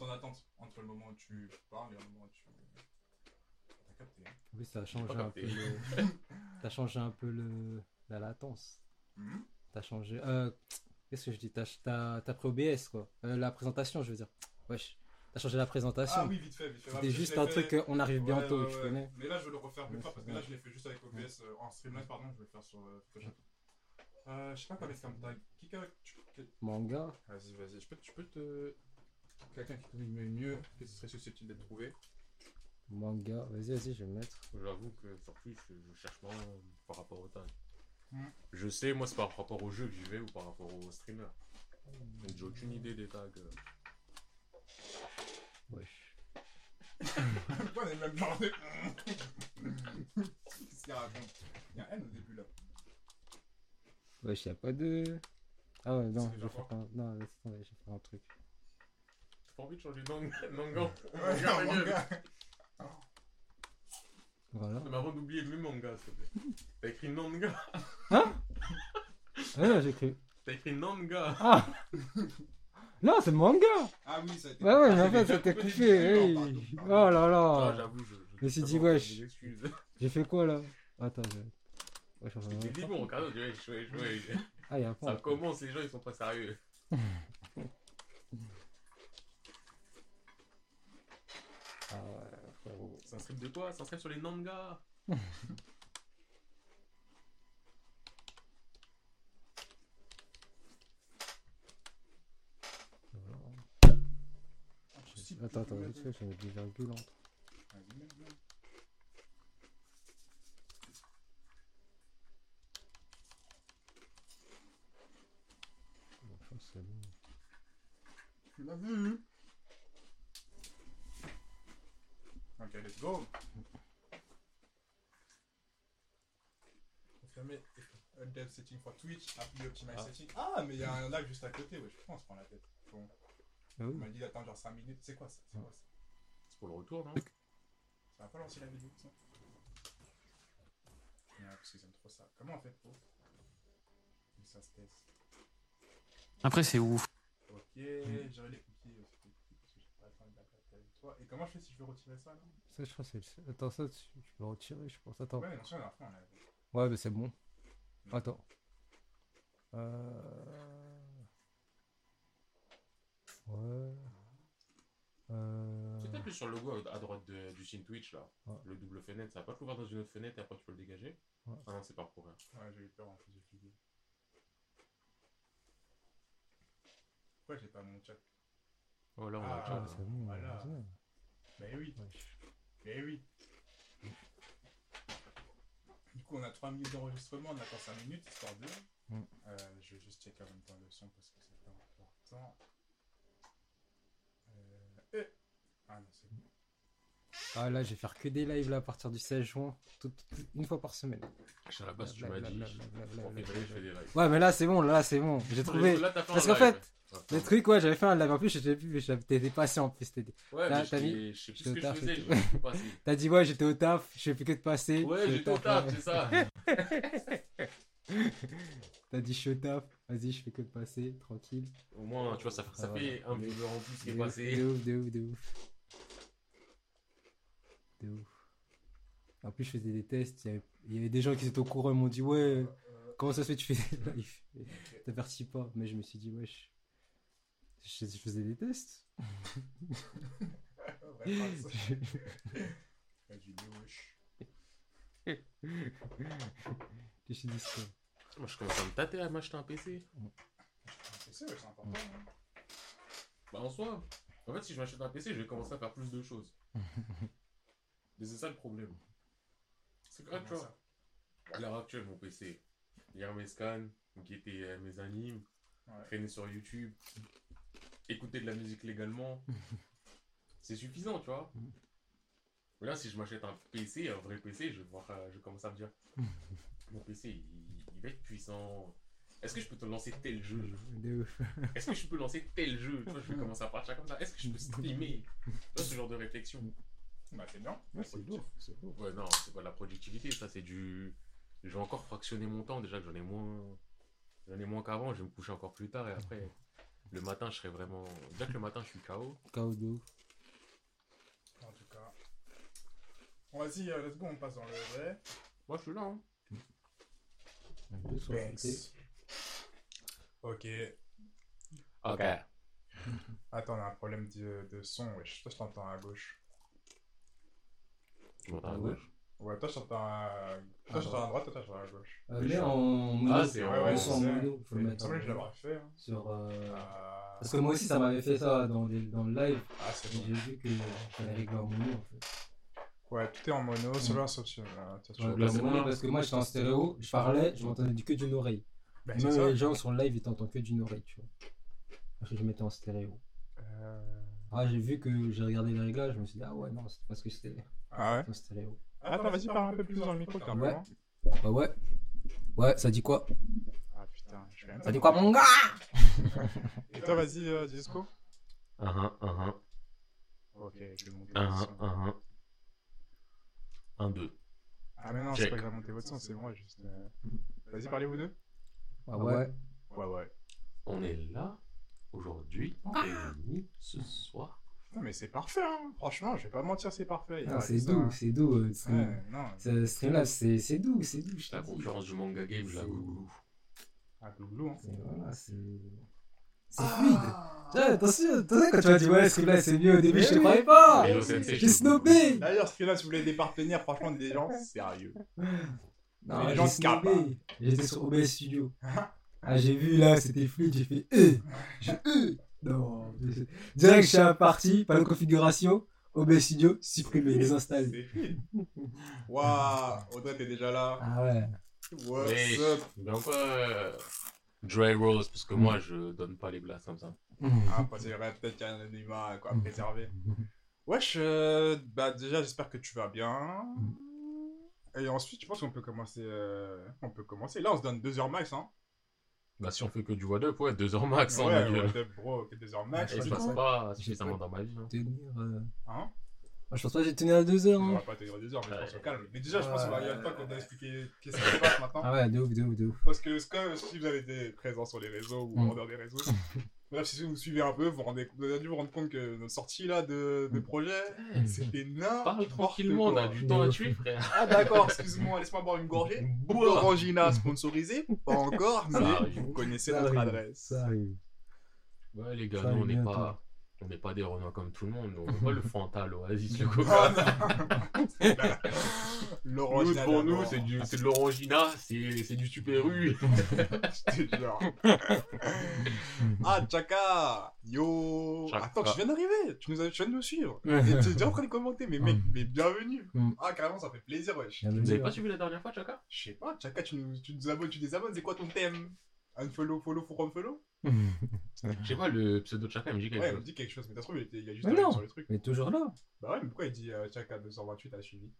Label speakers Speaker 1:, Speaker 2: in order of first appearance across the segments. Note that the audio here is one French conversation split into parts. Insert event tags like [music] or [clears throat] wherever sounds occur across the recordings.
Speaker 1: temps d'attente entre le moment où tu parles et le moment où tu. T'as capté. hein.
Speaker 2: Oui, ça a changé un peu le... [laughs] T'as changé un peu le... la latence. T'as changé... Euh... Qu'est-ce que je dis? T'as t'as- t'as pris OBS, quoi. Euh, la présentation, je veux dire. Wesh. T'as changé la présentation.
Speaker 1: Ah oui, vite fait, vite fait. Ouais,
Speaker 2: C'était
Speaker 1: parce que
Speaker 2: juste un
Speaker 1: fait-
Speaker 2: truc, euh, on arrive
Speaker 1: Ouais,
Speaker 2: bientôt,
Speaker 1: ouais,
Speaker 2: tu
Speaker 1: ouais.
Speaker 2: connais.
Speaker 1: Mais là, je vais le refaire plus tard parce que là, je l'ai fait juste avec OBS euh, en pardon. Je vais le faire sur euh, Photoshop. Euh, je sais pas quoi mettre comme tag. Tu-
Speaker 2: Manga.
Speaker 1: Vas-y, vas-y. Je peux, tu peux te. Quelqu'un qui connaît mieux, que ce serait susceptible d'être trouvé.
Speaker 2: Manga. Vas-y, vas-y, je vais le mettre.
Speaker 3: J'avoue que sur Twitch, je, cherche pas par rapport au tag.
Speaker 1: Hmm.
Speaker 3: Je sais, moi, c'est par rapport au jeu que j'y vais ou par rapport au streamer. Donc, j'ai aucune idée des tags.
Speaker 2: Wesh. [laughs]
Speaker 1: Pourquoi on est le même genre de. Qu'est-ce qu'il raconte? Il y a un N au début là.
Speaker 2: Wesh, y'a pas de... Ah ouais, non, je vais faire un... Non, laisse tomber, je vais faire un truc.
Speaker 3: T'as pas envie de changer [laughs] de Nangan
Speaker 1: Ouais, un
Speaker 3: regarde.
Speaker 1: manga.
Speaker 2: Voilà.
Speaker 3: Mais avant d'oublier le manga, s'il te plaît. T'as écrit Nanga. [laughs]
Speaker 2: Ah non, j'ai cru...
Speaker 3: T'as écrit Nanga.
Speaker 2: Ah Non, c'est le manga
Speaker 1: Ah oui, ça a été.
Speaker 2: Ouais, ouais, mais
Speaker 1: Ah,
Speaker 2: en fait,
Speaker 1: c'est
Speaker 2: ça t'a
Speaker 1: dit,
Speaker 2: hey.
Speaker 1: non,
Speaker 2: Oh
Speaker 1: pardon.
Speaker 2: là
Speaker 3: Ah,
Speaker 2: là
Speaker 3: j'avoue, je. je-
Speaker 2: Je suis
Speaker 3: je-
Speaker 2: dit,
Speaker 3: je-
Speaker 2: wesh.
Speaker 3: je.
Speaker 2: J'ai fait quoi, là? Attends, je... Va
Speaker 3: J'ai
Speaker 2: voir.
Speaker 3: dit bon, regarde, wesh, wesh, wesh.
Speaker 2: Ah, y'a pas.
Speaker 3: Ça commence, les gens, ils sont pas sérieux. [laughs]
Speaker 2: Ah ouais, frérot.
Speaker 3: C'est un strip de quoi C'est un strip sur les Nanga.
Speaker 1: Impossible.
Speaker 2: Attends, attends, vite fait, je vais mettre des virgules entre. C'est bon.
Speaker 1: Tu l'as vu Ok, let's go. Confirmer uh, dev setting for Twitch, apply optimize
Speaker 2: Ah.
Speaker 1: setting. Ah, mais il y a un live juste à côté, ouais, je pense, prend la tête. Bon,
Speaker 2: Ah
Speaker 1: m'a dit d'attendre genre 5 minutes. C'est quoi ça? C'est quoi ça?
Speaker 3: C'est pour le retour, non?
Speaker 1: Ça va pas lancer la vidéo, ça? Non, parce qu'ils aiment trop ça. Comment on fait pour? Ça se teste.
Speaker 4: Après, c'est ouf.
Speaker 1: Ok, j'aurais les cookies aussi, les cookies, parce que j'ai pas le temps de la gratter avec toi. Et comment je fais si je veux retirer ça là?
Speaker 2: Ça, je crois que c'est le... Attends, ça, tu, tu peux retirer, je pense. Attends.
Speaker 1: Ouais, mais non, ça,
Speaker 2: Ouais, c'est bon.
Speaker 1: Non.
Speaker 2: Attends. Euh... Ouais. Euh...
Speaker 3: Tu t'appuies sur le logo à droite de- du signe Twitch là,
Speaker 2: Ouais.
Speaker 3: le double fenêtre, ça va pas t'ouvrir dans une autre fenêtre et après tu peux le dégager
Speaker 2: Ouais.
Speaker 3: Ah non, c'est pas pour rien.
Speaker 1: Ouais, j'ai eu peur en plus de cliquer. Pourquoi j'ai pas mon chat?
Speaker 3: Oh là, on a
Speaker 1: Ah,
Speaker 2: Ah,
Speaker 3: là.
Speaker 2: c'est bon,
Speaker 1: voilà. Mais oui,
Speaker 2: Wesh.
Speaker 1: mais oui. Du coup, on a 3 minutes d'enregistrement, on attend 5 minutes, histoire de.
Speaker 2: Mm.
Speaker 1: Euh, je vais juste checker en même temps le son parce que c'est pas important. Euh... eh. Ah non, c'est bon.
Speaker 2: Ah là, je vais faire que des lives là à partir du 16 juin, tout- tout- une fois par semaine.
Speaker 3: À la base, tu m'as dit,
Speaker 2: blablabla,
Speaker 3: en février, je fais des lives.
Speaker 2: Ouais, mais là c'est bon, là c'est bon. J'ai trouvé.
Speaker 3: Là, fait
Speaker 2: Parce qu'en fait. Le truc, ouais, j'avais fait un live en plus, mais j'avais- t'étais passé en plus.
Speaker 3: Ouais,
Speaker 2: T'as-
Speaker 3: mais
Speaker 2: mis-
Speaker 3: je sais plus
Speaker 2: j'étais
Speaker 3: ce que
Speaker 2: au
Speaker 3: je
Speaker 2: taf
Speaker 3: faisais,
Speaker 2: et
Speaker 3: je
Speaker 2: tout.
Speaker 3: me suis passé. [laughs]
Speaker 2: T'as dit, ouais, j'étais au taf, je fais que de passer.
Speaker 3: Ouais, j'étais au
Speaker 2: taf,
Speaker 3: c'est ça. [laughs]
Speaker 2: T'as dit, je suis au taf, vas-y, je fais que de passer, tranquille.
Speaker 3: Au moins, tu vois, ça, ça
Speaker 2: Ah,
Speaker 3: fait
Speaker 2: voilà.
Speaker 3: un viewer en plus qui est passé.
Speaker 2: de ouf, de ouf, de ouf. De ouf. En plus, je faisais des tests, il y avait, il y avait des gens qui étaient au courant, ils m'ont dit, ouais, comment ça se fait que tu fais des [laughs] lives? T'avertis pas, mais je me suis dit, wesh, je, je faisais des tests. Je me suis dit, ça. [laughs]
Speaker 3: Moi, je commence à me tâter à m'acheter un PC.
Speaker 1: C'est ça, ouais, c'est important. hein.
Speaker 3: Bah, en soi, en fait, si je m'achète un PC, je vais commencer à faire plus de choses. [laughs] Mais c'est ça le problème. C'est ah, tu vois, à l'heure actuelle, mon PC, lire mes scans, guetter euh, mes animes,
Speaker 1: Ouais.
Speaker 3: traîner sur YouTube, écouter de la musique légalement, [laughs] c'est suffisant, tu vois. Là, si je m'achète un PC, un vrai PC, je vais, voir, euh, je vais commencer à me dire [laughs] mon PC, il, il va être puissant. Est-ce que je peux te lancer tel jeu? [laughs] Est-ce que je peux lancer tel jeu? Tu vois, je vais commencer à partir comme ça. Est-ce que je peux streamer? Tu vois, ce genre de réflexion.
Speaker 1: Bah, c'est bien.
Speaker 2: Ouais, c'est lourd, c'est lourd.
Speaker 3: Ouais, non, c'est pas de la productivité, ça, c'est du. Je vais encore fractionner mon temps, déjà que j'en ai moins. J'en ai moins qu'avant, je vais me coucher encore plus tard et après. [laughs] Le matin, je serais vraiment. Déjà que le matin, je suis KO.
Speaker 2: KO de ouf.
Speaker 1: En tout cas. Bon, vas-y, euh, let's go, on passe dans le vrai.
Speaker 3: Moi, je suis là. Hein.
Speaker 1: Banks. Ok.
Speaker 3: Ok.
Speaker 1: Attends, on a un problème de, de son, wesh. Toi, je t'entends à gauche.
Speaker 3: Tu m'entends à
Speaker 2: Ah ouais?
Speaker 3: gauche
Speaker 1: Ouais, toi, je t'entends à... Toi, je t'entends à droite, toi, je t'entends à gauche.
Speaker 2: Euh, mais en mono.
Speaker 3: Ah, c'est
Speaker 1: Ouais,
Speaker 3: en-
Speaker 1: ouais,
Speaker 2: en mono, faut le mettre.
Speaker 1: que je l'avais fait. Hein.
Speaker 2: Sur. euh,
Speaker 1: Euh,
Speaker 2: Parce que moi aussi, ça m'avait fait ça dans, les- dans le live.
Speaker 1: Ah, c'est bon.
Speaker 2: J'ai vu que j'avais réglé en mono en fait.
Speaker 1: Ouais, tout est en mono, sauf sur...
Speaker 2: Ouais,
Speaker 3: là, c'est
Speaker 2: mono,
Speaker 3: bon.
Speaker 2: parce que moi j'étais en stéréo, je parlais, je m'entendais du que d'une oreille.
Speaker 1: Ben,
Speaker 2: Et
Speaker 1: c'est
Speaker 2: même
Speaker 1: ça.
Speaker 2: les gens sur le live ils t'entendent que d'une oreille, tu vois. Parce que je mettais en stéréo.
Speaker 1: Euh,
Speaker 2: Ah, j'ai vu que j'ai regardé les réglages, je me suis dit, ah ouais, non, c'est parce que c'était
Speaker 1: Ah ouais
Speaker 2: stéréo.
Speaker 1: Attends, vas-y, parle un peu plus dans le micro, peu
Speaker 2: Ouais. Bah ouais. Ouais, ça dit quoi?
Speaker 1: Ah putain, je vais même
Speaker 2: Ça dit quoi, mon gars? [laughs]
Speaker 1: Et toi, vas-y, euh, Disco
Speaker 3: Un, un, un, un.
Speaker 1: Ok, je vais monter
Speaker 3: Un,
Speaker 1: le
Speaker 3: un,
Speaker 1: son.
Speaker 3: un, deux.
Speaker 1: Ah, mais non, c'est pas que j'ai monté votre son, c'est moi, juste... euh, Vas-y, parlez vous deux
Speaker 2: Ah ouais.
Speaker 1: Ouais, ouais.
Speaker 3: On est là, aujourd'hui, réunis ce soir.
Speaker 1: Non, mais c'est parfait, hein. Franchement, je vais pas mentir, c'est parfait. Il y a
Speaker 2: Ah, c'est doux,
Speaker 1: hein.
Speaker 2: c'est doux. euh, stream-
Speaker 1: Ouais, non.
Speaker 2: Ce stream-là, c'est c'est doux, c'est doux,
Speaker 3: La concurrence du manga game, je la
Speaker 2: C'est-
Speaker 3: goûte.
Speaker 1: Ah, glouglou, hein.
Speaker 2: C'est- Voilà, c'est. C'est fluide. Tiens, attention, attention, quand tu m'as dit, ouais, ce stream-là, c'est mieux au début,
Speaker 1: Mais
Speaker 2: je te
Speaker 1: oui.
Speaker 2: croyais pas. J'ai snobé.
Speaker 1: D'ailleurs, ce là si vous voulez des partenaires, franchement, des gens [laughs] sérieux.
Speaker 2: Non,
Speaker 1: les
Speaker 2: j'ai
Speaker 1: gens
Speaker 2: snobé. J'étais sur OBS Studio. [laughs] Ah, j'ai vu là, c'était fluide, j'ai fait euh, j'ai euh. Non, direct, je suis parti, pas de configuration, OBS Studio, supprimer,
Speaker 1: fluide. Waouh, Audrey, t'es déjà là.
Speaker 2: Ah ouais.
Speaker 1: What's up?
Speaker 3: Pas. euh, Dry Rose, parce que moi, je donne pas les blasts comme ça.
Speaker 1: Ah, c'est vrai, peut-être qu'il y a un anonymat quoi, à préserver. Wesh, euh, bah déjà, j'espère que tu vas bien. Et ensuite, je pense qu'on peut commencer. euh, On peut commencer. Là, on se donne 2 heures max, hein.
Speaker 3: Bah, si on fait que du What Up, ouais, 2 heures max, hein,
Speaker 1: ouais,
Speaker 3: gueule.
Speaker 1: what up, bro, 2 heures max.
Speaker 2: Ouais,
Speaker 3: Et
Speaker 2: je
Speaker 3: je
Speaker 2: pense
Speaker 3: passe
Speaker 2: pas.
Speaker 3: pas suffisamment dans ma vie. hein.
Speaker 2: Tenir. euh,
Speaker 1: Hein
Speaker 2: Moi, je pense pas que j'ai tenu à deux heures.
Speaker 1: On
Speaker 2: Hein.
Speaker 1: va pas te dire 2 heures, mais on se
Speaker 3: Ouais.
Speaker 1: calme. Mais déjà, je pense
Speaker 2: Ouais.
Speaker 1: qu'il y a le temps qu'on doit expliquer qu'est-ce qui se passe maintenant.
Speaker 2: Ah ouais, de ouf, de ouf, de ouf.
Speaker 1: Parce que comme si vous avez été présent sur les réseaux ou
Speaker 2: Mm.
Speaker 1: en dehors des réseaux. Bref, si vous suivez un peu, vous, rendez, vous avez dû vous rendre compte que notre sortie là de, de
Speaker 2: Mm.
Speaker 1: projet, c'était n'importe
Speaker 3: Parle tranquillement, on a du temps à tuer, frère.
Speaker 1: Ah d'accord, excuse-moi, [laughs] laisse-moi boire une gorgée.
Speaker 3: Bois.
Speaker 1: Orangina sponsorisé, pas encore, mais vous connaissez
Speaker 2: Ça
Speaker 1: notre
Speaker 2: arrive,
Speaker 1: adresse.
Speaker 2: Ça arrive.
Speaker 3: Ouais, les gars,
Speaker 2: Ça
Speaker 3: nous, on
Speaker 2: arrive
Speaker 3: n'est
Speaker 2: bientôt.
Speaker 3: pas. On n'est pas des renards comme tout le monde. On pas le [laughs] Fanta, l'Oasis, le
Speaker 1: Oh
Speaker 3: Coca. [laughs] Nous,
Speaker 1: L'orangina
Speaker 3: pour nous, c'est du, c'est de l'orangina, c'est, c'est du super U.
Speaker 1: Je te jure. Ah, Chaka Yo
Speaker 3: Chaka.
Speaker 1: Attends, tu viens d'arriver Tu, nous as, tu viens de nous suivre. Et Tu es déjà en train de commenter, mais mec, mais bienvenue
Speaker 2: Mm.
Speaker 1: Ah, carrément, ça fait plaisir, wesh
Speaker 3: Vous avez pas suivi la dernière fois, Chaka?
Speaker 1: Je sais pas, Chaka, tu nous, tu nous abonnes, tu désabonnes, c'est quoi ton thème? Unfollow, follow, follow, follow?
Speaker 3: Je sais pas, le pseudo de Chaka il me dit quelque
Speaker 1: Ouais, il me
Speaker 3: chose.
Speaker 1: dit quelque chose, mais t'as trouvé, il, était- il a juste
Speaker 2: Mais non.
Speaker 1: sur le truc.
Speaker 2: Mais toujours là.
Speaker 1: Bah ouais, mais pourquoi il dit euh, Chaka 228 a suivi?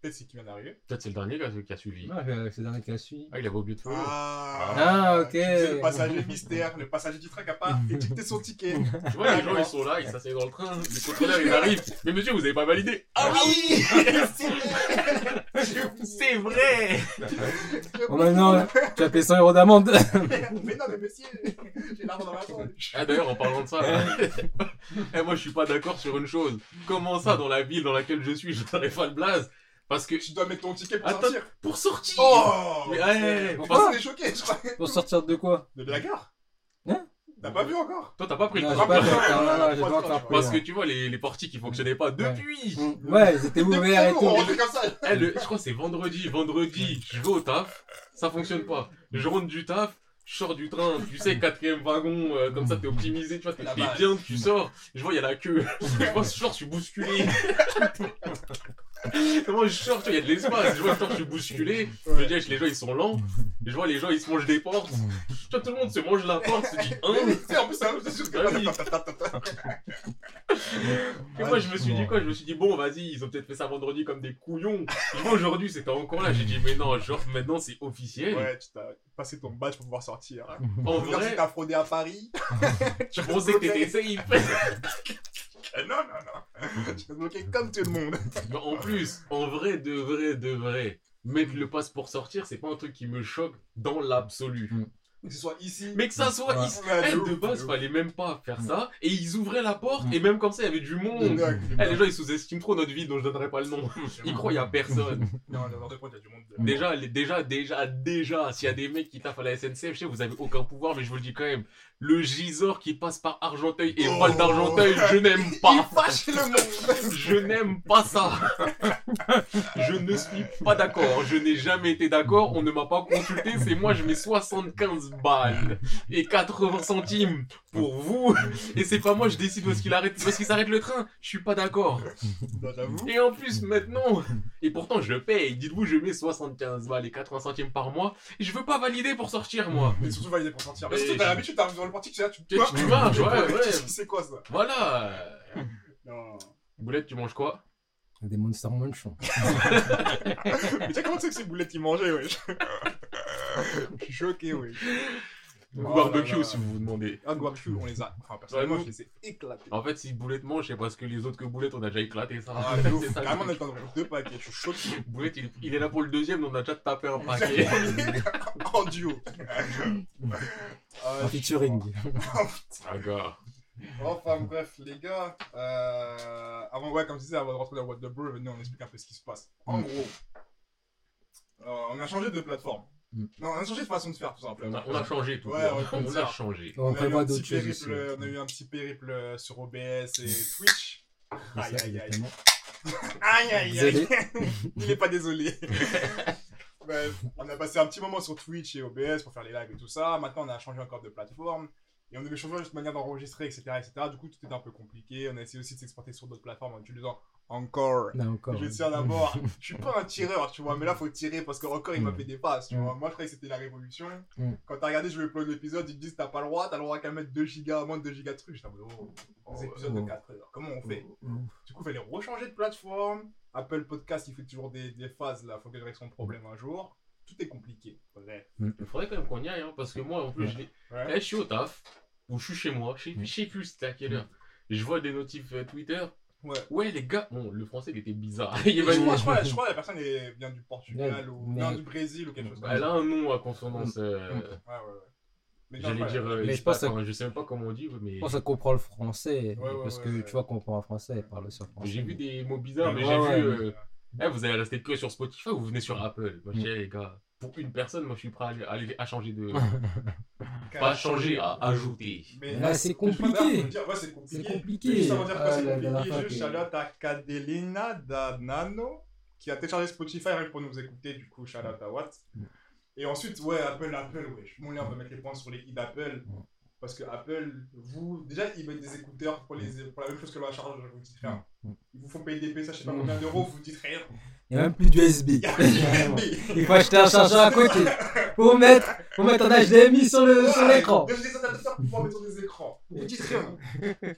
Speaker 1: Peut-être c'est qui vient d'arriver.
Speaker 3: Peut-être c'est le dernier qui a suivi.
Speaker 2: Non, euh, c'est dernier qui a suivi.
Speaker 3: Ah, il avait oublié de follow.
Speaker 2: Ah, ok.
Speaker 1: Tu disais le passager mystère, le passager du train qui a pas [laughs] étiqueté son ticket.
Speaker 3: Tu vois, les gens ils sont là, ils s'asseyent dans le train, le contrôleur il arrive. Mais monsieur, vous avez pas validé
Speaker 1: Ah oui [laughs]
Speaker 3: C'est vrai
Speaker 2: Bon, maintenant, tu as payé 100 euros d'amende. [laughs]
Speaker 1: Mais non, mais monsieur, j'ai l'argent dans ma poche.
Speaker 3: Ah d'ailleurs, en parlant de ça, là, eh, moi je suis pas d'accord sur une chose. Comment ça, dans la ville dans laquelle je suis, je n'aurais pas le blaze? Parce que
Speaker 1: Tu dois mettre ton ticket pour
Speaker 3: Attends.
Speaker 1: sortir.
Speaker 3: pour sortir
Speaker 1: Oh
Speaker 3: Mais ouais,
Speaker 1: on est choqué, je crois.
Speaker 2: Pour sortir de quoi?
Speaker 1: De la gare
Speaker 2: Hein?
Speaker 1: T'as pas vu encore?
Speaker 3: Toi t'as pas pris le
Speaker 2: Non,
Speaker 3: train
Speaker 1: je.
Speaker 3: Parce que
Speaker 2: ouais.
Speaker 3: tu vois, les, les portiques qui fonctionnaient pas depuis
Speaker 2: Mm. Ouais, ils étaient ouverts et
Speaker 1: On
Speaker 2: tout.
Speaker 1: comme ça.
Speaker 3: Eh, le- je crois que c'est vendredi, vendredi, je vais au taf, ça fonctionne pas. Je rentre du taf, je sors du train, tu sais, quatrième wagon, euh, comme ça t'es optimisé, tu vois, t'es bien, tu sors, je vois, il y a la queue. [laughs] Moi, je sors, je suis bousculé. [laughs] [laughs] Moi, je sors, tu vois, il y a de l'espace, je vois, je sors, je suis bousculé. Je me dis, les gens, ils sont lents. Je vois, les gens, ils se mangent des portes. Tu vois, tout le monde se mange la porte, se dit,
Speaker 1: Mais
Speaker 3: hein?
Speaker 1: Oui, tu sais, en plus, c'est sûr que.
Speaker 3: Et moi, je me suis dit quoi? Je me suis dit, bon, vas-y, ils ont peut-être fait ça vendredi comme des couillons. Et moi, aujourd'hui, c'était encore là. J'ai dit, mais non, genre, maintenant, c'est officiel.
Speaker 1: Ouais, tu t'as passé ton badge pour pouvoir sortir.
Speaker 3: En
Speaker 1: Regarde si
Speaker 3: vrai,
Speaker 1: t'as fraudé à Paris. [laughs]
Speaker 3: je pensais que t'étais safe. [laughs]
Speaker 1: Euh, Non, non, non. Tu t'es bloqué comme tout le monde. [laughs]
Speaker 3: En plus, en vrai, de vrai, de vrai, mettre le passe pour sortir, c'est pas un truc qui me choque dans l'absolu.
Speaker 2: Mm.
Speaker 1: que ce soit ici.
Speaker 3: Mais que ça soit
Speaker 2: Ouais.
Speaker 3: ici.
Speaker 1: Ouais,
Speaker 3: Eh,
Speaker 1: de ouf,
Speaker 3: base, fallait même pas faire ça. Et ils ouvraient la porte,
Speaker 2: Mm.
Speaker 3: et même comme ça, il y avait du monde.
Speaker 1: Ouais,
Speaker 3: Eh, les gens, ils sous-estiment trop notre vie, donc je donnerai pas le nom. [laughs] Ils croient y a personne. [laughs]
Speaker 1: Non, de il y a du monde.
Speaker 3: Déjà, déjà, déjà, déjà, s'il y a des mecs qui taffent à la SNCF, je sais, vous avez aucun pouvoir, mais je vous le dis quand même. Le giseur qui passe par Argenteuil et
Speaker 1: Oh.
Speaker 3: Val d'Argenteuil, je n'aime pas.
Speaker 1: Il fâche le monde. [laughs]
Speaker 3: Je n'aime pas ça. [laughs] Je ne suis pas d'accord. Je n'ai jamais été d'accord. On ne m'a pas consulté. C'est moi, je mets 75 balles et 80 centimes pour vous. Et c'est pas moi, je décide où est-ce qu'il arrête, où est-ce qu'il s'arrête le train. Je suis pas d'accord.
Speaker 1: J'avoue.
Speaker 3: Et en plus, maintenant, et pourtant je paye. Dites-vous, je mets 75 balles et 80 centimes par mois. Et je veux pas valider pour sortir, moi.
Speaker 1: Mais surtout valider pour sortir. Mais surtout, t'as l'habitude, t'arrives dans le portique, tu sais, tu
Speaker 3: Tu- tu marches, ouais, ouais.
Speaker 1: C'est quoi ça
Speaker 3: Voilà.
Speaker 1: Non.
Speaker 3: Boulette, tu manges quoi?
Speaker 2: Des Monster Munch. [laughs]
Speaker 1: Mais tu sais comment tu sais que c'est Boulette qui mangeait, wesh? [laughs] Je suis choqué, wesh.
Speaker 3: Ou
Speaker 1: Oh
Speaker 3: barbecue,
Speaker 1: là là.
Speaker 3: si vous vous demandez.
Speaker 1: Ah, barbecue, on les a. Enfin, personnellement,
Speaker 3: Ouais,
Speaker 1: je les ai éclatés.
Speaker 3: En fait, si Boulette mange, c'est parce que les autres que Boulette, on a déjà éclaté ça.
Speaker 1: Ah, [laughs] de ouf.
Speaker 3: C'est ça,
Speaker 1: Carrément, on en deux paquets. Je suis choqué.
Speaker 3: Boulette, il, il est là pour le deuxième, mais on a déjà tapé un paquet.
Speaker 1: en duo. [laughs] Ah,
Speaker 2: En featuring. [laughs]
Speaker 3: Ah, gars.
Speaker 1: Enfin bref, les gars, euh, avant, ouais, comme je disais, avant de rentrer dans What the Bro, venez, on explique un peu ce qui se passe. En
Speaker 2: Mm.
Speaker 1: gros, euh, on a changé de plateforme.
Speaker 2: Mm.
Speaker 1: Non, on a changé de façon de faire, tout
Speaker 3: On
Speaker 1: simplement.
Speaker 3: a, on a changé tout.
Speaker 1: Ouais,
Speaker 3: on a changé.
Speaker 2: On
Speaker 1: a eu un petit périple- On a eu un petit périple sur OBS et [laughs] Twitch. Aïe, aïe, aïe. [laughs] Aïe, aïe, aïe. [laughs] Il est pas désolé. Bref, on a passé un petit moment sur Twitch et OBS pour faire les lives et tout ça. Maintenant, on a changé encore de plateforme. Et on devait changer juste de manière d'enregistrer, etc., etc. Du coup, tout était un peu compliqué. On a essayé aussi de s'exporter sur d'autres plateformes en utilisant encore. Je tiens d'abord. [laughs] Je suis pas un tireur, tu vois, mais là, faut tirer parce que encore il m'a
Speaker 2: Mm.
Speaker 1: fait des passes, tu
Speaker 2: Mm.
Speaker 1: vois. Moi, je croyais que c'était la révolution.
Speaker 2: Mm.
Speaker 1: Quand t'as regardé, je vais upload l'épisode, ils te disent t'as pas le droit, t'as le droit qu'à mettre 2 gigas, moins de 2 gigas de trucs. J'étais en mode, oh, des
Speaker 3: Oh,
Speaker 1: épisodes
Speaker 2: oh.
Speaker 1: de 4 heures. Comment on fait?
Speaker 2: Oh.
Speaker 1: du coup, il fallait rechanger de plateforme. Apple Podcast, il fait toujours des, des phases là. Faut que je règle son problème un jour. Tout est compliqué. Bref.
Speaker 3: Il faudrait quand même qu'on y aille, hein, parce que moi, en plus, je,
Speaker 1: Ouais.
Speaker 3: Eh, je suis au taf, ou je suis chez moi, je sais, je sais plus c'était à quelle heure. Je vois des notifs euh, Twitter.
Speaker 1: Ouais.
Speaker 3: Ouais, les gars, bon, le français, il était bizarre. [laughs] Il
Speaker 1: je, crois, je, crois, je crois que la personne est, vient du Portugal
Speaker 2: Ouais,
Speaker 1: ou non, du Brésil ou quelque chose comme
Speaker 3: Elle
Speaker 1: ça.
Speaker 3: a un nom à consonance. euh,
Speaker 2: Mm.
Speaker 1: Ouais, ouais, ouais. Mais
Speaker 3: J'allais
Speaker 1: ouais.
Speaker 3: dire. euh,
Speaker 2: Mais je pense
Speaker 3: je sais même pas comment on dit, mais.
Speaker 2: Je pense qu'on comprend le français.
Speaker 1: Ouais, ouais,
Speaker 2: parce
Speaker 1: ouais,
Speaker 2: que
Speaker 1: ouais.
Speaker 2: tu vois qu'on comprend en français, parle sur français.
Speaker 3: J'ai vu des mots bizarres, mais
Speaker 2: Ouais,
Speaker 3: j'ai
Speaker 2: ouais,
Speaker 3: vu.
Speaker 2: ouais.
Speaker 3: euh, eh, vous allez rester que sur Spotify ou vous venez sur Apple? Moi,
Speaker 2: Mm.
Speaker 3: les gars, pour une personne, moi, je suis prêt à, aller- changer de. [laughs] Pas changer, à ajouter.
Speaker 1: Mais
Speaker 2: Là, c'est compliqué.
Speaker 1: ouais, c'est compliqué.
Speaker 2: C'est compliqué.
Speaker 1: Juste avant de dire quoi,
Speaker 2: Ah,
Speaker 1: c'est compliqué. shout-out à Cadelina Danano qui a téléchargé Spotify rien pour nous écouter. Du coup, shout out à Watt. Et ensuite, ouais, Apple, Apple, ouais. Mon lien, on va mettre les points sur les i d'Apple. Parce que Apple, vous, déjà, ils mettent des écouteurs pour, les, pour la même chose que la charge, vous dites rien. Ils vous font payer des PC, je sais pas combien d'euros, vous dites rien.
Speaker 2: Il n'y [laughs] a même plus d'USB.
Speaker 1: Il
Speaker 2: Il faut acheter un chargeur à côté. Faut mettre, faut mettre un HDMI sur le- sur l'écran.
Speaker 1: Des des adaptateurs pour pouvoir mettre sur des écrans. Vous dites rien.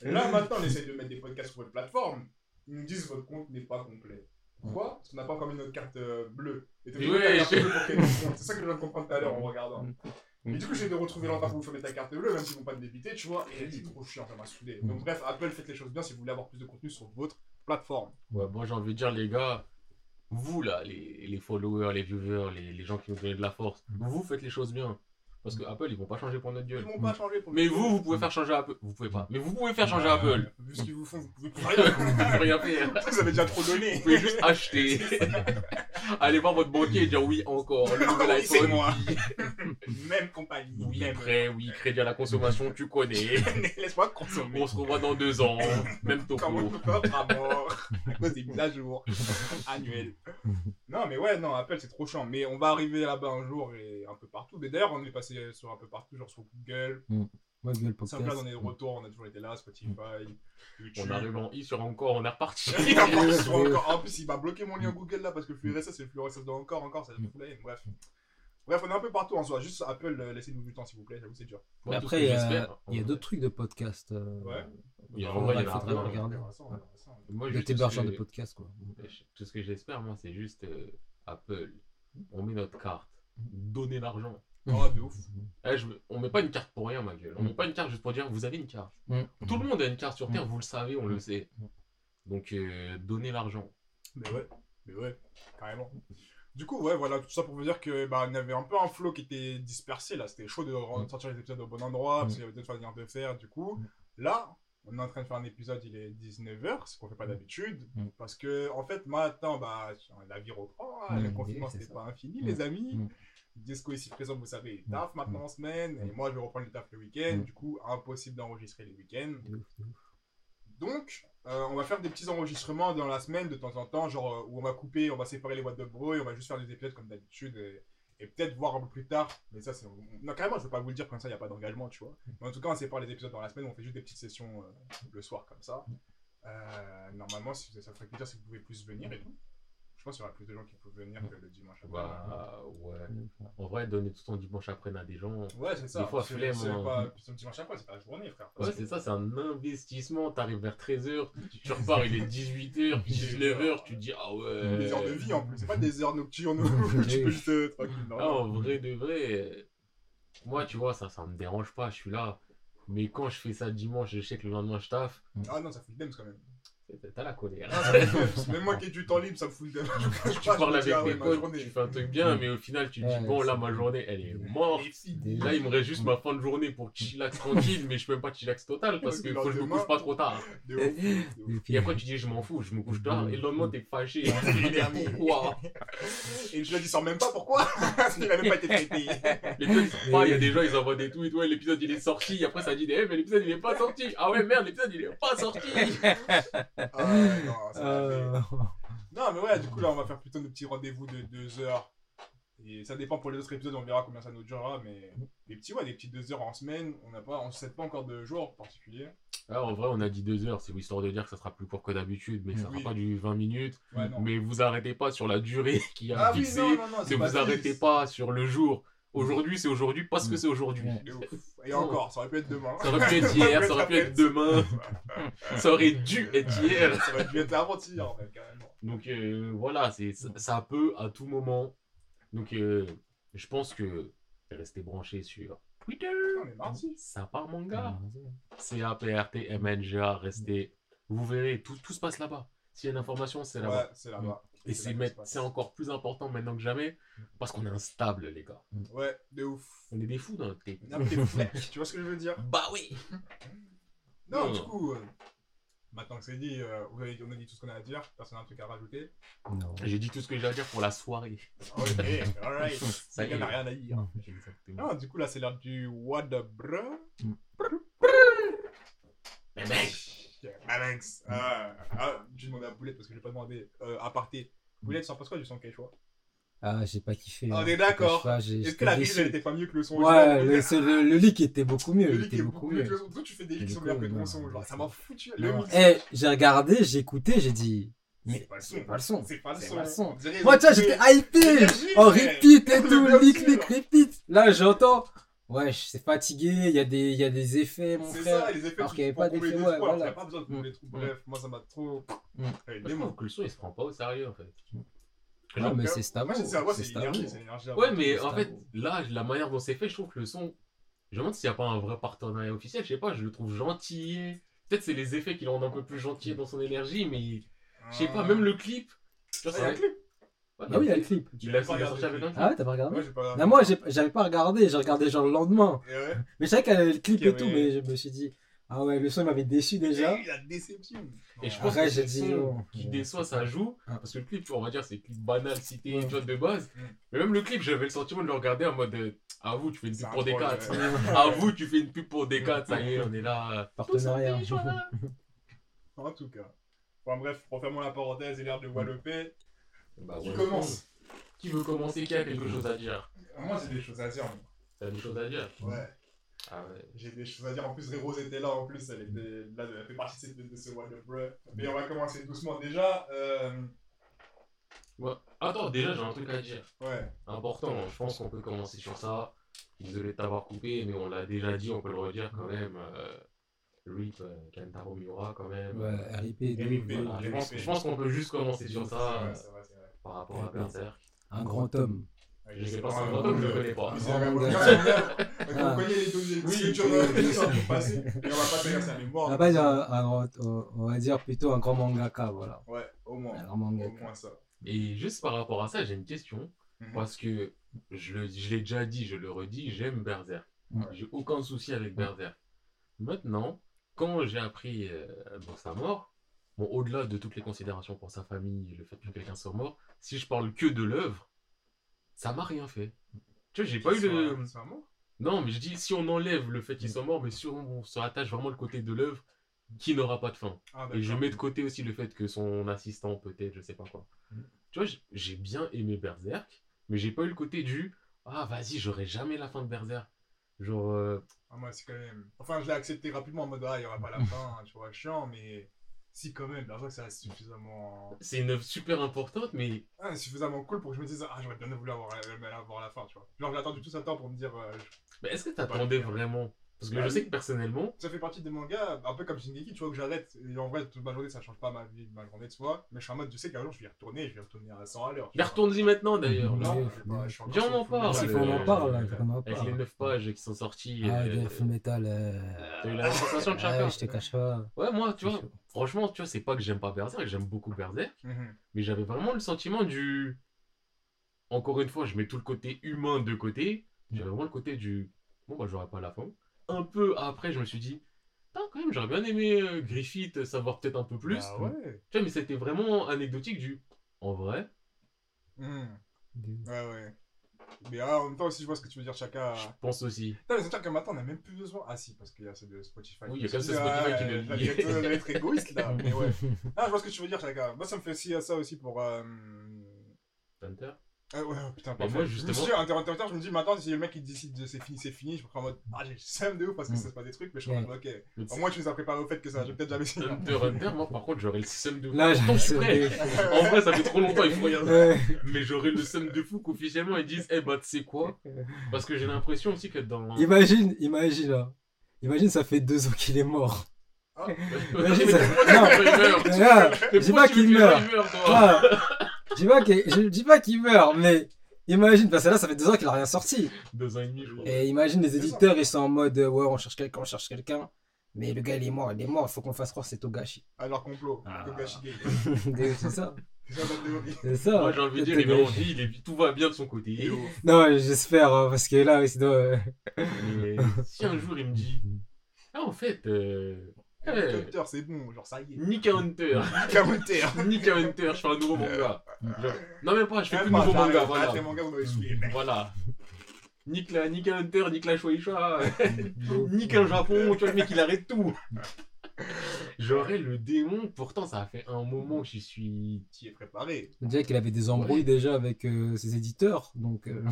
Speaker 1: Là, maintenant, on essaie de mettre des podcasts sur votre plateforme. Ils nous disent votre compte n'est pas complet. Pourquoi? Parce qu'on n'a pas encore mis notre carte euh, bleue. Et carte
Speaker 3: je-
Speaker 1: pour. C'est ça que je viens de comprendre tout à l'heure en regardant. Et du coup, j'ai de retrouver l'endroit où vous faut mettre ta carte bleue, même s'ils vont pas te débiter, tu vois. Et c'est trop chiant, ça m'a saoulé. Donc, bref, Apple, faites les choses bien si vous voulez avoir plus de contenu sur votre plateforme.
Speaker 3: Ouais, moi j'ai envie de dire, les gars, vous là, les, les followers, les viewers, les, gens qui nous donnent de la force, vous faites les choses bien. Parce que Apple, ils vont pas changer pour notre
Speaker 1: Ils
Speaker 3: gueule.
Speaker 1: vont pas changer pour
Speaker 3: Mais vous, vous pouvez faire changer Apple. Vous pouvez pas. Mais vous pouvez faire changer
Speaker 1: Euh,
Speaker 3: Apple.
Speaker 1: Vu ce qu'ils vous font, vous pouvez plus rien.
Speaker 3: Vous pouvez rien faire.
Speaker 1: vous avez [laughs] déjà trop donné.
Speaker 3: Vous pouvez juste acheter. [laughs] [laughs] Allez voir votre banquier et dire oui encore. Le nouvel iPhone.
Speaker 1: moi. Même compagnie.
Speaker 3: Oui,
Speaker 1: même.
Speaker 3: prêt, oui, crédit à la consommation, tu connais.
Speaker 1: Laisse-moi consommer.
Speaker 3: On se revoit dans deux ans. Même
Speaker 1: Comment
Speaker 3: topo.
Speaker 1: on peut pas à mort à cause des mises à jour annuelles. Non, mais ouais, non, Apple c'est trop chiant. Mais on va arriver là-bas un jour et un peu partout. Mais d'ailleurs, on est passé sur un peu partout, genre sur Google.
Speaker 2: Moi, Google Podcast.
Speaker 1: SoundCloud, on est de retour, on a toujours été là, Spotify, YouTube.
Speaker 3: On arrive en I sur encore, on est reparti. [laughs]
Speaker 1: Il a pas sur encore. En plus, il m'a bloqué mon lien Google là parce que le flux RSS, c'est le flux RSS de encore, encore, ça me fout la haine. Bref. Bref, on est un peu partout en soi. Juste Apple, euh, laissez-nous du temps s'il vous plaît, j'avoue, c'est dur.
Speaker 2: Mais après, il y a, y a d'autres trucs de podcast. euh,
Speaker 1: Ouais.
Speaker 3: Il y a- vrai, il
Speaker 2: faudrait regarder.
Speaker 3: Moi, juste ce
Speaker 2: hébergeur de podcast, quoi.
Speaker 3: Tout ce que j'espère, moi, c'est juste euh, Apple. On met notre carte. Donner l'argent.
Speaker 1: Oh, de ouf.
Speaker 3: Eh, je On met pas une carte pour rien, ma gueule. On met pas une carte juste pour dire vous avez une carte.
Speaker 2: Mm.
Speaker 3: Tout le monde a une carte sur Terre,
Speaker 2: Mm.
Speaker 3: vous le savez, on le sait.
Speaker 2: Mm.
Speaker 3: Donc, euh, donnez l'argent.
Speaker 1: Mais ouais, mais ouais, carrément. Du coup, ouais, voilà, tout ça pour vous dire que bah, y avait un peu un flow qui était dispersé là. C'était chaud de
Speaker 2: Mm.
Speaker 1: sortir les épisodes au bon endroit parce
Speaker 2: Mm.
Speaker 1: qu'il y avait d'autres manières de faire. Du coup,
Speaker 2: Mm.
Speaker 1: là, on est en train de faire un épisode, il est 19h, ce qu'on fait pas d'habitude.
Speaker 2: Mm.
Speaker 1: Parce que, en fait, maintenant, bah, la vie reprend. hein,
Speaker 2: Mm,
Speaker 1: le confinement,
Speaker 2: c'est
Speaker 1: c'était
Speaker 2: ça.
Speaker 1: pas infini,
Speaker 2: Mm.
Speaker 1: les amis. Disco ici présent, vous savez, il taf maintenant en semaine. Et moi, je vais reprendre le taf le week-end. Du coup, impossible d'enregistrer les week-ends. Donc, euh, on va faire des petits enregistrements dans la semaine de temps en temps, genre euh, où on va couper, on va séparer les boîtes de bro et on va juste faire des épisodes comme d'habitude et, et peut-être voir un peu plus tard. Mais ça, c'est. Non, carrément, je veux pas vous le dire comme ça, il n'y a pas d'engagement, tu vois. Mais en tout cas, on sépare les épisodes dans la semaine, on fait juste des petites sessions euh, le soir comme ça. Euh, normalement, si, ça ferait plaisir si vous pouvez plus venir et tout. Je pense qu'il y aura plus de gens qui peuvent venir que le dimanche. après.
Speaker 3: Bah, ouais. En vrai, donner tout ton dimanche après à des gens.
Speaker 1: Ouais, c'est ça.
Speaker 3: Des fois,
Speaker 1: C'est-
Speaker 3: flemme,
Speaker 1: C'est
Speaker 3: hein.
Speaker 1: pas ton dimanche après, c'est pas la journée, frère.
Speaker 3: Ouais, c'est ça, c'est un investissement. T'arrives vers 13h, tu repars, il est 18h, 19h, [laughs] tu te dis, ah ouais.
Speaker 1: Des heures de vie en plus, c'est pas des heures nocturnes [laughs] où tu peux juste tranquille. non,
Speaker 3: Ah, en vrai de vrai, moi, tu vois, ça, ça me dérange pas, je suis là. Mais quand je fais ça dimanche, je sais que le lendemain, je taffe.
Speaker 1: Ah non, ça fout le quand même.
Speaker 3: T'as la colère.
Speaker 1: Ah. Même moi [laughs] qui ai du temps libre, ça me fout le [laughs] dems.
Speaker 3: tu parles avec tes potes, tu fais un truc bien, mais au final, tu te dis, bon, là, ma journée, elle est morte. Là, il me reste juste ma fin de journée pour chillax [laughs] tranquille, mais je peux même pas chillax total parce
Speaker 1: le
Speaker 3: faut que je me couche pas trop tard. Et après, tu dis, je m'en fous, je me couche tard, et le lendemain, t'es fâché. Pourquoi?
Speaker 1: Et je dis sans même pas pourquoi? Parce qu'il a même pas été traité.
Speaker 3: L'épisode, il sort pas, il y a des gens, ils envoient des tweets, ouais, l'épisode il est sorti, après ça dit, eh, mais l'épisode il est pas sorti. Ah ouais, merde, l'épisode il est pas sorti. [laughs]
Speaker 1: Ah, non, ça va
Speaker 2: Euh.
Speaker 1: Non, mais ouais, du coup, là, on va faire plutôt des petits rendez-vous de 2 heures. Et ça dépend pour les autres épisodes, on verra combien ça nous durera. Mais des petits, ouais, des petits 2 heures en semaine. On n'a pas, on sait pas encore de jour particulier.
Speaker 3: Ah, en vrai, on a dit deux heures, c'est histoire de dire que ça sera plus court que d'habitude, mais ça
Speaker 1: Oui.
Speaker 3: sera pas du 20 minutes.
Speaker 1: Ouais.
Speaker 3: Mais vous arrêtez pas sur la durée [laughs] qui a
Speaker 1: ah oui,
Speaker 3: fixé,
Speaker 1: non, non, non,
Speaker 3: ne
Speaker 1: c'est
Speaker 3: vous arrêtez pas sur le jour. Aujourd'hui, c'est aujourd'hui parce que
Speaker 2: Mm.
Speaker 3: c'est aujourd'hui.
Speaker 1: Et encore, ça aurait pu être demain.
Speaker 3: Ça aurait pu être hier, ça aurait pu être demain, [laughs] ça aurait dû être hier.
Speaker 1: Ça aurait pu être avant-hier, en fait, carrément.
Speaker 3: Donc euh, voilà, c'est ça, ça peut à tout moment. Donc euh, je pense que restez branchés sur Twitter.
Speaker 1: On est mardi.
Speaker 3: Ça part manga. C-A-P-R-T-M-N-G-A. Restez. Vous verrez, tout, tout se passe là-bas. S'il y a une information, c'est là-bas.
Speaker 1: Ouais, c'est là-bas.
Speaker 3: Et c'est encore plus important maintenant que jamais parce qu'on est instable, les gars.
Speaker 1: Ouais, de ouf.
Speaker 3: On est des fous dans notre tête. [laughs]
Speaker 1: Tu vois ce que je veux dire?
Speaker 3: Bah oui
Speaker 1: Non,
Speaker 3: Non.
Speaker 1: du coup, euh, maintenant que c'est dit, euh, vous avez- on a dit tout ce qu'on a à dire. Personne n'a un truc à rajouter?
Speaker 2: Non.
Speaker 3: J'ai dit tout ce que j'ai à dire pour la soirée.
Speaker 1: Ok, [laughs] alright.
Speaker 3: Ça y
Speaker 1: Il
Speaker 3: est.
Speaker 1: n'y a rien à dire.
Speaker 3: Exactement.
Speaker 1: Non, du coup, là, c'est l'heure du What the Bro.
Speaker 3: Mais mec
Speaker 1: Alex. Ah, ah, j'ai demandé à Boulette parce que j'ai pas demandé euh, à parté. Boulette, ça en passe quoi du son Quechua?
Speaker 2: Ah, j'ai pas kiffé.
Speaker 1: On
Speaker 2: hein.
Speaker 1: est d'accord. Est-ce que la grille, elle était pas mieux que le son
Speaker 2: Ouais, le, le, le leak était beaucoup mieux.
Speaker 1: Le
Speaker 2: il
Speaker 1: leak
Speaker 2: était
Speaker 1: beaucoup mieux. Toi, tu fais des leaks qui sont meilleurs que ton son. Genre,
Speaker 2: non,
Speaker 1: ça m'a foutu. Le
Speaker 2: Non.
Speaker 1: mix.
Speaker 2: Eh, j'ai regardé, j'ai écouté, j'ai dit. Mais
Speaker 1: C'est pas le son.
Speaker 2: c'est pas le son.
Speaker 1: Pas le son.
Speaker 2: pas le son.
Speaker 1: On dirait-
Speaker 2: Moi, tu vois, j'étais hypé en repeat et [laughs] tout, leak, leak, repeat. Là, j'entends. Ouais, c'est fatigué, il y, a des- il y a des effets, mon
Speaker 1: C'est
Speaker 2: frère.
Speaker 1: ça, les effets,
Speaker 2: Alors
Speaker 1: tu
Speaker 2: qu'il y avait pas d'effets, ouais, voilà.
Speaker 1: a pas besoin de
Speaker 2: Mm.
Speaker 1: les trous. Bref, moi, ça m'a trop.
Speaker 2: Mm.
Speaker 3: Trouve que le son il se prend pas au sérieux en fait.
Speaker 2: Non,
Speaker 1: Genre,
Speaker 2: mais c'est Stavo.
Speaker 1: Moi, c'est
Speaker 2: c'est
Speaker 1: c'est l'énergie, c'est.
Speaker 3: Ouais, mais
Speaker 2: c'est
Speaker 3: en fait, là, la manière dont c'est fait, je trouve que le son. Je me demande s'il n'y a pas un vrai partenariat officiel. Je sais pas, je le trouve gentil. Peut-être c'est les effets qui le rendent un peu plus gentil dans son énergie, mais je sais pas, même le clip. tu vois,
Speaker 1: Ah, a un
Speaker 3: c'est-
Speaker 1: clip.
Speaker 2: Ah oui, il y a le clip.
Speaker 3: Il il a
Speaker 1: J'ai pas
Speaker 3: sorti avec un clip.
Speaker 2: Ah ouais, t'as pas regardé
Speaker 1: Moi, j'ai pas.
Speaker 2: Non, moi, j'ai- j'avais pas regardé, j'ai regardé genre le lendemain.
Speaker 1: Et ouais.
Speaker 2: Mais je savais qu'il y avait le clip et tout,
Speaker 1: mais-
Speaker 2: mais je me suis dit, ah ouais, le son m'avait déçu déjà.
Speaker 1: Et La déception.
Speaker 3: Et je pense
Speaker 2: Après,
Speaker 3: que
Speaker 2: j'ai
Speaker 3: c'est
Speaker 2: dit,
Speaker 3: le son
Speaker 2: oh.
Speaker 3: qui déçoit, ça joue.
Speaker 2: Ah.
Speaker 3: Parce que le clip, tu vois, on va dire, c'est clip banal, cité,
Speaker 2: Ouais.
Speaker 3: tu vois, de base.
Speaker 1: Mm.
Speaker 3: Mais même le clip, j'avais le sentiment de le regarder en mode. euh, À vous, tu fais une
Speaker 1: C'est
Speaker 3: pub pour des
Speaker 1: troll,
Speaker 3: 4
Speaker 1: ouais.
Speaker 3: À vous, tu fais une pub pour des 4 Ça y est, on est là.
Speaker 2: Partenariat. [laughs]
Speaker 3: en
Speaker 1: tout cas. Enfin bref, refermons la parenthèse et l'air de Wallopé.
Speaker 3: Bah,
Speaker 1: Qui
Speaker 3: ouais.
Speaker 1: commence
Speaker 3: Qui veut commencer Qui a quelque chose à dire
Speaker 1: Moi, j'ai des choses à dire. moi.
Speaker 3: T'as des choses à dire
Speaker 1: Ouais.
Speaker 3: Ah ouais.
Speaker 1: J'ai des choses à dire. En plus, Rose était là. En plus, elle, était là, elle fait partie de, ce- de ce What the Bruh. Mais on va commencer doucement. Déjà, euh,
Speaker 3: Ouais. Attends, déjà, j'ai un truc à dire.
Speaker 1: ouais.
Speaker 3: Important, je pense qu'on peut commencer sur ça. Désolé de t'avoir coupé, mais on l'a déjà dit, on peut le redire quand même. Euh, RIP, euh, Kentaro Miura quand même.
Speaker 2: Ouais, RIP,
Speaker 3: je pense, je pense qu'on peut juste commencer sur ça
Speaker 1: vrai,
Speaker 3: euh,
Speaker 1: vrai.
Speaker 3: Par rapport à Berserk.
Speaker 2: Un grand homme.
Speaker 3: Je sais
Speaker 1: sais
Speaker 3: pas, c'est un
Speaker 1: euh,
Speaker 3: grand [laughs] homme, je le
Speaker 1: euh,
Speaker 3: connais pas.
Speaker 2: Ah.
Speaker 1: On connaît les
Speaker 2: Oui,
Speaker 1: passer. Et on va pas faire sa mémoire.
Speaker 2: On va, pas dire un, un grand- on va dire plutôt un grand mangaka, voilà.
Speaker 1: Ouais, au moins.
Speaker 2: Un grand
Speaker 1: Au moins ça.
Speaker 3: Et juste par rapport à ça, j'ai une question.
Speaker 1: Mhm.
Speaker 3: Parce que je, l'ai déjà dit, je le redis, j'aime Berserk.
Speaker 2: Ouais.
Speaker 3: J'ai aucun souci avec Berserk. Maintenant, quand j'ai appris euh, bon, sa mort, bon, au-delà de toutes les considérations pour sa famille, le fait que quelqu'un soit mort, si je parle que de l'œuvre, ça m'a rien fait. Tu vois, j'ai pas eu le. Non, mais je dis, si on enlève le fait qu'il soit mort, mais si on se rattache vraiment le côté de l'œuvre, qui n'aura pas de fin?
Speaker 1: Ah,
Speaker 3: Et je mets de côté aussi le fait que son assistant, peut-être, je sais pas quoi.
Speaker 2: Mm.
Speaker 3: Tu vois, j'ai bien aimé Berserk, mais j'ai pas eu le côté du Ah, vas-y, j'aurai jamais la fin de Berserk. Genre, euh,
Speaker 1: Ah, moi, c'est quand même. Enfin, je l'ai accepté rapidement en mode, ah, il y aura pas la [laughs] fin, tu vois, chiant, mais si, quand même, la vrai, ça reste suffisamment.
Speaker 3: c'est une œuvre super importante, mais
Speaker 1: Ah, suffisamment cool pour que je me dise, ah, j'aurais bien voulu avoir, euh, avoir la fin, tu vois. Genre, j'ai attendu tout ce temps pour me dire, euh, je-
Speaker 3: mais est-ce que t'attendais vraiment Parce que
Speaker 1: Bah
Speaker 3: je sais que personnellement,
Speaker 1: ça fait partie des mangas, un peu comme Shingeki, tu vois, que j'arrête. Et en vrai, toute ma journée, ça change pas ma vie, ma journée de soi. Mais je suis en mode, je sais qu'un jour, je vais y retourner, je vais y retourner à 100 à l'heure. tu
Speaker 3: mais retourne-y maintenant d'ailleurs. Là. Viens, on en parle.
Speaker 2: Il faut qu'on en
Speaker 1: euh,
Speaker 2: parle, en
Speaker 3: Avec les 9 pages qui sont sorties.
Speaker 2: Ah, de Full Metal. euh,
Speaker 3: T'as eu la sensation de chacun
Speaker 2: Ouais, je te cache pas.
Speaker 3: Ouais, moi, tu vois, franchement, tu vois, c'est pas que j'aime pas Berserk, j'aime beaucoup Berserk,
Speaker 1: Mhm.
Speaker 3: mais j'avais vraiment le sentiment du. Encore une fois, je mets tout le côté humain de côté, j'avais vraiment le côté du. Bon, bah, j'aurais pas la fin. Un peu après, je me suis dit, Putain, quand même, j'aurais bien aimé euh, Griffith savoir peut-être un peu plus.
Speaker 1: Bah ouais.
Speaker 3: Tu vois, mais c'était vraiment anecdotique du. En vrai,
Speaker 1: Mhm. Ouais, ouais. Mais ah, en même temps aussi, je vois ce que tu veux dire, chacun.
Speaker 3: je pense aussi.
Speaker 1: Putain, mais c'est sûr que maintenant, on n'a même plus besoin. Ah, si, parce qu'il y a ceux de Spotify.
Speaker 3: Oui, il y a
Speaker 1: Je me
Speaker 3: que
Speaker 1: suis
Speaker 3: ceux de
Speaker 1: dit,
Speaker 3: Spotify
Speaker 1: ah,
Speaker 3: qui le
Speaker 1: euh, être- j'allais être égoïste là, mais ouais. [laughs] Ah, je vois ce que tu veux dire, chacun. Moi, ça me fait aussi ça aussi pour. Euh... Ah ouais, putain, parfait.
Speaker 3: moi,
Speaker 1: Je me
Speaker 3: justement-
Speaker 1: suis x Hunter, je me dis, maintenant, si le mec il décide de c'est fini, c'est fini, je me prends en mode, ah, j'ai le de ouf parce que
Speaker 2: Mm.
Speaker 1: c'est pas des trucs, mais je suis en mode, ok. Au moins, tu nous as préparé au fait que ça, je vais peut-être jamais signer. [laughs]
Speaker 3: Hunter Hunter, moi par contre, j'aurais le seum de fou.
Speaker 2: Là,
Speaker 3: je suis prêt.
Speaker 2: seum
Speaker 3: En vrai, ça fait trop longtemps, il faut rien.
Speaker 2: Ouais.
Speaker 3: Mais j'aurais le seum de fou qu'officiellement ils disent, eh bah, tu sais quoi? Parce que j'ai l'impression aussi que dans.
Speaker 2: Imagine, imagine là. Imagine, ça fait deux ans qu'il est mort. [laughs] Imagine, [laughs]
Speaker 3: Mais
Speaker 2: ça-
Speaker 3: meure
Speaker 2: Regarde,
Speaker 3: Mais
Speaker 2: je dis pas qu'il meurt. Je dis pas qu'il- je dis pas qu'il meurt, mais imagine, parce que là, ça fait deux ans qu'il a rien sorti.
Speaker 3: Deux ans et demi, je crois.
Speaker 2: Et imagine, les éditeurs, ils sont en mode, euh, ouais, on cherche quelqu'un, on cherche quelqu'un. Mais le gars, il est mort, il est mort, il faut qu'on fasse croire que c'est Togashi.
Speaker 1: Alors, complot.
Speaker 2: Ah.
Speaker 1: Togashi Gay. [laughs]
Speaker 2: c'est ça.
Speaker 1: C'est ça.
Speaker 3: Moi, j'ai envie de dire, il est en vie, il est- tout va bien de son côté.
Speaker 2: Non, j'espère, hein, parce que là, sinon. euh,
Speaker 3: Mais si un jour il me dit, ah, en fait, euh, eh,
Speaker 1: Hunter, c'est bon, genre, ça y est.
Speaker 3: Nick à Hunter,
Speaker 1: Hunter.
Speaker 3: Nick à [laughs] Hunter, je fais un nouveau manga. Genre, non, même pas, je fais plus de nouveau manga, voilà.
Speaker 1: les mangas, vous m'avez saoulé.
Speaker 3: Voilà. Nick la, Nick à Hunter, Nick la Shueisha, [laughs] Nick un Japon, tu vois, le mec il arrête tout. J'aurais le démon, pourtant ça a fait un moment que j'y suis.
Speaker 1: Tu y es préparé.
Speaker 2: On dirait qu'il avait des embrouilles déjà avec euh, ses éditeurs, donc. euh,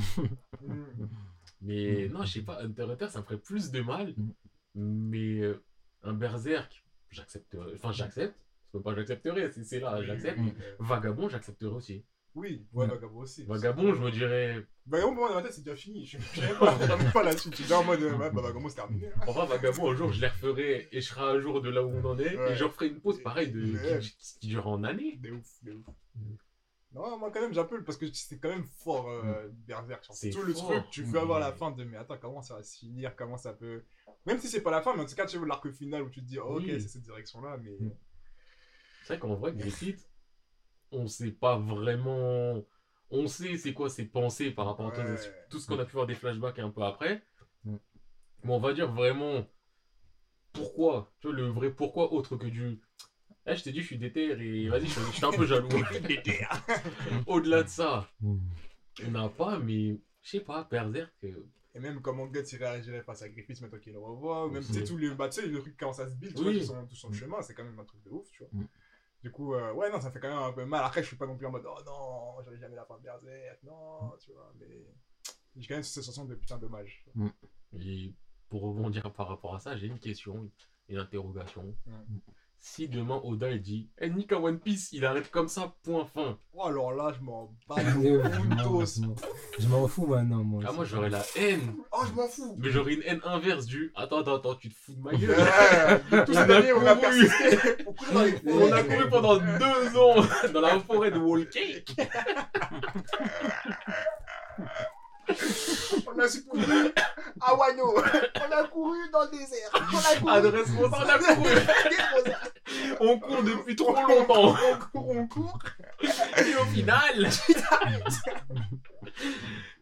Speaker 1: Mhm.
Speaker 3: Mais non, je sais pas, Hunter Hunter ça me ferait plus de mal.
Speaker 2: Mm.
Speaker 3: Mais euh, un Berserk, j'accepterais. Enfin, j'accepte. C'est pas j'accepterais, c'est c'est là, j'accepte. Vagabond, j'accepterais aussi.
Speaker 1: Oui, ouais,
Speaker 2: Ouais.
Speaker 1: Vagabond aussi.
Speaker 3: Vagabond, je me dirais.
Speaker 1: Vagabond, pour moi, dans ma tête, c'est déjà fini. Je je je même pas là-dessus. Tu es déjà en mode, ouais, bah, Vagabond, c'est terminé.
Speaker 3: Enfin, Vagabond, un jour, je les referai et je serai à jour de là où on en est.
Speaker 1: Ouais.
Speaker 3: Et je referai une pause pareille de,
Speaker 1: Ouais.
Speaker 3: qui, qui durera en année.
Speaker 1: De ouf, de ouf. Non, moi, quand même, j'appelle parce que c'est quand même fort, euh, Berserk. Genre,
Speaker 3: C'est
Speaker 1: tout le truc, tu veux avoir la
Speaker 3: Mm.
Speaker 1: fin de, mais attends, comment ça va se finir, comment ça peut? Même si c'est pas la fin, mais en tout cas, tu veux l'arc final où tu te dis, oh, ok,
Speaker 3: Oui.
Speaker 1: c'est cette direction-là, mais.
Speaker 2: Mm.
Speaker 3: C'est vrai qu'en vrai, Griffith, on sait pas vraiment. On sait c'est quoi ses pensées par rapport à tout- ce qu'on a pu voir des flashbacks un peu après.
Speaker 2: Mm.
Speaker 3: Mais on va dire vraiment pourquoi. Tu vois, le vrai pourquoi autre que du. Eh, je t'ai dit, je suis déter et vas-y, je suis [laughs] je suis un peu jaloux. Au-delà de ça, on n'a pas, mais je sais pas, Berserk. euh,
Speaker 1: Et même comment Guts il réagirait face à Griffiths maintenant qu'il le revoit, ou même sais, tous les bah, tu sais, le truc commence à se build, tu
Speaker 3: Oui.
Speaker 1: vois, tout son, tout son chemin, c'est quand même un truc de ouf, tu vois.
Speaker 2: Mm.
Speaker 1: Du coup, euh, ouais, non, ça fait quand même un peu mal. Après, je suis pas non plus en mode, oh non, j'aurais jamais la fin de Berserk, non, tu vois, mais j'ai quand même cette sensation de putain dommage.
Speaker 3: Et pour rebondir par rapport à ça, j'ai une question, une interrogation.
Speaker 1: Mm.
Speaker 3: Si demain Oda il dit, eh Nick à One Piece, il arrête comme ça, point fin.
Speaker 1: Oh, alors là, je m'en bats [laughs]
Speaker 2: je
Speaker 1: les
Speaker 2: je m'en fous maintenant, moi.
Speaker 3: Ah, moi j'aurais la haine.
Speaker 1: Oh, je m'en fous.
Speaker 3: Mais j'aurais une haine inverse du Attends, attends, attends, tu te fous de ma [laughs] gueule. On a [laughs]
Speaker 1: on persisté.
Speaker 3: A couru pendant deux ans dans la forêt de Wall Cake.
Speaker 1: On a couru à Wano. On a couru dans le désert. On a couru.
Speaker 3: Adresse on a [laughs] couru. On court depuis trop longtemps.
Speaker 1: On court, on court.
Speaker 3: Et au final [laughs]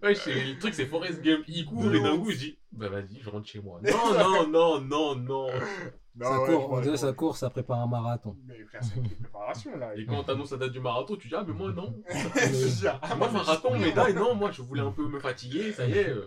Speaker 3: Ouais, le truc c'est Forrest Gump, il court et d'un coup il dit Bah vas-y, je rentre chez moi. Non, non, non, non, non.
Speaker 1: Non,
Speaker 2: ça
Speaker 1: ouais,
Speaker 2: court, on dirait ça court, ça prépare un marathon.
Speaker 1: Mais frère, c'est une préparation là.
Speaker 3: Et quand on t'annonce la date du marathon, tu dis Ah, mais moi non. [laughs]
Speaker 1: Ah,
Speaker 3: Moi,
Speaker 1: mais
Speaker 3: marathon,
Speaker 1: je-
Speaker 3: médaille, non, moi je voulais un peu me fatiguer, ça y est, euh,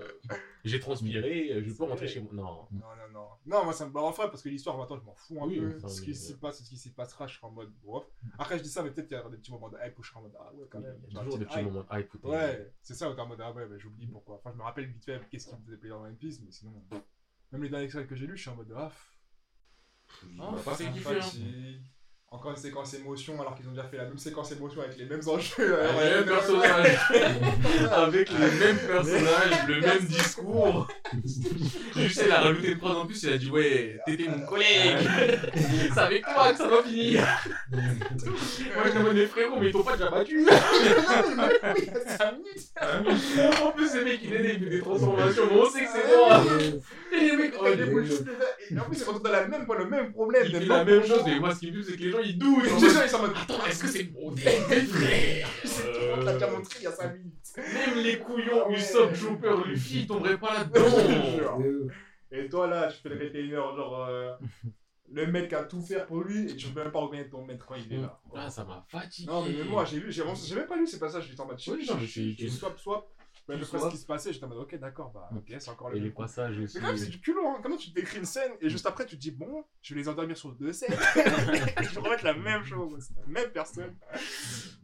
Speaker 3: j'ai transpiré, euh, je peux rentrer chez moi. Non.
Speaker 1: Non, non, non. Non, moi ça me barre en frais parce que l'histoire, maintenant je m'en fous un
Speaker 3: Oui,
Speaker 1: peu. ce qui
Speaker 3: oui.
Speaker 1: s'y passe, ce qui s'y passera, je serai en mode bof. Après, je dis ça, mais peut-être qu'il y aura des petits moments de hype où je serai en mode ah ouais, quand
Speaker 3: Il y
Speaker 1: même.
Speaker 3: a toujours des petits moments de hype
Speaker 1: Ouais, c'est ça, où t'es en mode ah ouais, bah, j'oublie pourquoi. Enfin, je me rappelle vite fait qu'est-ce qui me faisait plaisir dans One Piece, mais sinon, même les derniers extraits que j'ai lus, je suis en mode ah. pff,
Speaker 3: Ah, pas fait kiffer,
Speaker 1: sympathie. Encore une séquence émotion alors qu'ils ont déjà fait la même séquence émotion avec les mêmes enjeux.
Speaker 3: Les
Speaker 1: alors,
Speaker 3: mêmes
Speaker 1: ouais, [laughs]
Speaker 3: personnages, avec les mêmes personnages, le même discours. [laughs] Juste, elle a rajouté une phrase en plus, elle a dit Ouais, t'étais mon collègue, [laughs] c'est avec toi que ça va finir. Moi, je demande mes frérots, mais ils t'ont pas déjà battu.
Speaker 1: Oui, ça minutes.
Speaker 3: En plus, ces mecs, il est des transformations, mais on sait que c'est moi. Et les mecs, oh, les
Speaker 1: des bouches, Et en plus, ils sont dans la même, le même problème.
Speaker 3: Il
Speaker 1: des
Speaker 3: fait la même chose, mais moi, ce qui me c'est que les gens, ils doutent.
Speaker 1: Oui,
Speaker 3: Ils sont en
Speaker 1: c'est
Speaker 3: mode,
Speaker 1: ça, ils sont en mode
Speaker 3: Attends, est-ce que c'est mon frère
Speaker 1: On t'a déjà montré il y a 5 minutes.
Speaker 3: Même les couillons, Usopp, Chopper, Luffy, ils tomberaient pas là-dedans. [laughs]
Speaker 2: Euh,
Speaker 1: Et toi là, tu fais le retainer, genre euh, le mec a tout faire pour lui et tu peux même pas reconnaître ton maître quand il est là.
Speaker 3: Ah, ça m'a fatigué.
Speaker 1: Non, mais moi, j'ai lu, j'ai j'ai même pas lu ces passages, j'étais en mode
Speaker 3: Oui, non, mais c'est-
Speaker 1: j'ai swap, swap. Le ce qui se passait, j'étais en mode ok, d'accord, bah ok, c'est encore le
Speaker 3: Et les passages aussi.
Speaker 1: Mais quand même, c'est du culot, hein. Comment tu décris une scène et juste après tu te dis, bon, je vais les endormir sur deux scènes. [laughs] je vais remettre la même chose, même personne,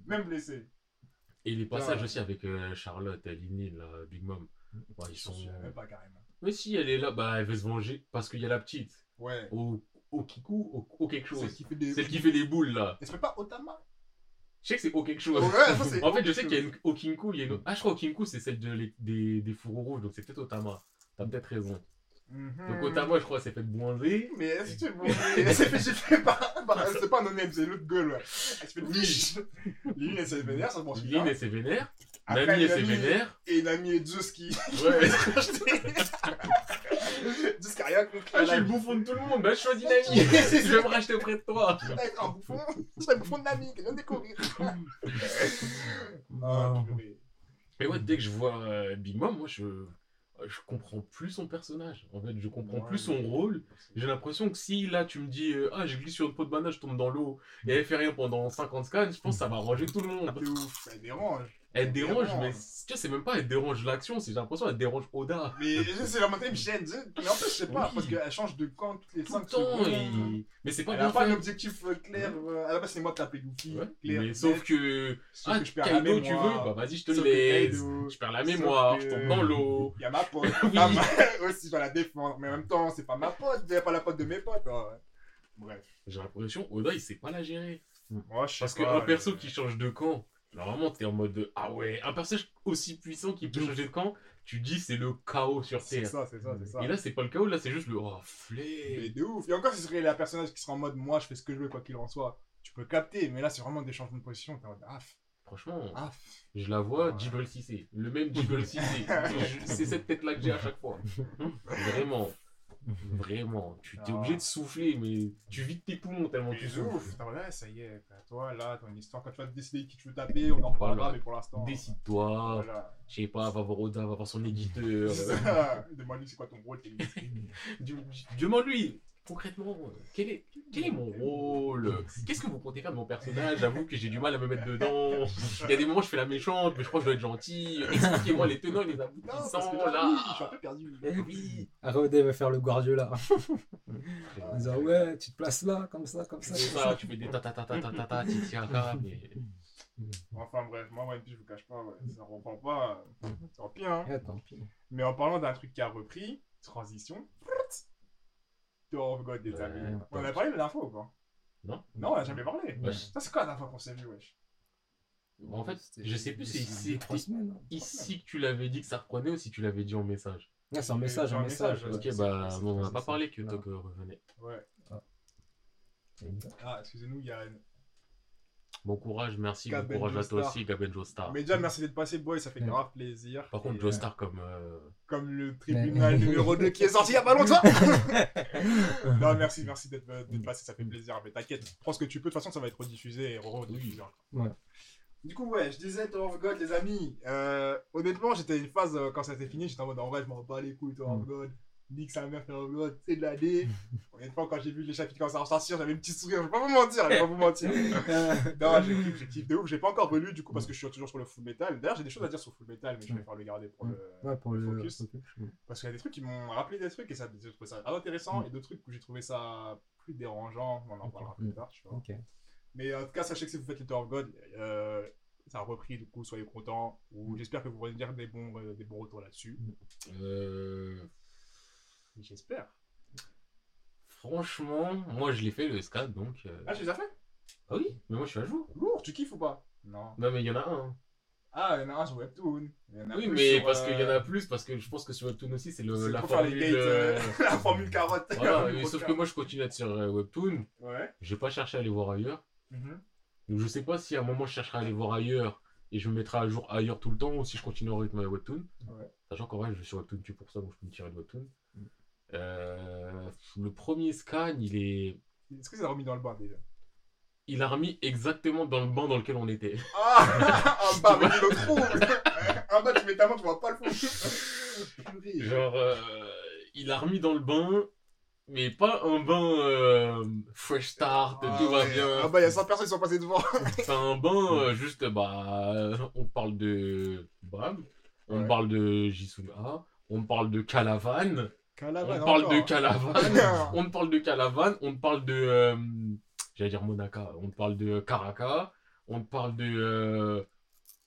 Speaker 1: même blessé.
Speaker 3: Et les passages aussi avec euh, Charlotte, Lini, là, Big Mom. Ouais, ils
Speaker 1: Je
Speaker 3: sont.
Speaker 1: même pas carrément.
Speaker 3: Mais si, elle est là, bah, elle veut se venger. Parce qu'il y a la petite.
Speaker 1: Ouais.
Speaker 3: Au, au Kiku, au, au quelque
Speaker 1: Celle
Speaker 3: chose.
Speaker 1: qui fait des.
Speaker 3: Celle qui fait des boules, là.
Speaker 1: Elle s'appelle pas Otama
Speaker 3: Je sais que c'est au quelque chose.
Speaker 1: Ouais, ça, c'est
Speaker 3: En fait, je sais qu'il y a une Okinku, il y a une autre. Ah, je crois Okinku, c'est celle de, les- des, des fourreaux rouges, donc c'est peut-être Otama. T'as peut-être raison.
Speaker 1: Mhm.
Speaker 3: Donc Otama, je crois, s'est fait boinzer.
Speaker 1: Mais est-ce que bon, elle s'est fait gifler par. par- C'est pas un honnête, c'est l'autre gueule, ouais. Elle s'est fait biche. Lynn, elle s'est vénère, ça souviens.
Speaker 3: Lynn, elle s'est vénère.
Speaker 1: Après,
Speaker 3: Nami, elle s'est
Speaker 1: Nami-
Speaker 3: vénère.
Speaker 1: Et Nami et Zeus qui.
Speaker 3: Ouais. [laughs]
Speaker 1: Zeus qui a rien compris.
Speaker 3: Ah, je suis le bouffon de tout le monde. Bah, je choisis Nami. [laughs] je vais me racheter auprès de toi.
Speaker 1: Un bouffon. Je serais le bouffon de Nami qui vient de découvrir. Ah, purée.
Speaker 3: Mais ouais, dès que je vois euh, Big Mom, moi, je, je comprends plus son personnage. En fait, je comprends
Speaker 1: Ouais,
Speaker 3: plus son rôle. J'ai l'impression que si là, tu me dis, euh, ah, je glisse sur une peau de banane, je tombe dans l'eau, et elle fait rien pendant 50 scans, je pense que ça va ranger tout le monde.
Speaker 1: De ouf, elle dérange.
Speaker 3: Elle dérange, mais tu vois, c'est même pas elle dérange l'action, c'est j'ai l'impression qu'elle dérange Oda.
Speaker 1: Mais c'est la montée me gêne. Mais en plus, je sais pas,
Speaker 3: Oui.
Speaker 1: parce qu'elle change de camp toutes les
Speaker 3: Tout le
Speaker 1: 5
Speaker 3: temps,
Speaker 1: secondes.
Speaker 3: et- mais c'est pas
Speaker 1: Elle
Speaker 3: bien
Speaker 1: a pas
Speaker 3: fait.
Speaker 1: d'objectif euh, clair. euh, À la base, c'est moi de taper Luffy.
Speaker 3: Ouais,
Speaker 1: Clair.
Speaker 3: mais sauf que,
Speaker 1: Sauf
Speaker 3: ah,
Speaker 1: que je perds la
Speaker 3: Kaido, tu veux,
Speaker 1: mémoire.
Speaker 3: bah vas-y, je te laisse. Je perds la mémoire,
Speaker 1: que-
Speaker 3: je tombe dans l'eau.
Speaker 1: Il y a ma pote. [laughs]
Speaker 3: Oui.
Speaker 1: Ah, ma- [laughs] aussi, je dois la défendre. Mais en même temps, c'est pas ma pote. C'est pas la pote de mes potes. Ouais. Bref.
Speaker 3: J'ai l'impression, Oda, il sait pas la gérer.
Speaker 1: Moi, je sais
Speaker 3: Parce qu'un perso qui change de camp, normalement t'es en mode de, ah ouais, un personnage aussi puissant qui peut changer de camp, tu dis c'est le chaos sur
Speaker 1: C'est
Speaker 3: Terre.
Speaker 1: ça, c'est ça, c'est ça.
Speaker 3: Et là c'est pas le chaos, là c'est juste le oh
Speaker 1: Mais
Speaker 3: flé.
Speaker 1: de ouf. Et encore, ce serait la personnage qui serait en mode moi, je fais ce que je veux, quoi qu'il en soit. Tu peux capter, mais là, c'est vraiment des changements de position. T'es en mode ah,
Speaker 3: Franchement,
Speaker 1: ah.
Speaker 3: je la vois,
Speaker 1: Ouais.
Speaker 3: Jibble Cissé. Le même Jibble Cissé. [laughs] C'est cette tête là que j'ai à chaque fois. [laughs] Vraiment. [laughs] Vraiment. Tu t'es
Speaker 1: Ah.
Speaker 3: obligé de souffler, mais tu vides tes poumons tellement
Speaker 1: Mais
Speaker 3: tu souffles.
Speaker 1: ah, ça y est, toi, là, ton histoire, quand tu vas te décider qui tu veux taper, on en reparlera,
Speaker 3: Voilà.
Speaker 1: mais pour l'instant.
Speaker 3: Décide-toi.
Speaker 1: Voilà.
Speaker 3: Je sais pas, va voir Oda, va voir son éditeur. [laughs]
Speaker 1: Demande-lui c'est quoi ton rôle, t'es [laughs]
Speaker 3: Demande-lui, concrètement, euh, quel est, quel est mon rôle? Qu'est-ce que vous comptez faire de mon personnage? J'avoue que j'ai du mal à me mettre dedans. Il y a des moments où je fais la méchante, mais je crois que je dois être gentil. Expliquez-moi les tenants et les
Speaker 1: Non,
Speaker 3: aboutissants,
Speaker 1: que là, je suis un peu perdu.
Speaker 3: Eh oui.
Speaker 2: Oda, il va faire le Guardiola. [laughs] En disant, ouais, tu te places là, comme ça, comme ça.
Speaker 3: C'est
Speaker 2: comme
Speaker 3: ça,
Speaker 2: ça.
Speaker 3: tu fais des ta ta ta ta ta ta ta titi aka, mais
Speaker 1: Enfin bref, moi, One Piece, je vous cache pas, ouais, ça reprend pas. euh, Tant pis, hein.
Speaker 2: Ouais, tant pis.
Speaker 1: Mais en parlant d'un truc qui a repris, transition. Tour of God amis. On en a parlé la dernière fois ou pas?
Speaker 3: Non.
Speaker 1: Non, on a jamais parlé.
Speaker 3: Wesh.
Speaker 1: Ça, c'est quoi la dernière fois qu'on s'est vu, wesh?
Speaker 3: En fait,
Speaker 2: C'était-
Speaker 3: je sais plus si
Speaker 2: semaines. hein.
Speaker 3: ici que tu l'avais dit que ça reprenait ou si tu l'avais dit en message.
Speaker 2: Ah, c'est un message, un
Speaker 1: un
Speaker 2: message.
Speaker 1: message,
Speaker 3: Ok, bah, on n'a pas parlé que
Speaker 2: Non.
Speaker 3: Tog revenait.
Speaker 1: Ouais.
Speaker 2: Une-
Speaker 1: Ah, excusez-nous, il y a
Speaker 3: Bon courage, merci.
Speaker 1: Gaben
Speaker 3: bon courage à toi aussi, Gaben Joestar.
Speaker 1: Mais déjà, merci d'être passé, boy, ça fait
Speaker 2: Ouais.
Speaker 1: grave plaisir.
Speaker 3: Par contre, Joestar comme. euh,
Speaker 1: Comme le tribunal [laughs] numéro 2 qui est sorti il y a pas longtemps. [laughs] non, merci, merci d'être d'être passé, ça fait plaisir. Mais t'inquiète, prends ce que tu peux, de toute façon, ça va être rediffusé et rediffusé.
Speaker 2: Ouais.
Speaker 1: Du coup, ouais, je disais Tower of God, les amis. Euh, honnêtement, j'étais une phase euh, quand ça s'est fini, j'étais en mode en vrai, je m'en bats les couilles, Tower of
Speaker 2: Mm.
Speaker 1: God. Nique sa mère, of God, c'est de l'année. Honnêtement, quand j'ai vu les chapitres commencer à ressortir, j'avais un petit sourire, je vais pas vous mentir, je vais pas vous mentir. [laughs] non, j'ai kiffé, j'ai kiffé de ouf. J'ai pas encore relu du coup parce que je suis toujours sur le full metal. D'ailleurs, j'ai des choses à dire sur full metal, mais je préfère le garder pour le.
Speaker 2: Ouais, pour le.
Speaker 1: focus. Parce qu'il y a des trucs qui m'ont rappelé des trucs et ça, j'ai trouvé ça intéressant
Speaker 2: Mm.
Speaker 1: et d'autres trucs où j'ai trouvé ça plus dérangeant. On en parlera plus
Speaker 2: Mm.
Speaker 1: tard, tu vois. Mais en tout cas, sachez que si vous faites les Tower of God, euh, ça a repris, du coup, soyez contents. Ou j'espère que vous allez dire des bons, euh, des bons retours là-dessus.
Speaker 3: euh,
Speaker 1: J'espère.
Speaker 3: Franchement, moi je l'ai fait le SCAD donc. euh,
Speaker 1: Ah, tu les as fait?
Speaker 3: Ah oui, mais moi je suis à jour.
Speaker 1: Lourd, tu kiffes ou pas? Non.
Speaker 3: Non, mais il y en a un.
Speaker 1: Ah, il y en a un sur Webtoon. Il y en a
Speaker 3: Oui,
Speaker 1: plus
Speaker 3: mais
Speaker 1: sur,
Speaker 3: parce
Speaker 1: euh,
Speaker 3: qu'il y en a plus, parce que je pense que sur Webtoon aussi, c'est le-
Speaker 1: c'est
Speaker 3: la
Speaker 1: pour faire les
Speaker 3: formule.
Speaker 1: gates, euh,
Speaker 3: euh, [laughs]
Speaker 1: la formule carotte.
Speaker 3: Voilà, [laughs] mais sauf que moi je continue à être sur euh, Webtoon.
Speaker 1: Ouais.
Speaker 3: J'ai pas cherché à aller voir ailleurs.
Speaker 1: Mhm.
Speaker 3: Donc je sais pas si à un moment je chercherai à aller voir ailleurs et je me mettrai à jour ailleurs tout le temps ou si je continue au rythme Webtoon.
Speaker 1: Ouais.
Speaker 3: Sachant qu'en vrai je suis sur Webtoon que pour ça donc je peux me tirer de Webtoon. Euh, le premier scan il est.
Speaker 1: Est-ce que ça a remis dans le bain déjà
Speaker 3: Il a remis exactement dans le banc dans lequel on était.
Speaker 1: Ah [laughs] bas, mais tu le trouves [laughs] En bas, tu mets ta main, tu vois pas le fond.
Speaker 3: Genre, euh, il a remis dans le bain, mais pas un bain euh, fresh start,
Speaker 1: Ah
Speaker 3: tout va bien.
Speaker 1: Ah bah, il y a 100 personnes qui sont passées devant. [laughs]
Speaker 3: C'est un bain juste, bah, on parle de Bram, on
Speaker 1: Ouais.
Speaker 3: parle de Jisuna, on parle de Calavan, On parle de
Speaker 1: encore.
Speaker 3: Calavan, [laughs] on parle de Calavan, on parle de, euh, j'allais dire Monaka, on parle de Karaka, on parle de, euh,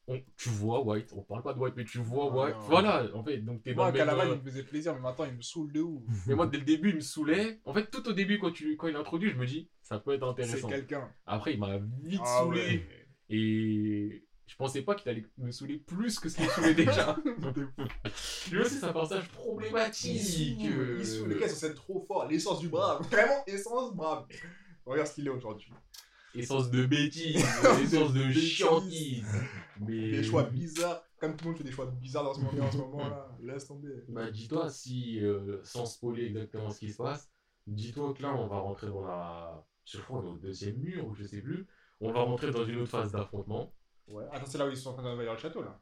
Speaker 3: on- tu vois White, on parle pas de White, mais tu vois
Speaker 1: Ah,
Speaker 3: White, voilà, en fait, donc t'es dans
Speaker 1: Moi,
Speaker 3: le même,
Speaker 1: Calavan,
Speaker 3: euh,
Speaker 1: il me faisait plaisir, mais maintenant, il me saoule de ouf.
Speaker 3: mais moi, dès le début, il me saoulait. En fait, tout au début, quand, tu, quand il introduit, je me dis, ça peut être
Speaker 1: C'est
Speaker 3: intéressant.
Speaker 1: quelqu'un.
Speaker 3: Après, il m'a vite
Speaker 1: Ah
Speaker 3: saoulé.
Speaker 1: ouais.
Speaker 3: Et je pensais pas qu'il allait me saouler plus que ce qu'il me saoulait [laughs] déjà. Lui aussi, c'est un passage problématique.
Speaker 1: Il saoule,
Speaker 3: euh,
Speaker 1: il saoule. Les gars, sont trop fort. L'essence du brave. [laughs] Vraiment, essence brave. Regarde ce qu'il est aujourd'hui.
Speaker 3: Essence de bêtise, [laughs] essence de chiantise. Mais...
Speaker 1: Des choix bizarres. Comme tout le monde fait des choix bizarres dans ce moment, en ce moment-là. Laisse tomber.
Speaker 3: Bah, dis-toi, si, euh, sans spoiler exactement ce qui se passe, dis-toi que là, on va rentrer dans la. Je crois, dans le deuxième mur, ou je sais plus. On va rentrer dans une autre phase d'affrontement.
Speaker 1: Ouais. Attends, c'est là où ils sont en train d'envahir le château, là.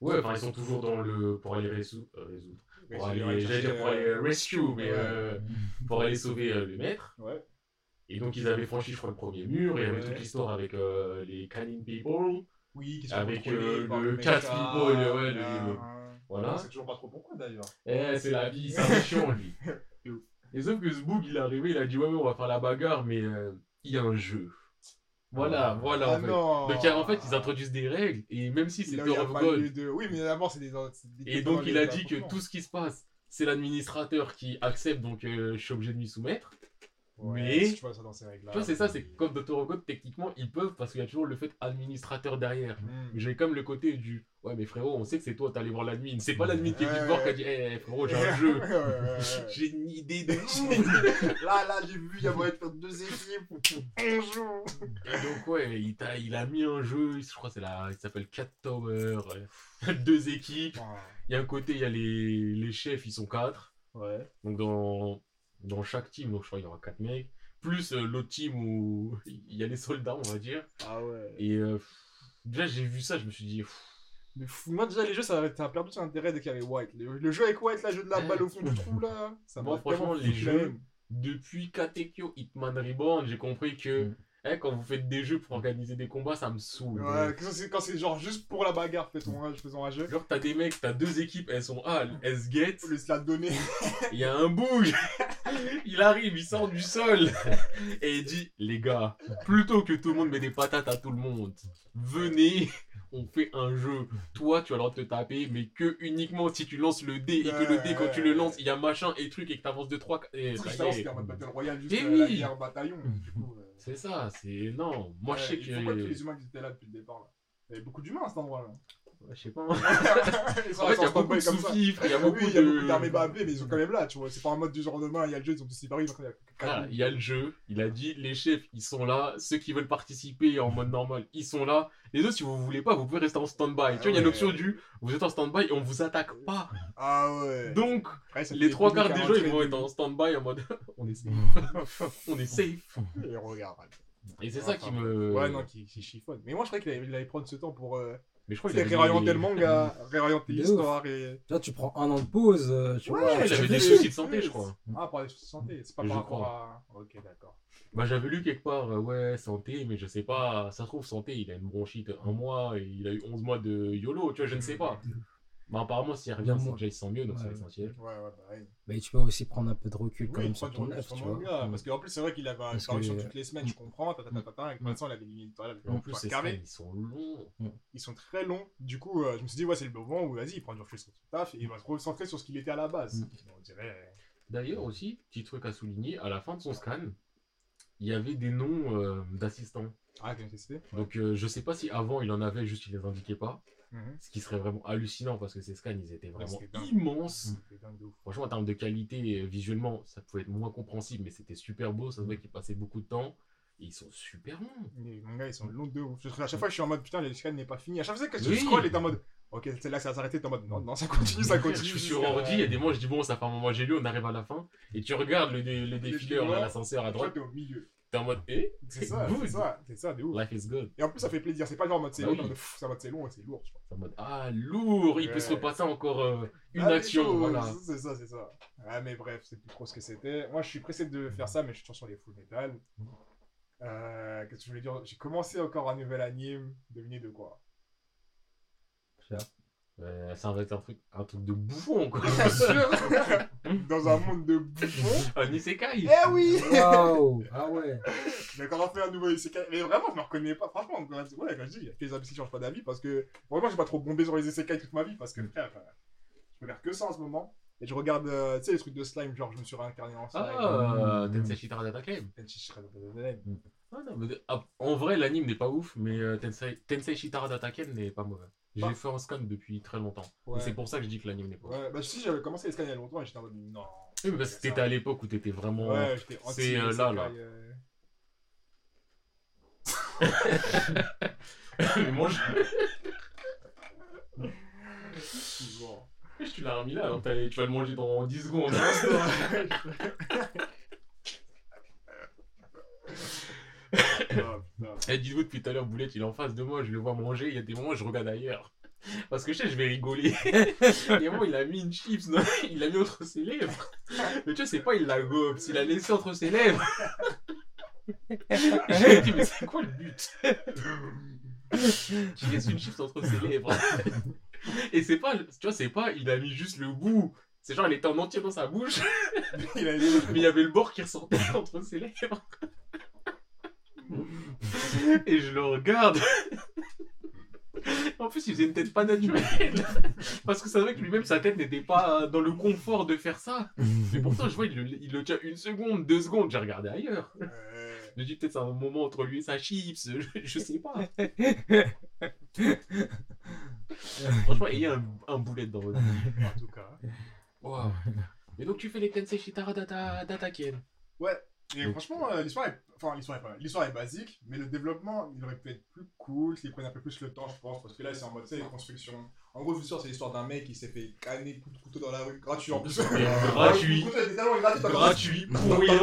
Speaker 3: Ouais, enfin, ils sont toujours dans le. pour aller euh, résoudre. Pour
Speaker 1: c'est-
Speaker 3: aller, j'allais dire pour aller rescue, mais
Speaker 1: ouais.
Speaker 3: euh, [laughs] pour aller sauver euh, le maître.
Speaker 1: Ouais.
Speaker 3: Et donc, ils avaient franchi, je crois, le premier mur. Il y avait toute l'histoire avec euh, les Canine People.
Speaker 1: Oui, qui sont
Speaker 3: Avec, euh, le cat people, ouais, le-
Speaker 1: là,
Speaker 3: le-. Voilà.
Speaker 1: Sait toujours pas trop pourquoi, d'ailleurs.
Speaker 3: Eh, c'est la vie, c'est un chiant, lui. [laughs] Et sauf que ce bug, il est arrivé, il a dit Ouais, ouais, on va faire la bagarre, mais euh, il y a un jeu. Voilà, voilà,
Speaker 1: Ah
Speaker 3: en fait.
Speaker 1: non
Speaker 3: Donc, en fait, ils introduisent des règles, et même si c'est of God,
Speaker 1: de- Oui, mais d'abord, c'est des.
Speaker 3: Et donc il a dit que tout ce qui se passe, c'est l'administrateur qui accepte, donc euh, je suis obligé de m'y soumettre.
Speaker 1: Ouais,
Speaker 3: mais-
Speaker 1: si tu vois ça dans ces règles-là.
Speaker 3: Tu vois, c'est ça, c'est que comme Dr. Robot, techniquement, ils peuvent parce qu'il y a toujours le fait administrateur derrière.
Speaker 1: Hmm.
Speaker 3: J'ai comme le côté du ouais, mais frérot, on sait que c'est toi, t'es allé voir l'admin. C'est pas l'admin qui est venu te voir qui a dit hé frérot, j'ai [laughs] un jeu. [laughs] J'ai une idée de [laughs]
Speaker 1: là, là, j'ai vu, il y a moyen de faire deux équipes. On joue.
Speaker 3: Et donc, ouais, il, t'a- il a mis un jeu, je crois que c'est la, il s'appelle Cat Tower. Deux équipes. Il y a un côté, il y a les, les chefs, ils sont quatre.
Speaker 1: Ouais.
Speaker 3: Donc dans, dans chaque team, donc je crois qu'il y aura 4 mecs, plus euh, l'autre team où [laughs] il y a les soldats, on va dire.
Speaker 1: Ah ouais.
Speaker 3: Et euh, déjà j'ai vu ça, je me suis dit, pff,
Speaker 1: Mais fou, moi, déjà, les jeux, ça, a perdu son intérêt dès qu'il y avait White. Le, le jeu avec White, là, le jeu de la balle au fond du trou, là. Ça
Speaker 3: Moi,
Speaker 1: m'a
Speaker 3: franchement,
Speaker 1: vraiment
Speaker 3: les jeux- depuis Katekyo Hitman Reborn, j'ai compris que
Speaker 2: Mm.
Speaker 3: Hein, quand vous faites des jeux pour organiser des combats, ça me saoule.
Speaker 1: Ouais, quand c'est- genre juste pour la bagarre, faisons un, faisons un jeu.
Speaker 3: Genre t'as des mecs, t'as deux équipes, elles sont ah, elles se guettent,
Speaker 1: Faut lui se la donner.
Speaker 3: il y a un bouge, [laughs] il arrive, il sort du sol [laughs] et il dit les gars, plutôt que tout le monde met des patates à tout le monde, venez, on fait un jeu. Toi, tu as le droit de te taper, mais que uniquement si tu lances le dé et que le dé quand tu le lances, il y a machin et truc et que t'avances de 3 et ça y est.
Speaker 1: Battle Royale, juste
Speaker 3: Eh
Speaker 1: la guerre bataillon. Du coup,
Speaker 3: C'est ça, c'est non, moi je
Speaker 1: ouais,
Speaker 3: sais
Speaker 1: il faut pas tous
Speaker 3: que
Speaker 1: les humains qui étaient là depuis le départ. Là. Il y avait beaucoup d'humains à cet endroit-là.
Speaker 3: Ouais, Je sais pas. [laughs]
Speaker 1: Ils sont
Speaker 3: En fait, il y a beaucoup de
Speaker 1: stand-by comme ça.
Speaker 3: sous-fifres, il y a
Speaker 1: Ah
Speaker 3: beaucoup
Speaker 1: oui, il y a beaucoup
Speaker 3: de.
Speaker 1: d'armées babées, mais ils sont quand même là, tu vois. C'est pas en mode du jour au lendemain, il y a le jeu, ils ont tous séparé, ils ont
Speaker 3: Ah, il y a le jeu, il a dit les chefs ils sont là, ceux qui veulent participer en mode normal ils sont là, les autres si vous voulez pas vous pouvez rester en stand-by. tu vois, il y a
Speaker 1: ouais.
Speaker 3: l'option du vous êtes en stand-by et on vous attaque pas.
Speaker 1: Ah ouais.
Speaker 3: Donc
Speaker 1: fait
Speaker 3: les trois quarts des gens ils vont être en stand-by en mode [laughs] on est safe. [laughs] on est safe.
Speaker 1: Et regarde.
Speaker 3: Et c'est ça qui me.
Speaker 1: Ouais, non, qui, qui chiffonne. Mais moi, je croyais qu'il allait, il allait prendre ce temps pour euh,
Speaker 3: Mais je crois qu'il avait
Speaker 1: réorienter
Speaker 3: des-
Speaker 1: le manga, [laughs] réorienter
Speaker 2: De
Speaker 1: l'histoire et.
Speaker 2: Tu prends un an de pause, euh, tu
Speaker 1: Ouais,
Speaker 2: vois.
Speaker 3: J'avais des soucis de santé je crois.
Speaker 1: Ah, pour les soucis de santé, c'est pas par rapport
Speaker 3: crois.
Speaker 1: à. Ok, d'accord.
Speaker 3: Bah j'avais lu quelque part euh, ouais santé mais je sais pas, ça se trouve santé il a une bronchite un mois et il a eu 11 mois de YOLO, tu vois je ne sais pas. [laughs] Mais apparemment s'il revient c'est que déjà il se sent mieux donc c'est
Speaker 2: Ouais.
Speaker 3: l'essentiel.
Speaker 1: Ouais, ouais, pareil.
Speaker 2: Mais tu peux aussi prendre un peu de recul quand
Speaker 1: Oui,
Speaker 2: même sur ton œuvre, tu vois.
Speaker 1: Parce qu'en plus, c'est vrai qu'il avait une parution
Speaker 2: que-
Speaker 1: toutes les semaines, je comprends. Ta, ta, ta, ta, ta, avec Vincent, il avait
Speaker 3: Et en plus
Speaker 1: carré.
Speaker 3: ils sont longs.
Speaker 1: Ils sont très longs. Du coup, euh, je me suis dit, ouais, c'est le moment où, vas-y, il prend du recul sur son taf et il va se concentrer sur ce qu'il était à la base.
Speaker 2: Mm.
Speaker 1: On dirait.
Speaker 3: D'ailleurs aussi, petit truc à souligner, à la fin de son scan, il y avait des noms euh, d'assistants.
Speaker 1: Ah,
Speaker 3: Donc euh, je sais pas si avant il en avait, juste il les indiquait pas.
Speaker 1: Mhm.
Speaker 3: Ce qui serait vraiment hallucinant parce que ces scans ils étaient vraiment immenses. Franchement en termes de qualité, euh, visuellement ça pouvait être moins compréhensible mais c'était super beau, ça se voit qu'ils passaient beaucoup de temps. Et ils sont super longs.
Speaker 1: Les mangas, ils sont longs de ouf. Je- À chaque fois, je suis en mode, putain, le scan n'est pas fini. À chaque fois que tu
Speaker 3: Oui.
Speaker 1: scrolls, t'es en mode, ok, c'est là que ça va s'arrêter. T'es en mode, non, non, ça continue, ça [laughs]
Speaker 3: Je
Speaker 1: continue.
Speaker 3: suis sur ordi, il y a des moments je dis bon ça fait un moment j'ai lu, on arrive à la fin. Et tu regardes le, le défileur,
Speaker 1: défileur,
Speaker 3: là, l'ascenseur à droite,
Speaker 1: t'es au milieu.
Speaker 3: T'es en mode eh
Speaker 1: C'est ça, c'est ça, c'est ça, de ouf.
Speaker 3: Life is good.
Speaker 1: Et en plus, ça fait plaisir. C'est pas genre en mode c'est long, mode, pff, c'est en mode c'est long, c'est lourd.
Speaker 3: C'est en mode ah lourd, il peut se repasser encore euh, une
Speaker 1: Ah,
Speaker 3: action, voilà.
Speaker 1: C'est ça, c'est ça. Ah, mais bref, c'est plus trop ce que c'était. Moi, je suis pressé de faire ça, mais je suis toujours sur les full metal. Euh, Qu'est-ce que je voulais dire? J'ai commencé encore un nouvel anime. Devinez de quoi?
Speaker 3: Euh, ça va être un truc, un truc de bouffon quoi. [laughs]
Speaker 1: Bien sûr [laughs] Dans un monde de bouffons. [laughs]
Speaker 3: un isekai.
Speaker 1: Eh oui
Speaker 2: Waouh Ah ouais
Speaker 1: J'ai encore fait un nouveau isekai. Mais vraiment, je me reconnais pas. Franchement, quand je- ouais, quand je dis, il y a que les imbéciles qui changent pas d'avis parce que vraiment, j'ai pas trop bombé sur les isekai toute ma vie parce que frère, euh, je regarde que ça en ce moment. Et je regarde, euh, tu sais, les trucs de slime, genre je me suis réincarné en slime.
Speaker 3: Ah,
Speaker 2: Mm.
Speaker 3: Tensei Shitara
Speaker 1: Shirada-
Speaker 3: Ah non, mais, en vrai, l'anime n'est pas ouf, mais euh, Tensei, Tensei Shitara Dataclame n'est pas mauvais. J'ai
Speaker 1: Bah.
Speaker 3: fait un scan depuis très longtemps.
Speaker 1: Ouais.
Speaker 3: Et c'est pour ça que je dis que l'anime n'est pas ouf.
Speaker 1: Ouais, bah si, j'avais commencé les scans il y a longtemps et j'étais en mode non.
Speaker 3: Oui, mais parce que t'étais à l'époque où t'étais vraiment.
Speaker 1: Ouais, j'étais anti
Speaker 3: c'est, euh, là, là.
Speaker 1: euh. [laughs]
Speaker 3: mais moi, je... Tu l'as remis là, alors tu vas le manger dans 10 secondes. [laughs]
Speaker 1: Putain.
Speaker 3: Eh, dites-vous depuis tout à l'heure, Boulette, il est en face de moi, je le vois manger, il y a des moments où je regarde ailleurs. Parce que je sais, je vais rigoler. [laughs] Et moi, il a mis une chips, non, il l'a mis entre ses lèvres. Mais tu vois, c'est pas il la gobe, il l'a laissé entre ses lèvres. [laughs] J'ai dit, mais c'est quoi le but? Tu laisses une chips entre ses lèvres. Et c'est pas, tu vois, c'est pas, il a mis juste le bout. C'est genre, elle était en entier dans sa bouche,
Speaker 1: Il a
Speaker 3: mais il y avait le bord qui ressortait entre ses lèvres. [laughs] Et je le regarde. En plus, il faisait une tête pas naturelle. Parce que c'est vrai que lui-même, sa tête n'était pas dans le confort de faire ça. Mais pourtant, je vois, il le, il le tient une seconde, deux secondes. J'ai regardé ailleurs. Je dis peut-être c'est un moment entre lui et sa chips. Je, je sais pas. Franchement, ayez un, un boulet dans votre vie.
Speaker 1: en tout cas.
Speaker 3: Waouh. Et donc, tu fais les Tensei Shitara Data, Dataken.
Speaker 1: Ouais. Et
Speaker 3: Donc,
Speaker 1: franchement, euh, l'histoire est... Enfin, l'histoire est pas mal. L'histoire est basique, mais le développement, il aurait pu être plus cool s'il prenait un peu plus le temps, je pense, parce que là, c'est en mode, tu sais, construction. En gros, l'histoire, c'est l'histoire d'un mec qui s'est fait canner coup de couteau dans la rue, gratuit en plus. [laughs]
Speaker 3: Gratuit.
Speaker 1: Gratuit,
Speaker 3: pour rien.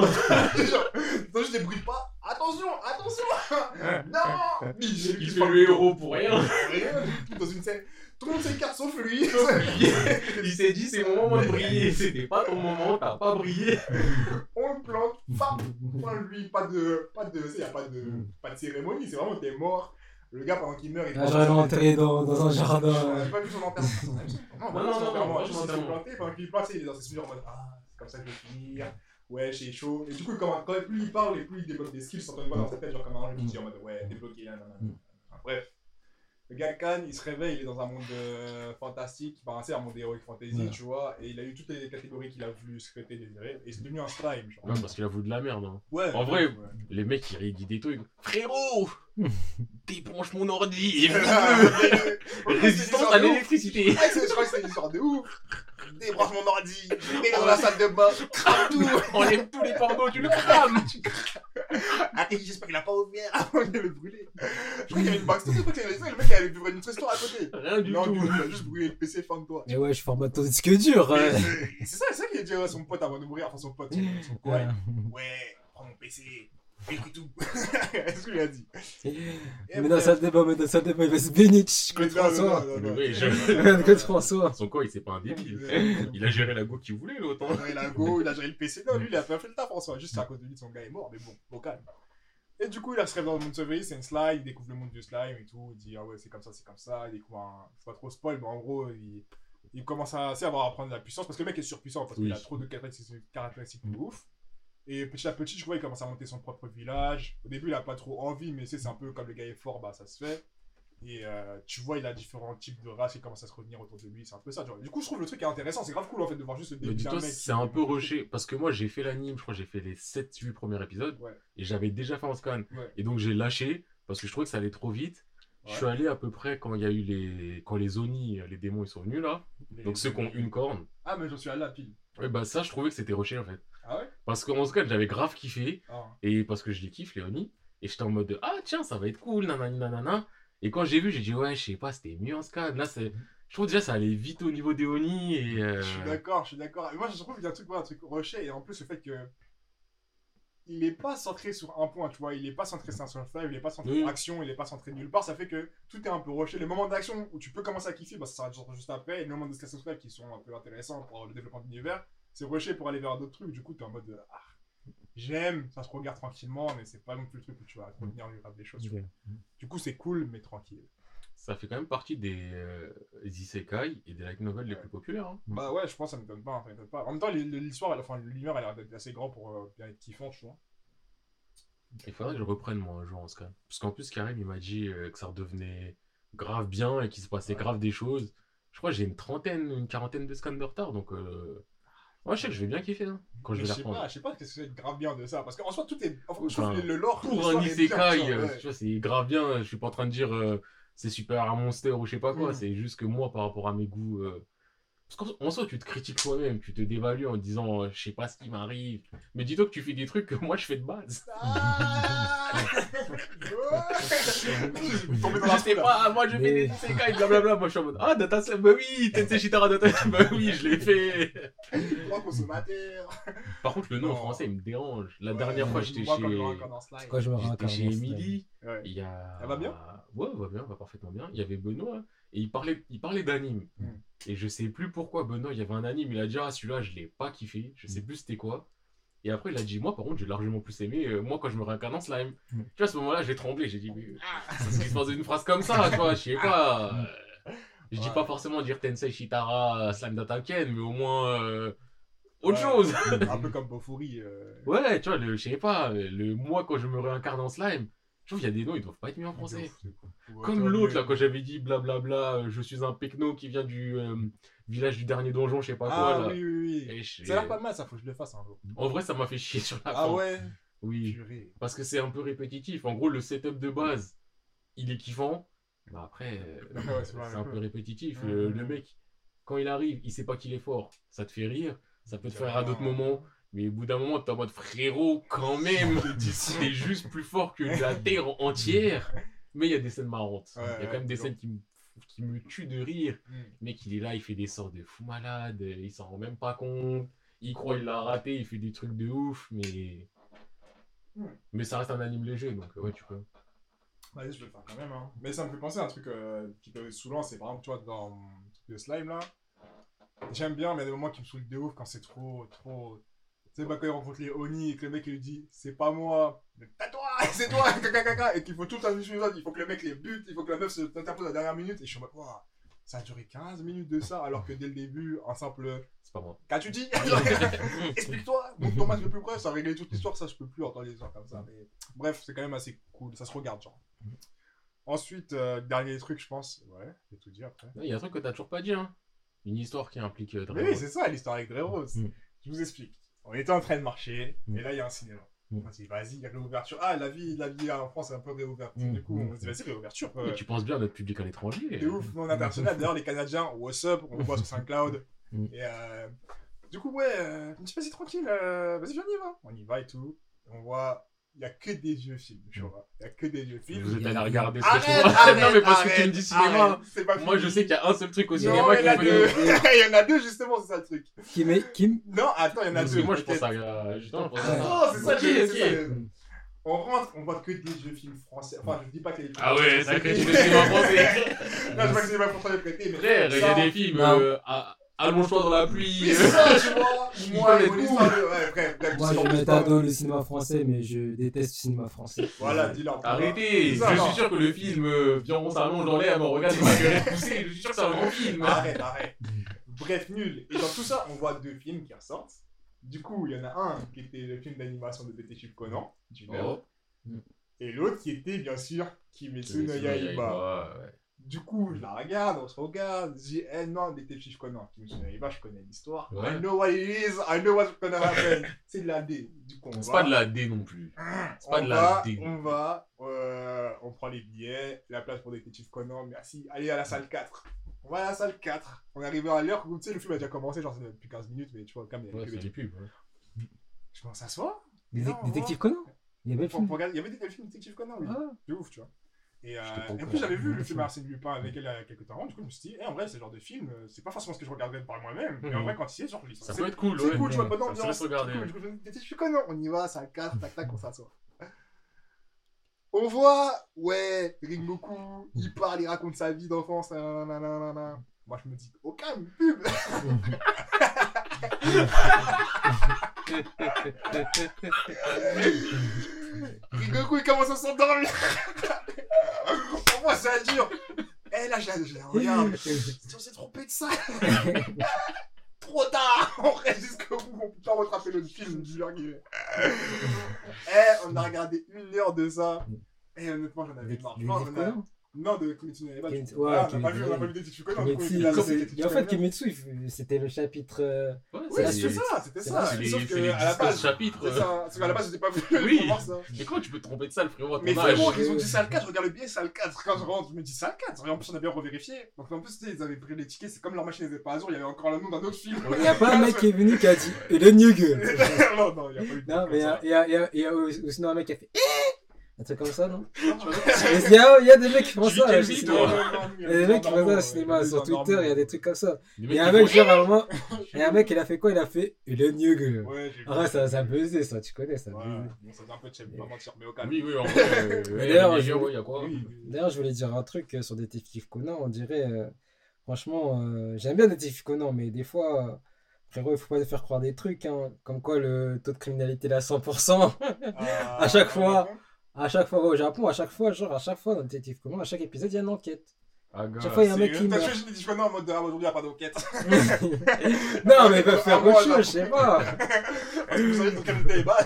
Speaker 1: Non, je débrouille pas. Attention, attention [laughs] Non
Speaker 3: Il, fait le héros pour rien.
Speaker 1: Rien dans une scène. Tout le monde s'écarte sauf lui. [laughs]
Speaker 3: Il s'est dit, c'est mon moment de briller. C'était pas ton moment, t'as pas brillé. [laughs]
Speaker 1: On le plante, Enfin, lui, pas de. Pas de. Y a pas de. Pas de cérémonie, c'est vraiment t'es mort. Le gars, pendant qu'il meurt, il
Speaker 2: Ah, J'aurais enterré dans, dans un jardin.
Speaker 1: n'a pas vu son enterrement. Non,
Speaker 3: non,
Speaker 1: non,
Speaker 3: non, non,
Speaker 1: s'est
Speaker 3: enterrement.
Speaker 1: planté. Pendant qu'il plante, il est dans ses souvenirs en mode Ah, c'est comme ça que je vais finir. Ouais, c'est chaud. Et du coup, quand, quand plus il parle et plus il développe des skills, s'entend une voix dans sa tête, genre comme un ange qui dit en mode Ouais, débloqué là, nan, nan, Bref. Le gars Khan, il se réveille, il est dans un monde euh, fantastique, enfin, c'est un monde heroic fantasy,
Speaker 2: Ouais.
Speaker 1: tu vois, et il a eu toutes les catégories qu'il a voulu souhaiter, désirer, et c'est devenu un slime, genre.
Speaker 3: Non, parce qu'il a voulu de la merde. hein.
Speaker 1: Ouais.
Speaker 3: En vrai,
Speaker 1: ouais.
Speaker 3: Les mecs, ils rédient des trucs. [laughs] Frérot [laughs] Débranche mon ordi [laughs] Résistance à l'électricité
Speaker 1: c'est- je crois que c'est une histoire de ouf. Débranche mon ordi, je mets dans la salle de bain, crame tout. [laughs]
Speaker 3: Enlève tous les pornos, tu le crames [laughs]
Speaker 1: Arrête, j'espère qu'il a pas ouvert avant de le brûler. Je crois qu'il y avait une backstory, je crois qu'il y avait ça, le mec avait vivre une autre histoire à côté.
Speaker 3: Rien du
Speaker 1: non,
Speaker 3: tout.
Speaker 1: du coup, il a juste brûlé le PC fin de toi.
Speaker 2: Mais ouais, je suis en mode ton disque dur. euh.
Speaker 1: C'est ça, c'est ça qu'il a dit à son pote avant de mourir, enfin son pote, son, [laughs] son coin. Ouais, prends mon PC, détruis tout. C'est ce qu'il a dit. Et
Speaker 2: Mais dans sa débat, mais dans sa débat, il va se bénir
Speaker 1: non, non,
Speaker 2: François.
Speaker 1: non, non, non.
Speaker 3: Je-
Speaker 2: François.
Speaker 3: Son quoi, il c'est pas un débile. Il a géré la go qu'il voulait, l'autre. hein.
Speaker 1: Il a go, il a géré le PC. Non, lui, il a pas fait le taf, François. Juste à cause de lui, son gars est mort, mais bon, au calme. Et du coup, il se réveille dans le monde sauvé, c'est une slime, il découvre le monde du slime et tout. Il dit, ah ouais, c'est comme ça, c'est comme ça. Il découvre un. C'est pas trop spoil, mais en gros, il, il commence à, avoir à prendre de la puissance parce que le mec est surpuissant parce
Speaker 3: Oui.
Speaker 1: qu'il a trop de caractéristiques, caractéristiques de ouf. Et petit à petit, je vois, il commence à monter son propre village. Au début, il a pas trop envie, mais c'est un peu comme le gars est fort, bah ça se fait. Et euh, tu vois, il a différents types de races qui commencent à se revenir autour de lui. C'est un peu ça, tu vois. Du coup, je trouve le truc intéressant. C'est grave cool en fait de voir juste le début d'un
Speaker 3: dis-toi,
Speaker 1: mec.
Speaker 3: c'est un peu rushé. Parce que moi, j'ai fait l'anime, je crois que j'ai fait les 7-8 premiers épisodes.
Speaker 1: Ouais.
Speaker 3: Et j'avais déjà fait en scan.
Speaker 1: Ouais.
Speaker 3: Et donc, j'ai lâché parce que je trouvais que ça allait trop vite. Je suis allé à peu près quand il y a eu les. Quand les les démons, ils sont venus là.
Speaker 1: Les-
Speaker 3: Donc, ceux qui ont une corne.
Speaker 1: Ah, mais j'en suis à la pile.
Speaker 3: Ouais, bah ça, je trouvais que c'était rushé en fait.
Speaker 1: Ah ouais?
Speaker 3: Parce qu'en scan, j'avais grave kiffé.
Speaker 1: Ah.
Speaker 3: Et parce que je les kiffe, les Oni. Et j'étais en mode de, ah tiens, ça va être cool, nanani nanana. Et quand j'ai vu, j'ai dit, ouais, je sais pas, c'était mieux en SCAD. Là, c'est. Je trouve déjà ça allait vite au niveau des Oni. Et. euh,
Speaker 1: Je suis d'accord, je suis d'accord. Et moi, je trouve qu'il y a un truc, un truc rushé. Et en plus, le fait que. Il est pas centré sur un point, tu vois. Il est pas centré sur un fly, il est pas centré
Speaker 3: Oui.
Speaker 1: sur action, il est pas centré nulle part. Ça fait que tout est un peu rushé. Les moments d'action où tu peux commencer à kiffer, bah, ça s'arrête juste après. Et les moments de life qui sont un peu intéressants pour le développement de l'univers, c'est rushé pour aller vers d'autres trucs. Du coup, t'es en mode. Ah, j'aime, ça se regarde tranquillement, mais c'est pas non plus le truc où tu vas retenir grave des choses. Du coup, c'est cool, mais tranquille.
Speaker 3: Ça fait quand même partie des euh, isekai et des light novels les plus populaires. hein.
Speaker 1: Bah ouais, je pense que ça m'étonne pas, ça m'étonne pas. En même temps, l'histoire, elle- enfin, l'univers, elle a l'air d'être assez grand pour euh, bien être kiffant, tu vois.
Speaker 3: Il faudrait que je reprenne moi un jour en SCAD. Parce qu'en plus, Karim, il m'a dit euh, que ça redevenait grave bien et qu'il se passait
Speaker 1: Ouais.
Speaker 3: grave des choses. Je crois que j'ai une trentaine, une quarantaine de scans de retard. Donc, euh... ouais, je sais que je vais bien kiffer hein, quand je vais
Speaker 1: je sais
Speaker 3: reprendre.
Speaker 1: pas, je sais pas qu'est-ce que c'est grave bien de ça. Parce qu'en soi, tout est. Enfin, je
Speaker 3: Enfin,
Speaker 1: le lore.
Speaker 3: Pour un isekai,
Speaker 1: tu vois,
Speaker 3: euh,
Speaker 1: ouais.
Speaker 3: tu vois, c'est grave bien. Je suis pas en train de dire euh, c'est super un monster ou je sais pas quoi.
Speaker 1: Mm.
Speaker 3: C'est juste que moi, par rapport à mes goûts. euh, Parce qu'en en soi, tu te critiques toi-même, tu te dévalues en disant euh, je sais pas ce qui m'arrive. Mais dis-toi que tu fais des trucs que moi je fais de base.
Speaker 1: Ah [laughs]
Speaker 3: Je sais pas, moi je fais des isekai, blablabla. Moi je suis en mode ah, Data bah oui, Tensei Shitara Data bah oui, je l'ai fait. Par contre, le nom en français il me dérange. La
Speaker 1: Ouais,
Speaker 3: dernière fois, j'étais chez.
Speaker 1: quand je me
Speaker 3: J'étais chez Emily.
Speaker 1: Ouais.
Speaker 3: Il y a...
Speaker 1: Elle va bien?
Speaker 3: Ouais, elle va bien, elle va parfaitement bien. Il y avait Benoît et il parlait, il parlait d'anime.
Speaker 1: Mm.
Speaker 3: Et je sais plus pourquoi Benoît, il y avait un anime, il a dit ah celui-là je l'ai pas kiffé, je sais
Speaker 2: Mm.
Speaker 3: plus c'était quoi. Et après il a dit moi par contre j'ai largement plus aimé euh, moi quand je me réincarne en slime.
Speaker 2: Mm.
Speaker 3: Tu vois à ce moment-là j'ai tremblé, j'ai dit mais c'est ce qui se passe d'une phrase comme ça, tu vois, je sais pas. euh, Je dis
Speaker 1: Ouais.
Speaker 3: pas forcément dire Tensei Shitara euh, Slime d'Ataken, mais au moins euh, autre
Speaker 1: Ouais.
Speaker 3: chose.
Speaker 1: Un peu comme Bofuri. euh,
Speaker 3: Ouais, tu vois, le, je sais pas, le moi quand je me réincarne en slime, je trouve qu'il y a des noms, ils doivent pas être mis en français.
Speaker 1: Ouais,
Speaker 3: Comme l'autre
Speaker 1: mais-
Speaker 3: là, quand j'avais dit blablabla, euh, je suis un pecno qui vient du euh, village du dernier donjon, je sais pas
Speaker 1: Ah
Speaker 3: quoi là.
Speaker 1: oui, Ça a l'air pas mal, ça, faut que je le fasse un jour.
Speaker 3: En vrai, ça m'a fait chier sur la
Speaker 1: Ah
Speaker 3: fin.
Speaker 1: ouais?
Speaker 3: Oui, parce que c'est un peu répétitif. En gros, le setup de base, il est kiffant. Bah après, euh, [coughs]
Speaker 1: c'est un peu.
Speaker 3: répétitif.
Speaker 1: Mhm.
Speaker 3: Le, le mec, quand il arrive, il sait pas qu'il est fort. Ça te fait rire, ça peut te faire à d'autres moments. Mais au bout d'un moment, t'es en mode frérot, quand même, [laughs] t'es juste plus fort que la terre [laughs] entière. Mais il y a des scènes marrantes.
Speaker 1: Ouais,
Speaker 3: il y a quand même des scènes qui me, qui me tuent de rire.
Speaker 1: Mm.
Speaker 3: Le mec, il est là, il fait des sorts de fou malade, il s'en rend même pas compte. Il croit il l'a raté, il fait des trucs de ouf, mais.
Speaker 1: Mm.
Speaker 3: Mais ça reste un anime léger, donc ouais, tu peux.
Speaker 1: Vas-y, je peux le faire quand même. Hein. Mais ça me fait penser à un truc euh, qui peut souvent, c'est par exemple, tu vois, dans le slime là. J'aime bien, mais il y a des moments qui me saoulent de ouf quand c'est trop, trop. Tu sais, bah, quand il rencontre les Oni et que le mec il lui dit c'est pas moi, mais t'as toi, [laughs] c'est toi, [laughs] caca, caca, et qu'il faut tout un épisode, il faut que le mec les bute, il faut que la meuf se t'interpose à la dernière minute, et je suis en mode, Ouah, ça a duré 15 minutes de ça, alors que dès le début, un simple
Speaker 3: C'est pas moi.
Speaker 1: Qu'as-tu dit? [laughs] Explique-toi, montre ton masque le plus près, ça a réglé toute l'histoire, ça je peux plus entendre les histoires comme ça. Mais bref, c'est quand même assez cool, ça se regarde genre. Ensuite, euh, dernier truc, je pense. Ouais, j'ai tout dit après.
Speaker 3: Il y a un truc que t'as toujours pas dit, hein. Une histoire qui implique euh,
Speaker 1: Mais
Speaker 3: Dragon.
Speaker 1: oui, c'est ça l'histoire avec Dre Rose.
Speaker 2: Mm.
Speaker 1: Je vous explique. On était en train de marcher,
Speaker 2: Mm.
Speaker 1: et là, il y a un cinéma.
Speaker 2: Mm.
Speaker 1: On s'est dit, vas-y, il y a réouverture. Ah, la vie, la vie en France est un peu réouverte.
Speaker 2: Mm.
Speaker 1: Du coup, on
Speaker 2: Mm.
Speaker 1: se dit, vas-y, réouverture. Euh,
Speaker 3: tu penses bien à notre public à l'étranger.
Speaker 1: De ouf, non, on est international. D'ailleurs, les Canadiens, what's up, on le voit sur SoundCloud.
Speaker 2: Mm.
Speaker 1: Et euh, du coup, ouais, euh, je me dis, vas-y, tranquille, euh, vas-y, viens, on y va. On y va et tout. On voit, il n'y a que des vieux films, tu
Speaker 2: Mm.
Speaker 1: vois. Il n'y a que des vieux films.
Speaker 3: Vous êtes
Speaker 2: Il y
Speaker 3: allé
Speaker 2: il y
Speaker 3: regarder ce
Speaker 1: Arrête,
Speaker 3: que
Speaker 1: arrête, [laughs]
Speaker 3: Non, mais parce que tu
Speaker 1: arrête,
Speaker 3: me dis cinéma.
Speaker 1: arrête, c'est pas
Speaker 3: Moi, je sais qu'il y a un seul truc au
Speaker 1: Non,
Speaker 3: cinéma
Speaker 1: il y
Speaker 3: qui
Speaker 1: en a
Speaker 3: me
Speaker 1: deux. [laughs] il y en a deux, justement, c'est ça le truc.
Speaker 2: Kim, est- Kim
Speaker 1: Non, attends, il y en a
Speaker 3: Parce
Speaker 1: deux.
Speaker 3: que moi, je pense à. Ça.
Speaker 1: Non, c'est ça, c'est c'est- On rentre, on voit que des vieux films français. Enfin, je dis pas qu'il y a des films
Speaker 3: Ah ouais,
Speaker 1: français
Speaker 3: sacré
Speaker 1: prêtés.
Speaker 3: film de cinéma français. [laughs]
Speaker 1: Non, je dis pas que c'est pas pour les prêter, mais.
Speaker 3: Frère, il y a des films.
Speaker 2: Non.
Speaker 3: euh, à- Allonge-toi dans la pluie.
Speaker 1: C'est ça, tu vois. [laughs] Moi,
Speaker 3: les
Speaker 1: mon de- Ouais, bref, bref,
Speaker 2: Moi, je
Speaker 1: mon
Speaker 2: mets le cinéma français, mais je déteste le cinéma français.
Speaker 1: Voilà, dis-leur.
Speaker 3: Arrêtez,
Speaker 1: C'est
Speaker 3: je
Speaker 1: ça, non.
Speaker 3: suis sûr que le film euh, Viens, on s'allonge dans l'air, mais on regarde ma gueule poussée. Je suis sûr que c'est un bon film.
Speaker 1: Arrête, arrête. Bref, nul. Et dans tout ça, on voit deux films qui ressortent. Du coup, il y en a un qui était le film d'animation de Détective Conan, du
Speaker 3: Oh.
Speaker 1: et l'autre qui était bien sûr Kimetsu no Yaiba.
Speaker 3: Ouais.
Speaker 1: Du coup, je la regarde, on se regarde, je dis, eh non, Détective Conan, Kimetsu no Yaiba, je connais l'histoire.
Speaker 3: Ouais.
Speaker 1: I know what it is, I know what's gonna happen. [laughs] C'est de la D. Du coup, on
Speaker 3: C'est
Speaker 1: va.
Speaker 3: pas de la D non plus. C'est pas
Speaker 1: on
Speaker 3: de la
Speaker 1: va,
Speaker 3: D.
Speaker 1: on va, euh, on prend les billets, la place pour Détective Conan, merci. Allez à la salle 4. On va à la salle 4. On est arrivé à l'heure où, tu sais, le film a déjà commencé, genre c'est depuis 15 minutes, mais tu vois, quand même, il y
Speaker 3: Ouais,
Speaker 1: avait des-
Speaker 3: pubs. ouais.
Speaker 1: Je pense à soi.
Speaker 2: Détective Conan? Il y avait le
Speaker 1: Faut-
Speaker 2: film
Speaker 1: faut regarder- Il y avait des le film Détective Conan, oui.
Speaker 2: Ah.
Speaker 1: De ouf, tu vois. Et, euh,
Speaker 3: au
Speaker 1: et en plus, j'avais vu le film Arsène Lupin avec elle il y a quelques temps. Du coup, je me suis dit, eh, en vrai, ce genre de film, euh, c'est pas forcément ce que je regarderais par moi-même. Mais en vrai, quand il y est, genre,
Speaker 3: Ça
Speaker 1: c'est
Speaker 3: peut être cool,
Speaker 1: c'est
Speaker 3: ouais.
Speaker 1: cool, tu vois, pas
Speaker 3: Ça se regarder.
Speaker 1: cool. Je Conan, on y va, salle 4, tac, tac, on s'assoit. On voit, ouais, Ringoku, il parle, il raconte sa vie d'enfance, nanana. Moi, je me dis, aucun pub [laughs] [laughs] Ringoku, il commence à s'endormir. On voit ça dure Eh là, j'ai j'ai- regarde. Si on s'est trompé de ça Trop tard. On reste jusqu'au bout, on peut pas rattraper le film guillemets. Eh, on a regardé une heure de ça. Et honnêtement, j'en avais marre. Non, de Kimetsu no Yaiba.
Speaker 2: Kimetsu-
Speaker 1: coup.
Speaker 2: ouais,
Speaker 1: Voilà, on n'a pas
Speaker 2: Kimetsu,
Speaker 1: vu, on n'a pas vu Détective Conan. du coup,
Speaker 2: Kimetsu,
Speaker 1: il a
Speaker 2: c'est-
Speaker 1: sorti Détective
Speaker 2: Et en fait. Kimetsu, c'était le chapitre. euh,
Speaker 3: Ouais,
Speaker 1: Oui, c'était ça, c'était
Speaker 2: C'est
Speaker 1: ça. Sauf
Speaker 3: c'est
Speaker 1: que
Speaker 3: les
Speaker 1: à la
Speaker 3: 10
Speaker 1: base, ça. Parce qu'à la base, j'étais pas venu
Speaker 3: Oui.
Speaker 1: pour voir ça.
Speaker 3: Mais comment tu peux te tromper de ça, le frérot,
Speaker 1: Mais vraiment, ils ont dit salle 4, je regarde le billet, salle 4. Quand je rentre, je me dis salle 4. Et en plus, on a bien revérifié. Donc en plus, tu sais, ils avaient pris les tickets, c'est comme leur machine n'était pas à jour, il y avait encore le nom d'un autre film.
Speaker 2: Il n'y a pas un mec qui est venu qui a dit Et le new gueule
Speaker 1: non, non, il n'y a pas eu de
Speaker 2: Non, mais il y a,
Speaker 1: ça.
Speaker 2: il y a, il y a, il y a aussi sinon un mec qui a fait Eh Un truc comme ça, non? Il y a, il y a des mecs qui font ça.
Speaker 1: non,
Speaker 2: Il y a des mecs qui font ça au cinéma, sur Twitter, il y a des trucs comme ça. Il y a un
Speaker 3: qui
Speaker 2: mec, genre, à un moment, il y a un mec, il a fait quoi? Il a fait le
Speaker 1: vu.
Speaker 2: Ah, ça, ça buzzait, ça, tu connais, ça
Speaker 1: Ouais, bon, ça un peu de pas mentir, mais au calme.
Speaker 3: Oui, oui, en vrai. [laughs] ouais,
Speaker 2: D'ailleurs, je- voulais dire un truc euh, sur Détective Conan. On dirait, euh, franchement, euh, j'aime bien Détective Conan, mais des fois, frérot, il faut pas te faire croire des trucs, hein, comme quoi le taux de criminalité est à 100%.
Speaker 1: Ah, [laughs]
Speaker 2: À chaque fois. À chaque fois au Japon, à chaque fois, genre, à chaque fois dans Détective Conan, à chaque épisode, il y a une enquête.
Speaker 3: Ah, gars.
Speaker 2: Chaque fois, il y a un mec qui
Speaker 1: T'as dit Conan en mode ah, aujourd'hui, il n'y a pas d'enquête. [laughs]
Speaker 2: non, mais ils peuvent faire autre chose, je sais pas. [laughs]
Speaker 1: Parce que vous savez, dans quel débat.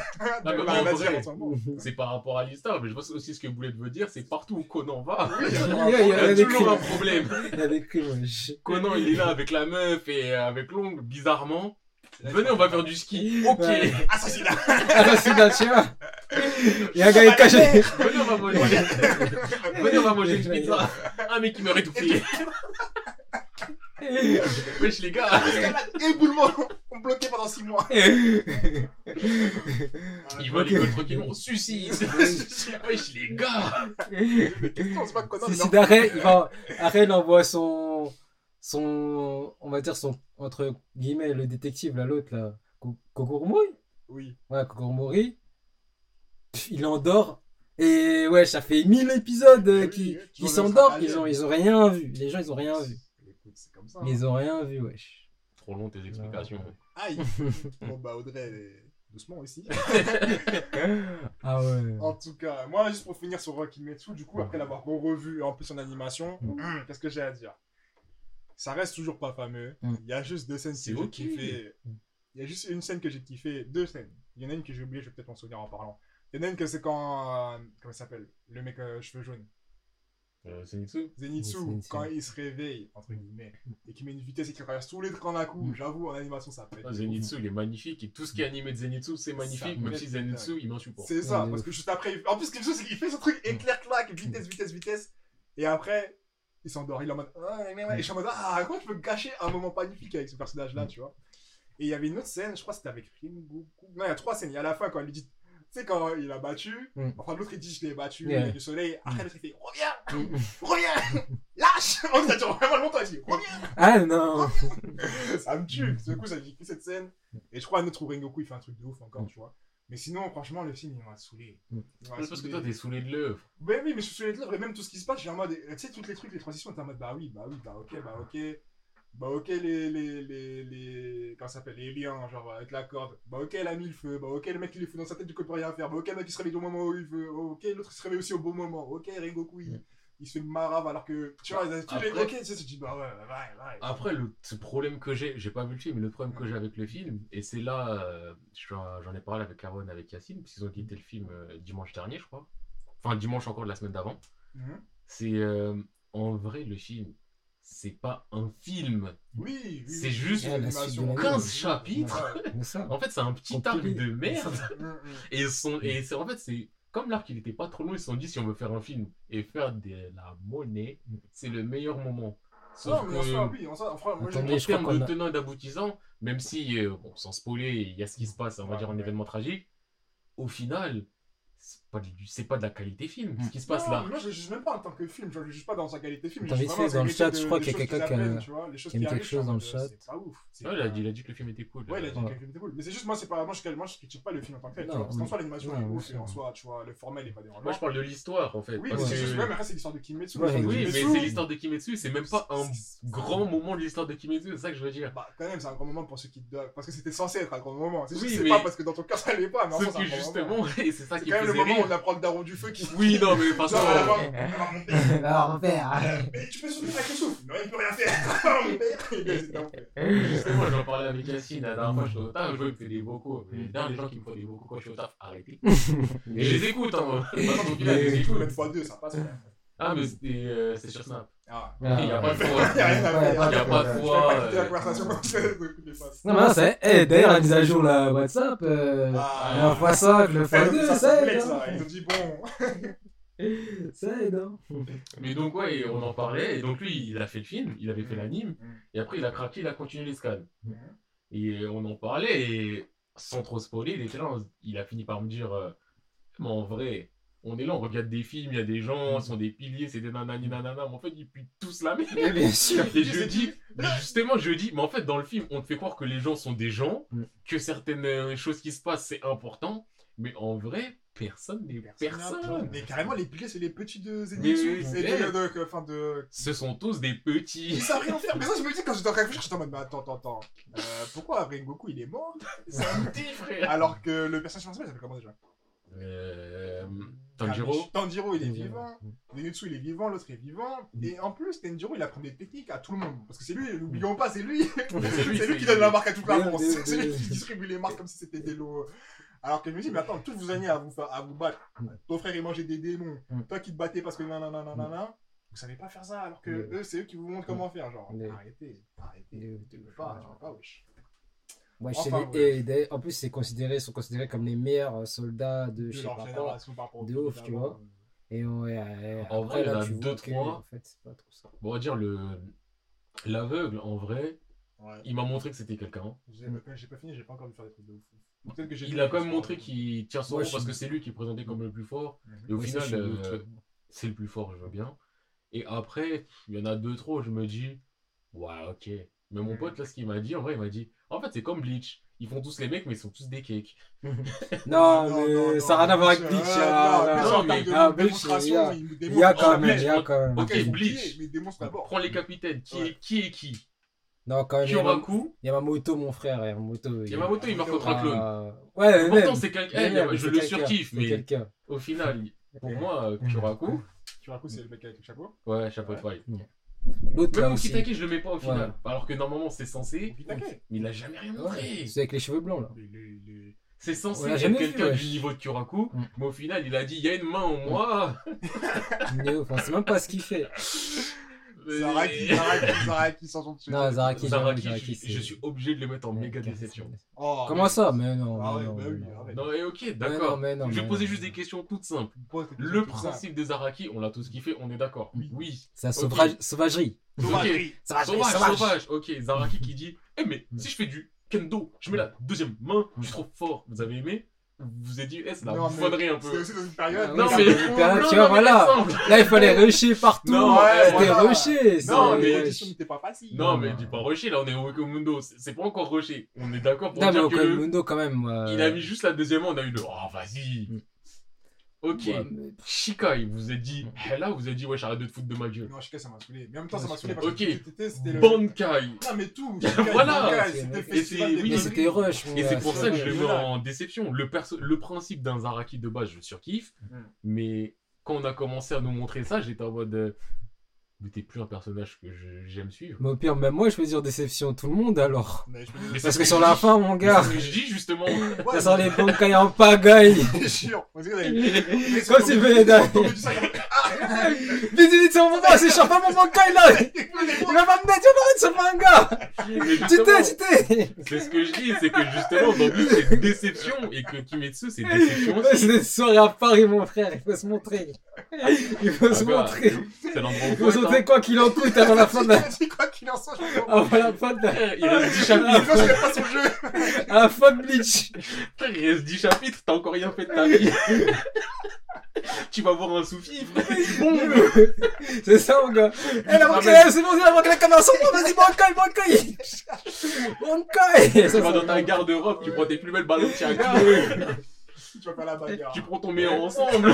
Speaker 1: de.
Speaker 3: C'est par rapport à l'histoire, mais je pense aussi ce que Boulette veut dire, c'est que partout où Conan va,
Speaker 1: Il y
Speaker 2: a, [laughs]
Speaker 1: a
Speaker 2: il y a- il y a
Speaker 3: il y
Speaker 2: des
Speaker 3: a toujours un problème.
Speaker 2: Il y a des crimes.
Speaker 3: Conan, il est là avec la meuf et euh, avec l'ongle, bizarrement. Venez, on va faire du ski. Ok.
Speaker 1: Assassinat
Speaker 2: Assassinat, tiens. Il y a un gars qui est caché.
Speaker 3: Venez, on va manger. Venez, on va manger une pizza. Un mec qui meurt étouffé. Wesh, les gars.
Speaker 1: Escalade, éboulement On bloqué pendant 6 mois.
Speaker 3: Ils volent, ils volent tranquillement. Suicide. [laughs] Wesh, les gars.
Speaker 1: Il
Speaker 2: il va, Arrêt, il envoie son, son, on va dire son, entre guillemets, le détective, là, l'autre, là, Ko- Kogurumori
Speaker 1: Oui.
Speaker 2: Ouais, Kogurumori. Il endort. Et ouais, ça fait 1000 épisodes euh,
Speaker 1: Oui,
Speaker 2: qui, qui s'endorment, ils ont, ils ont rien vu. Les gens, ils ont rien vu.
Speaker 1: Écoute, c'est comme ça.
Speaker 2: Ils ont rien vu, wesh.
Speaker 3: Trop long tes explications.
Speaker 1: Aïe [laughs] Bon bah Audrey, elle est doucement aussi. [laughs] [laughs]
Speaker 2: Ah ouais.
Speaker 1: En tout cas, moi juste pour finir sur Rocky Metsu, du coup après l'avoir revu et en plus en animation,
Speaker 2: Mm.
Speaker 1: qu'est-ce que j'ai à dire? Ça reste toujours pas fameux.
Speaker 2: Mm.
Speaker 1: Il y a juste deux scènes que
Speaker 3: C'est
Speaker 1: j'ai
Speaker 3: ok.
Speaker 1: kiffé. Il y a juste une scène que j'ai kiffé, deux scènes. Il y en a une que j'ai oubliée, je vais peut-être m'en souvenir en parlant. Il y en a une que c'est quand euh, comment ça s'appelle? Le mec euh, cheveux jaunes.
Speaker 3: Euh, Zenitsu?
Speaker 1: Zenitsu,
Speaker 2: Zenitsu.
Speaker 1: quand il se réveille, entre guillemets, et qu'il met une vitesse et qu'il traverse tous les trains d'un coup, j'avoue, en animation, ça pète.
Speaker 3: Ah, Zenitsu, il est magnifique. Et tout ce qui est animé de Zenitsu, c'est magnifique. Même si Zenitsu, il m'insupporte.
Speaker 1: C'est ça, parce que juste après, il- en plus, quelque chose, c'est qu'il fait son truc éclair-clac, vitesse, vitesse, vitesse, et après, il s'endort, il est en mode, ah, et je suis en mode, ah, comment tu peux gâcher un moment magnifique avec ce personnage-là, tu vois? Et il y avait une autre scène, je crois que c'était avec Rengoku. Non, il y a trois scènes, il y a la fin quand il lui dit, sais, quand il a battu,
Speaker 2: Mm.
Speaker 1: enfin, l'autre il dit, je l'ai battu,
Speaker 2: Yeah.
Speaker 1: il y a du soleil, après l'autre il fait, reviens,
Speaker 2: Mm.
Speaker 1: reviens, [laughs] lâche [laughs] On ça dure vraiment longtemps, il dit, reviens
Speaker 2: Ah non [laughs]
Speaker 1: ça me tue. Du coup, ça kiffé cette scène. Et je crois où Rengoku il fait un truc de ouf encore, tu vois. Mais sinon, franchement, le film il m'a saoulé.
Speaker 2: Mm.
Speaker 1: Il
Speaker 3: parce que
Speaker 1: saoulé.
Speaker 3: toi, t'es saoulé de l'œuvre.
Speaker 1: Ouais, oui, mais je suis sur les lèvres et même tout ce qui se passe, j'ai en mode. Tu sais, tous les trucs, les transitions, t'es en mode bah oui, bah oui, bah ok, bah ok. Bah ok, les. les, les, les comment s'appelle Les liens, genre avec la corde. Bah ok, elle a mis le feu. Bah ok, le mec il est fou dans sa tête, du coup, il peut rien faire. Bah ok, le mec il se réveille au moment où il veut. Ok, l'autre il se réveille aussi au bon moment. Ok, Rengoku il,
Speaker 2: Mm.
Speaker 1: il se fait marave alors que. Tu vois, les.
Speaker 3: Après-
Speaker 1: Ok, tu sais, dis bah ouais, ouais, ouais.
Speaker 3: Après, le problème que j'ai, j'ai pas vu le film, mais le problème que j'ai avec le film, et c'est là, euh, j'en ai parlé avec Aaron, avec Yacine, parce qu'ils ont quitté le film euh, dimanche dernier, je crois. Enfin, dimanche encore de la semaine d'avant.
Speaker 1: Mhm.
Speaker 3: C'est euh, en vrai, le film, c'est pas un film.
Speaker 1: Oui, oui.
Speaker 3: C'est
Speaker 1: oui,
Speaker 3: juste
Speaker 2: de la
Speaker 3: 15
Speaker 2: vie.
Speaker 3: chapitres.
Speaker 1: Ouais.
Speaker 3: En fait, c'est un petit arc de merde. [laughs]
Speaker 1: Mm, mm.
Speaker 3: Et, son, et c'est, en fait, c'est comme l'arc, il était pas trop long, ils se sont dit, si on veut faire un film et faire de la monnaie, c'est le meilleur moment. Sauf
Speaker 1: Non, mais en
Speaker 3: que,
Speaker 1: soi, oui, en soi, en vrai, moi,
Speaker 2: Attendez,
Speaker 3: en
Speaker 2: je crois
Speaker 3: termes
Speaker 2: qu'on
Speaker 3: de
Speaker 2: a-
Speaker 3: tenants et d'aboutissants, même si, euh, bon, sans spoiler, il y a ce qui se passe, on va
Speaker 1: Ouais,
Speaker 3: dire, un
Speaker 1: ouais.
Speaker 3: événement tragique, au final, c'est pas, c'est pas de la qualité film,
Speaker 2: Mm.
Speaker 3: ce qui se passe
Speaker 1: Non,
Speaker 3: là?
Speaker 1: Moi, je juge même pas en tant que film, je le juge pas dans sa qualité film.
Speaker 2: T'as vite fait dans le chat, je crois qu'il y a quelqu'un qui a-
Speaker 1: tu vois, les choses
Speaker 2: qui aime
Speaker 1: qui
Speaker 2: quelque
Speaker 1: arrivent,
Speaker 2: chose dans le chat.
Speaker 1: C'est pas ouf.
Speaker 3: Ouais, il, a dit, il a dit que le film était cool.
Speaker 1: Ouais, il a dit que le film était cool. Mais c'est juste, moi, c'est pas, moi, je, moi, je critique pas le film en tant que tel, parce qu'en soi, l'animation est ouf, et en soi, tu vois, le format, il est pas dérangeant.
Speaker 3: Moi, je parle de l'histoire, en fait.
Speaker 1: Oui, mais c'est l'histoire de Kimetsu.
Speaker 3: Oui, mais c'est l'histoire de Kimetsu, c'est même pas un grand moment de l'histoire de Kimetsu, c'est ça que je veux dire.
Speaker 1: Bah, quand même, c'est un grand moment pour ceux qui doivent. Parce que c'était censé être un grand moment. C'est juste c'est pas parce que dans ton cœur ça l'est pas, mais en
Speaker 3: justement, [laughs] et c'est ça qui
Speaker 1: quand
Speaker 3: me
Speaker 1: même le
Speaker 3: faisait
Speaker 1: moment où on
Speaker 3: rire.
Speaker 1: apprend le daron du feu qui.
Speaker 3: Oui, non, mais parce
Speaker 1: Genre, elle va-
Speaker 3: que.
Speaker 1: elle va monter.
Speaker 2: Alors, mon père.
Speaker 1: Mais tu peux souffler avec le souffle. Non, il peut rien faire. [laughs] Mon père. [laughs]
Speaker 3: Justement, j'en parlais avec Yacine la dernière fois, je suis au taf, je vois, il me fait des vocaux. Mais d'ailleurs, les gens qui me font des vocaux quand je suis au taf, arrêtez. Et [laughs] je les écoute, hein. Maintenant, je les écoute.
Speaker 1: peux mettre x2, ça passe.
Speaker 3: Ah, mais c'était euh, c'est sur Snap.
Speaker 1: Ah.
Speaker 2: Ah,
Speaker 3: Il y a pas de
Speaker 1: Il
Speaker 3: foi. Il y a pas de
Speaker 1: Je vais
Speaker 3: foi.
Speaker 1: pas quitter la
Speaker 3: euh,
Speaker 1: conversation ça, face.
Speaker 2: Non, mais non, c'est. Eh, d'ailleurs, la mise à jour, la WhatsApp, euh,
Speaker 1: Ah.
Speaker 2: un x5, le
Speaker 1: Ça,
Speaker 2: x2,
Speaker 1: ça,
Speaker 2: ça
Speaker 1: ça
Speaker 2: aide.
Speaker 1: ça.
Speaker 2: hein.
Speaker 1: Ils ont dit bon. [laughs]
Speaker 2: Ça aide, hein.
Speaker 3: Mais donc, ouais, on en parlait. Et donc, lui, il a fait le film, il avait fait l'anime.
Speaker 1: Mm.
Speaker 3: Et après, il a craqué, il a continué les scans.
Speaker 1: Mm.
Speaker 3: Et euh, on en parlait. Et sans trop spoiler, il était là. Il a fini par me dire euh, Mais en vrai, on est là, on regarde des films, il y a des gens, ce sont des piliers, c'est des nanani nanana. Mais en fait, ils puent tous la merde.
Speaker 2: Mais bien sûr.
Speaker 3: Et je dis, justement, je dis, mais en fait, dans le film, on te fait croire que les gens sont des gens,
Speaker 2: Mm.
Speaker 3: que certaines euh, choses qui se passent, c'est important, mais en vrai, personne n'est personne.
Speaker 1: Mais carrément, les piliers, c'est les petits de de, enfin, de...
Speaker 3: Ce sont tous des
Speaker 1: Ils
Speaker 3: petits.
Speaker 1: savent rien faire. Mais ça, je me dis, quand j'étais en train de réfléchir, j'étais en mode, mais attends, attends, attends. Euh, pourquoi Rengoku, il est mort?
Speaker 3: C'est un petit frère.
Speaker 1: Alors que le personnage principal, il s'appelle comment déjà?
Speaker 3: Euh, Tanjiro
Speaker 1: Tanjiro, il est vivant. Zenitsu, il est vivant, l'autre est vivant. Et en plus, Tanjiro, il apprend des techniques à tout le monde. Parce que c'est lui, n'oublions pas, c'est lui.
Speaker 3: C'est lui,
Speaker 1: qui donne la marque à toute la France. C'est lui qui distribue les marques comme si c'était des lots. Alors que je me dis, mais attends, tous vous années à vous, à vous battre. Ton frère, il mangeait des démons.
Speaker 2: Mm.
Speaker 1: Toi qui te battais parce que nanana, nanana. Vous savez pas faire ça, alors que
Speaker 2: Mm.
Speaker 1: eux, c'est eux qui vous montrent comment faire. Genre,
Speaker 2: Mm.
Speaker 1: arrêtez, arrêtez.
Speaker 2: Mm.
Speaker 1: Tu peux pas, tu peux pas, wesh.
Speaker 2: Ouais, je
Speaker 1: Enfin,
Speaker 2: sais,
Speaker 1: ouais.
Speaker 2: et en plus, c'est considéré, ils sont considérés comme les meilleurs euh, soldats de,
Speaker 1: De
Speaker 2: je sais pas quoi. de ouf, tu vois. Et ouais, ouais,
Speaker 3: En
Speaker 2: après,
Speaker 3: vrai, il y en a deux, trois.
Speaker 2: en fait, c'est pas trop ça.
Speaker 3: Bon, on va dire le l'aveugle, en vrai,
Speaker 1: Ouais.
Speaker 3: il m'a montré que c'était quelqu'un.
Speaker 1: J'ai pas fini, j'ai pas encore vu faire des trucs de ouf. Que
Speaker 3: Il a quand même montré
Speaker 1: euh,
Speaker 3: qu'il tient son
Speaker 2: Moi, je
Speaker 3: parce
Speaker 2: suis-
Speaker 3: que c'est lui qui est présenté comme le plus fort.
Speaker 1: mhm.
Speaker 3: Et au final, euh, c'est le plus fort, je veux bien. Et après, il y en a deux, trois où je me dis, ouais, ok. Mais mon
Speaker 1: Mhm.
Speaker 3: pote, là, ce qu'il m'a dit, en vrai, il m'a dit, en fait, c'est comme Bleach. Ils font tous les mecs, mais ils sont tous des cakes. [laughs]
Speaker 2: Non, mais ça n'a rien à voir avec
Speaker 1: Euh,
Speaker 2: Bleach.
Speaker 1: non, en
Speaker 3: mais-
Speaker 2: ah, Bleach, il y a-
Speaker 1: il
Speaker 2: y a quand même,
Speaker 1: Bleach,
Speaker 2: il y a quand même.
Speaker 3: Ok, Bleach. Prends les capitaines. Qui,
Speaker 1: Ouais.
Speaker 3: est, qui est qui?
Speaker 2: Non, quand même. Yamamoto,
Speaker 3: Kyoraku.
Speaker 2: Yamamoto, mon frère, Yamamoto. il-
Speaker 3: Yamamoto, il marque contre un clone.
Speaker 2: Ouais, mais
Speaker 3: Pourtant, c'est quelqu'un. Eh, je
Speaker 2: c'est
Speaker 3: le surkiffe, mais
Speaker 2: quelqu'un.
Speaker 3: au final, pour moi, euh, Kyoraku, [laughs]
Speaker 1: vois, c'est le mec avec le chapeau?
Speaker 3: ouais, chapeau de paille.
Speaker 2: L'autre, là
Speaker 3: Même
Speaker 2: aussi.
Speaker 3: Je le mets pas au final.
Speaker 2: Ouais.
Speaker 3: Alors que normalement, c'est censé. Mais il a jamais rien
Speaker 2: Ouais,
Speaker 3: montré.
Speaker 2: C'est avec les cheveux blancs, là.
Speaker 3: C'est censé
Speaker 2: l'a
Speaker 3: être
Speaker 2: jamais vu,
Speaker 3: quelqu'un du niveau de Kyoraku,
Speaker 2: Mm.
Speaker 3: mais au final, il a dit il y a une main en moi. [laughs]
Speaker 2: Néo, enfin, c'est même pas ce qu'il fait. [laughs]
Speaker 1: Zaraki, Zaraki, Zaraki, sans son dessus.
Speaker 2: Non, Zaraki,
Speaker 3: Zaraki,
Speaker 2: Zaraki,
Speaker 3: je, suis obligé de le mettre en méga déception.
Speaker 1: Oh,
Speaker 2: Comment
Speaker 1: mais-
Speaker 2: ça Mais non.
Speaker 1: Ah
Speaker 2: mais non,
Speaker 1: bah oui,
Speaker 2: non.
Speaker 3: et ok, d'accord.
Speaker 2: non, mais non,
Speaker 3: Je vais
Speaker 2: mais
Speaker 3: poser
Speaker 2: non.
Speaker 3: juste des questions toutes simples. Le
Speaker 1: ça.
Speaker 3: principe de Zaraki, on l'a tous kiffé, on est d'accord.
Speaker 1: Oui.
Speaker 3: Oui.
Speaker 2: C'est la
Speaker 3: Ok.
Speaker 2: sauvage- sauvagerie.
Speaker 1: Sauvagerie.
Speaker 2: Sauvagerie,
Speaker 3: Sauvage,
Speaker 2: sauvage.
Speaker 3: sauvage. Ok, Zaraki qui dit Eh, mais si je fais du kendo, je mets la deuxième main, je suis trop fort. Vous avez aimé? Vous vous êtes dit Eh,
Speaker 1: Non, mais
Speaker 3: bouffonnerie un
Speaker 1: C'est
Speaker 3: peu.
Speaker 1: aussi dans une période.
Speaker 3: Non, mais. non,
Speaker 2: tu vois,
Speaker 3: non, mais
Speaker 2: voilà. Là, il fallait rusher partout.
Speaker 3: Non,
Speaker 1: ouais,
Speaker 2: C'était rusher.
Speaker 3: Non, mais-
Speaker 1: n'était pas facile.
Speaker 3: Non, mais dis pas rusher, là on est au Wakamundo. C'est pas encore rushé. On est d'accord pour
Speaker 2: Non, mais
Speaker 3: dire
Speaker 2: au
Speaker 3: que le-
Speaker 2: Mundo, quand même. moi,
Speaker 3: il a mis juste la deuxième on a eu le Oh, vas-y. Ok.
Speaker 2: ouais, mais-
Speaker 3: vous vous êtes dit, eh, là vous êtes dit, ouais, j'arrête de te foutre de ma gueule.
Speaker 1: Non, Shikai, ça m'a saoulé. Mais en même temps, ça m'a saoulé parce
Speaker 3: Ok.
Speaker 1: que c'était le.
Speaker 3: Bankai.
Speaker 1: Non, mais tout. [laughs]
Speaker 3: Voilà.
Speaker 1: Bankai, C'était
Speaker 3: oui,
Speaker 2: rush.
Speaker 3: Et c'est pour ça que je le mets en déception. Le, perso- le principe d'un Zaraki de base, je surkiffe.
Speaker 1: Mm.
Speaker 3: Mais quand on a commencé à nous montrer ça, j'étais en mode. Mais t'es plus un personnage que je- j'aime suivre.
Speaker 2: Mais au pire, même moi, je peux dire déception tout le monde alors.
Speaker 1: Mais je
Speaker 2: Parce
Speaker 3: ce
Speaker 2: que sur la fin, mon gars,
Speaker 3: C'est ce que je dis justement.
Speaker 2: ça sent les bancailles en pagaille.
Speaker 1: C'est chiant.
Speaker 2: Comme s'il venait d'aller. Vite, vite, c'est mon moment, c'est pas mon bancaille là. Il va pas me mettre, il va pas mettre ce manga. Tu t'es.
Speaker 3: C'est ce que je dis, c'est que justement, dans Bleach, c'est déception et que Kimetsu, c'est déception aussi.
Speaker 2: C'est des soirées à Paris, mon frère, il faut se montrer. Il faut se
Speaker 3: Ah bah,
Speaker 2: montrer.
Speaker 3: C'est l'endroit où
Speaker 2: Il
Speaker 3: faut
Speaker 2: se montrer quoi qu'il en coûte avant la fin de la, [laughs]
Speaker 1: Il a dit quoi qu'il en soit, je comprends.
Speaker 2: avant la fin de la.
Speaker 3: Il reste 10
Speaker 1: Sinon,
Speaker 3: chapitres.
Speaker 1: je pas son jeu.
Speaker 2: à la fin de Bleach.
Speaker 3: Frère, il reste 10 chapitres, t'as encore rien fait de ta vie. [laughs] [laughs] tu vas voir un soufi, frère. [laughs] Bon, [laughs]
Speaker 2: C'est ça, mon gars. Eh, la bancaille, c'est bon, c'est la bancaille, la caméra sur moi, vas-y, bancaille, bancaille. Bancaille.
Speaker 3: tu vas dans ta garde-robe, tu prends tes plus belles ballons Tiaga,
Speaker 1: Tu vas faire la bagarre.
Speaker 3: tu prends ton meilleur ensemble,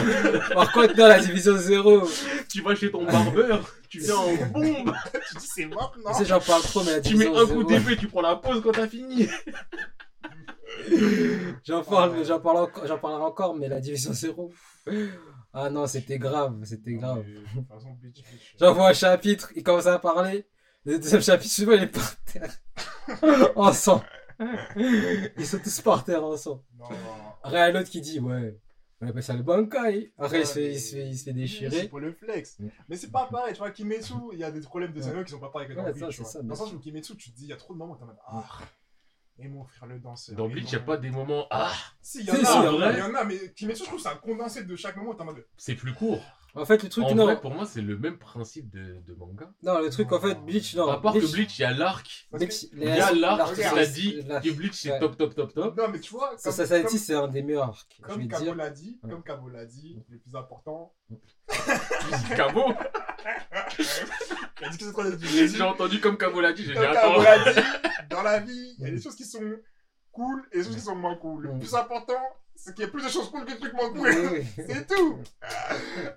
Speaker 2: Par contre, dans la division 0,
Speaker 3: tu vas chez ton barbeur, tu viens en bombe,
Speaker 1: Tu dis c'est mort, non
Speaker 2: tu sais, j'en parle trop, mais la
Speaker 3: tu mets un coup
Speaker 2: 0,
Speaker 3: d'épée, tu prends la pause quand t'as fini.
Speaker 2: J'en parle, mais j'en parle encore, j'en parlerai encore, mais la division 0. Ah non, c'était grave, c'était grave.
Speaker 1: Bitch.
Speaker 2: J'envoie un chapitre, il commence à parler. Le deuxième chapitre suivant, il est par terre. [laughs] en sang. Ils sont tous par terre en sang.
Speaker 1: Non,
Speaker 2: Après, il y a l'autre qui dit, ouais, on appelle ça le bankai. Après, il, se fait, il, se fait, il se fait
Speaker 1: C'est
Speaker 2: déchirer.
Speaker 1: pour le flex. Mais c'est pas pareil, tu vois, Kimetsu, il y a des problèmes de scénario qui sont pas pareils que dans
Speaker 2: Ouais,
Speaker 1: Bleach,
Speaker 2: ça,
Speaker 1: tu
Speaker 2: c'est
Speaker 1: vois.
Speaker 2: ça,
Speaker 1: Dans le sens où Kimetsu, tu te dis, il y a trop de moments où t'es en mode, ah, et mon frère le danseur.
Speaker 3: Dans Bleach,
Speaker 1: mon-
Speaker 3: y a pas des moments, ah,
Speaker 1: Si, il y en
Speaker 2: Si,
Speaker 1: a, il y,
Speaker 3: en
Speaker 1: a, il mais Kimetsu, je trouve que c'est un condensé de chaque moment
Speaker 3: c'est plus court.
Speaker 2: En fait, le truc,
Speaker 3: En
Speaker 2: non.
Speaker 3: vrai, pour moi, c'est le même principe de, de manga.
Speaker 2: Non, le truc, en fait, Bleach, non.
Speaker 3: à part que
Speaker 2: Bleach,
Speaker 3: Bleach, il y a l'arc. Il y a l'arc qui
Speaker 1: regarde,
Speaker 3: t'a dit
Speaker 2: la-
Speaker 3: que Bleach, c'est
Speaker 2: ouais.
Speaker 3: top, top, top, top.
Speaker 1: Non, mais tu vois,
Speaker 2: Ça,
Speaker 1: comme,
Speaker 2: ça, ça,
Speaker 1: comme,
Speaker 2: c'est un des meilleurs arcs. Je
Speaker 1: comme
Speaker 2: dire.
Speaker 1: l'a dit,
Speaker 2: Ouais.
Speaker 1: comme Kabo l'a dit, le plus important, [laughs]
Speaker 3: Kabo [laughs]
Speaker 1: il a dit que c'est quoi le plus
Speaker 3: J'ai entendu comme Kabo l'a dit, j'ai dit attends.
Speaker 1: l'a dit, dans la vie, il y a des choses qui sont cool et des choses qui sont moins cool. Le
Speaker 2: Mm.
Speaker 1: plus important, c'est qu'il y a plus de choses cool que de trucs moins cool.
Speaker 2: Oui, oui. [laughs]
Speaker 1: C'est tout.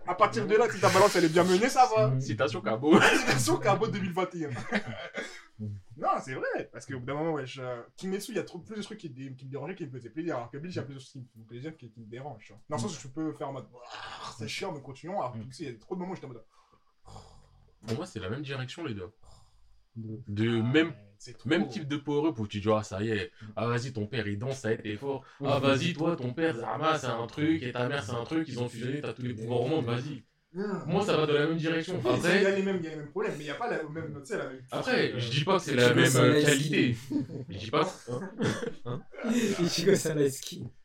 Speaker 1: À partir de là, si ta balance elle est bien menée, ça va.
Speaker 2: Mm.
Speaker 3: Citation Kabo.
Speaker 1: Félicitations Cabo [laughs] 2021. [laughs] non, c'est vrai. Parce qu'au bout d'un moment, wesh, euh, Kimetsu, il y a trop, plus de trucs qui, me dérangeaient qui me faisaient plaisir. Alors que Bleach, il y a plus de choses qui me font plaisir qui, qui me dérangent. Dans le sens où tu peux faire en mode, c'est chiant, mais continuons. Alors que sais, il y a trop de moments où j'étais en mode,
Speaker 3: Pour moi, c'est la même direction, les deux.
Speaker 2: De-
Speaker 3: De
Speaker 1: Ah,
Speaker 3: même, même type de power-up où tu dis, ah, ça y est, ah, vas-y, ton père, il danse, ça est, t'es fort. Ah, vas-y, toi, ton père, Zama, c'est un truc, et ta mère, c'est un truc, ils ont fusionné, t'as tous les pouvoirs au monde, vas-y.
Speaker 1: Mm.
Speaker 3: Moi, ça va dans la même direction.
Speaker 1: Oui, il y a
Speaker 3: Après,
Speaker 1: les mêmes, il y a les mêmes problèmes, mais il n'y a pas la même, sais, la même.
Speaker 3: après,
Speaker 1: euh,
Speaker 3: je dis pas que c'est la
Speaker 2: me
Speaker 3: même euh, qualité. [laughs] Je dis pas.
Speaker 2: Ichigo [laughs] [laughs]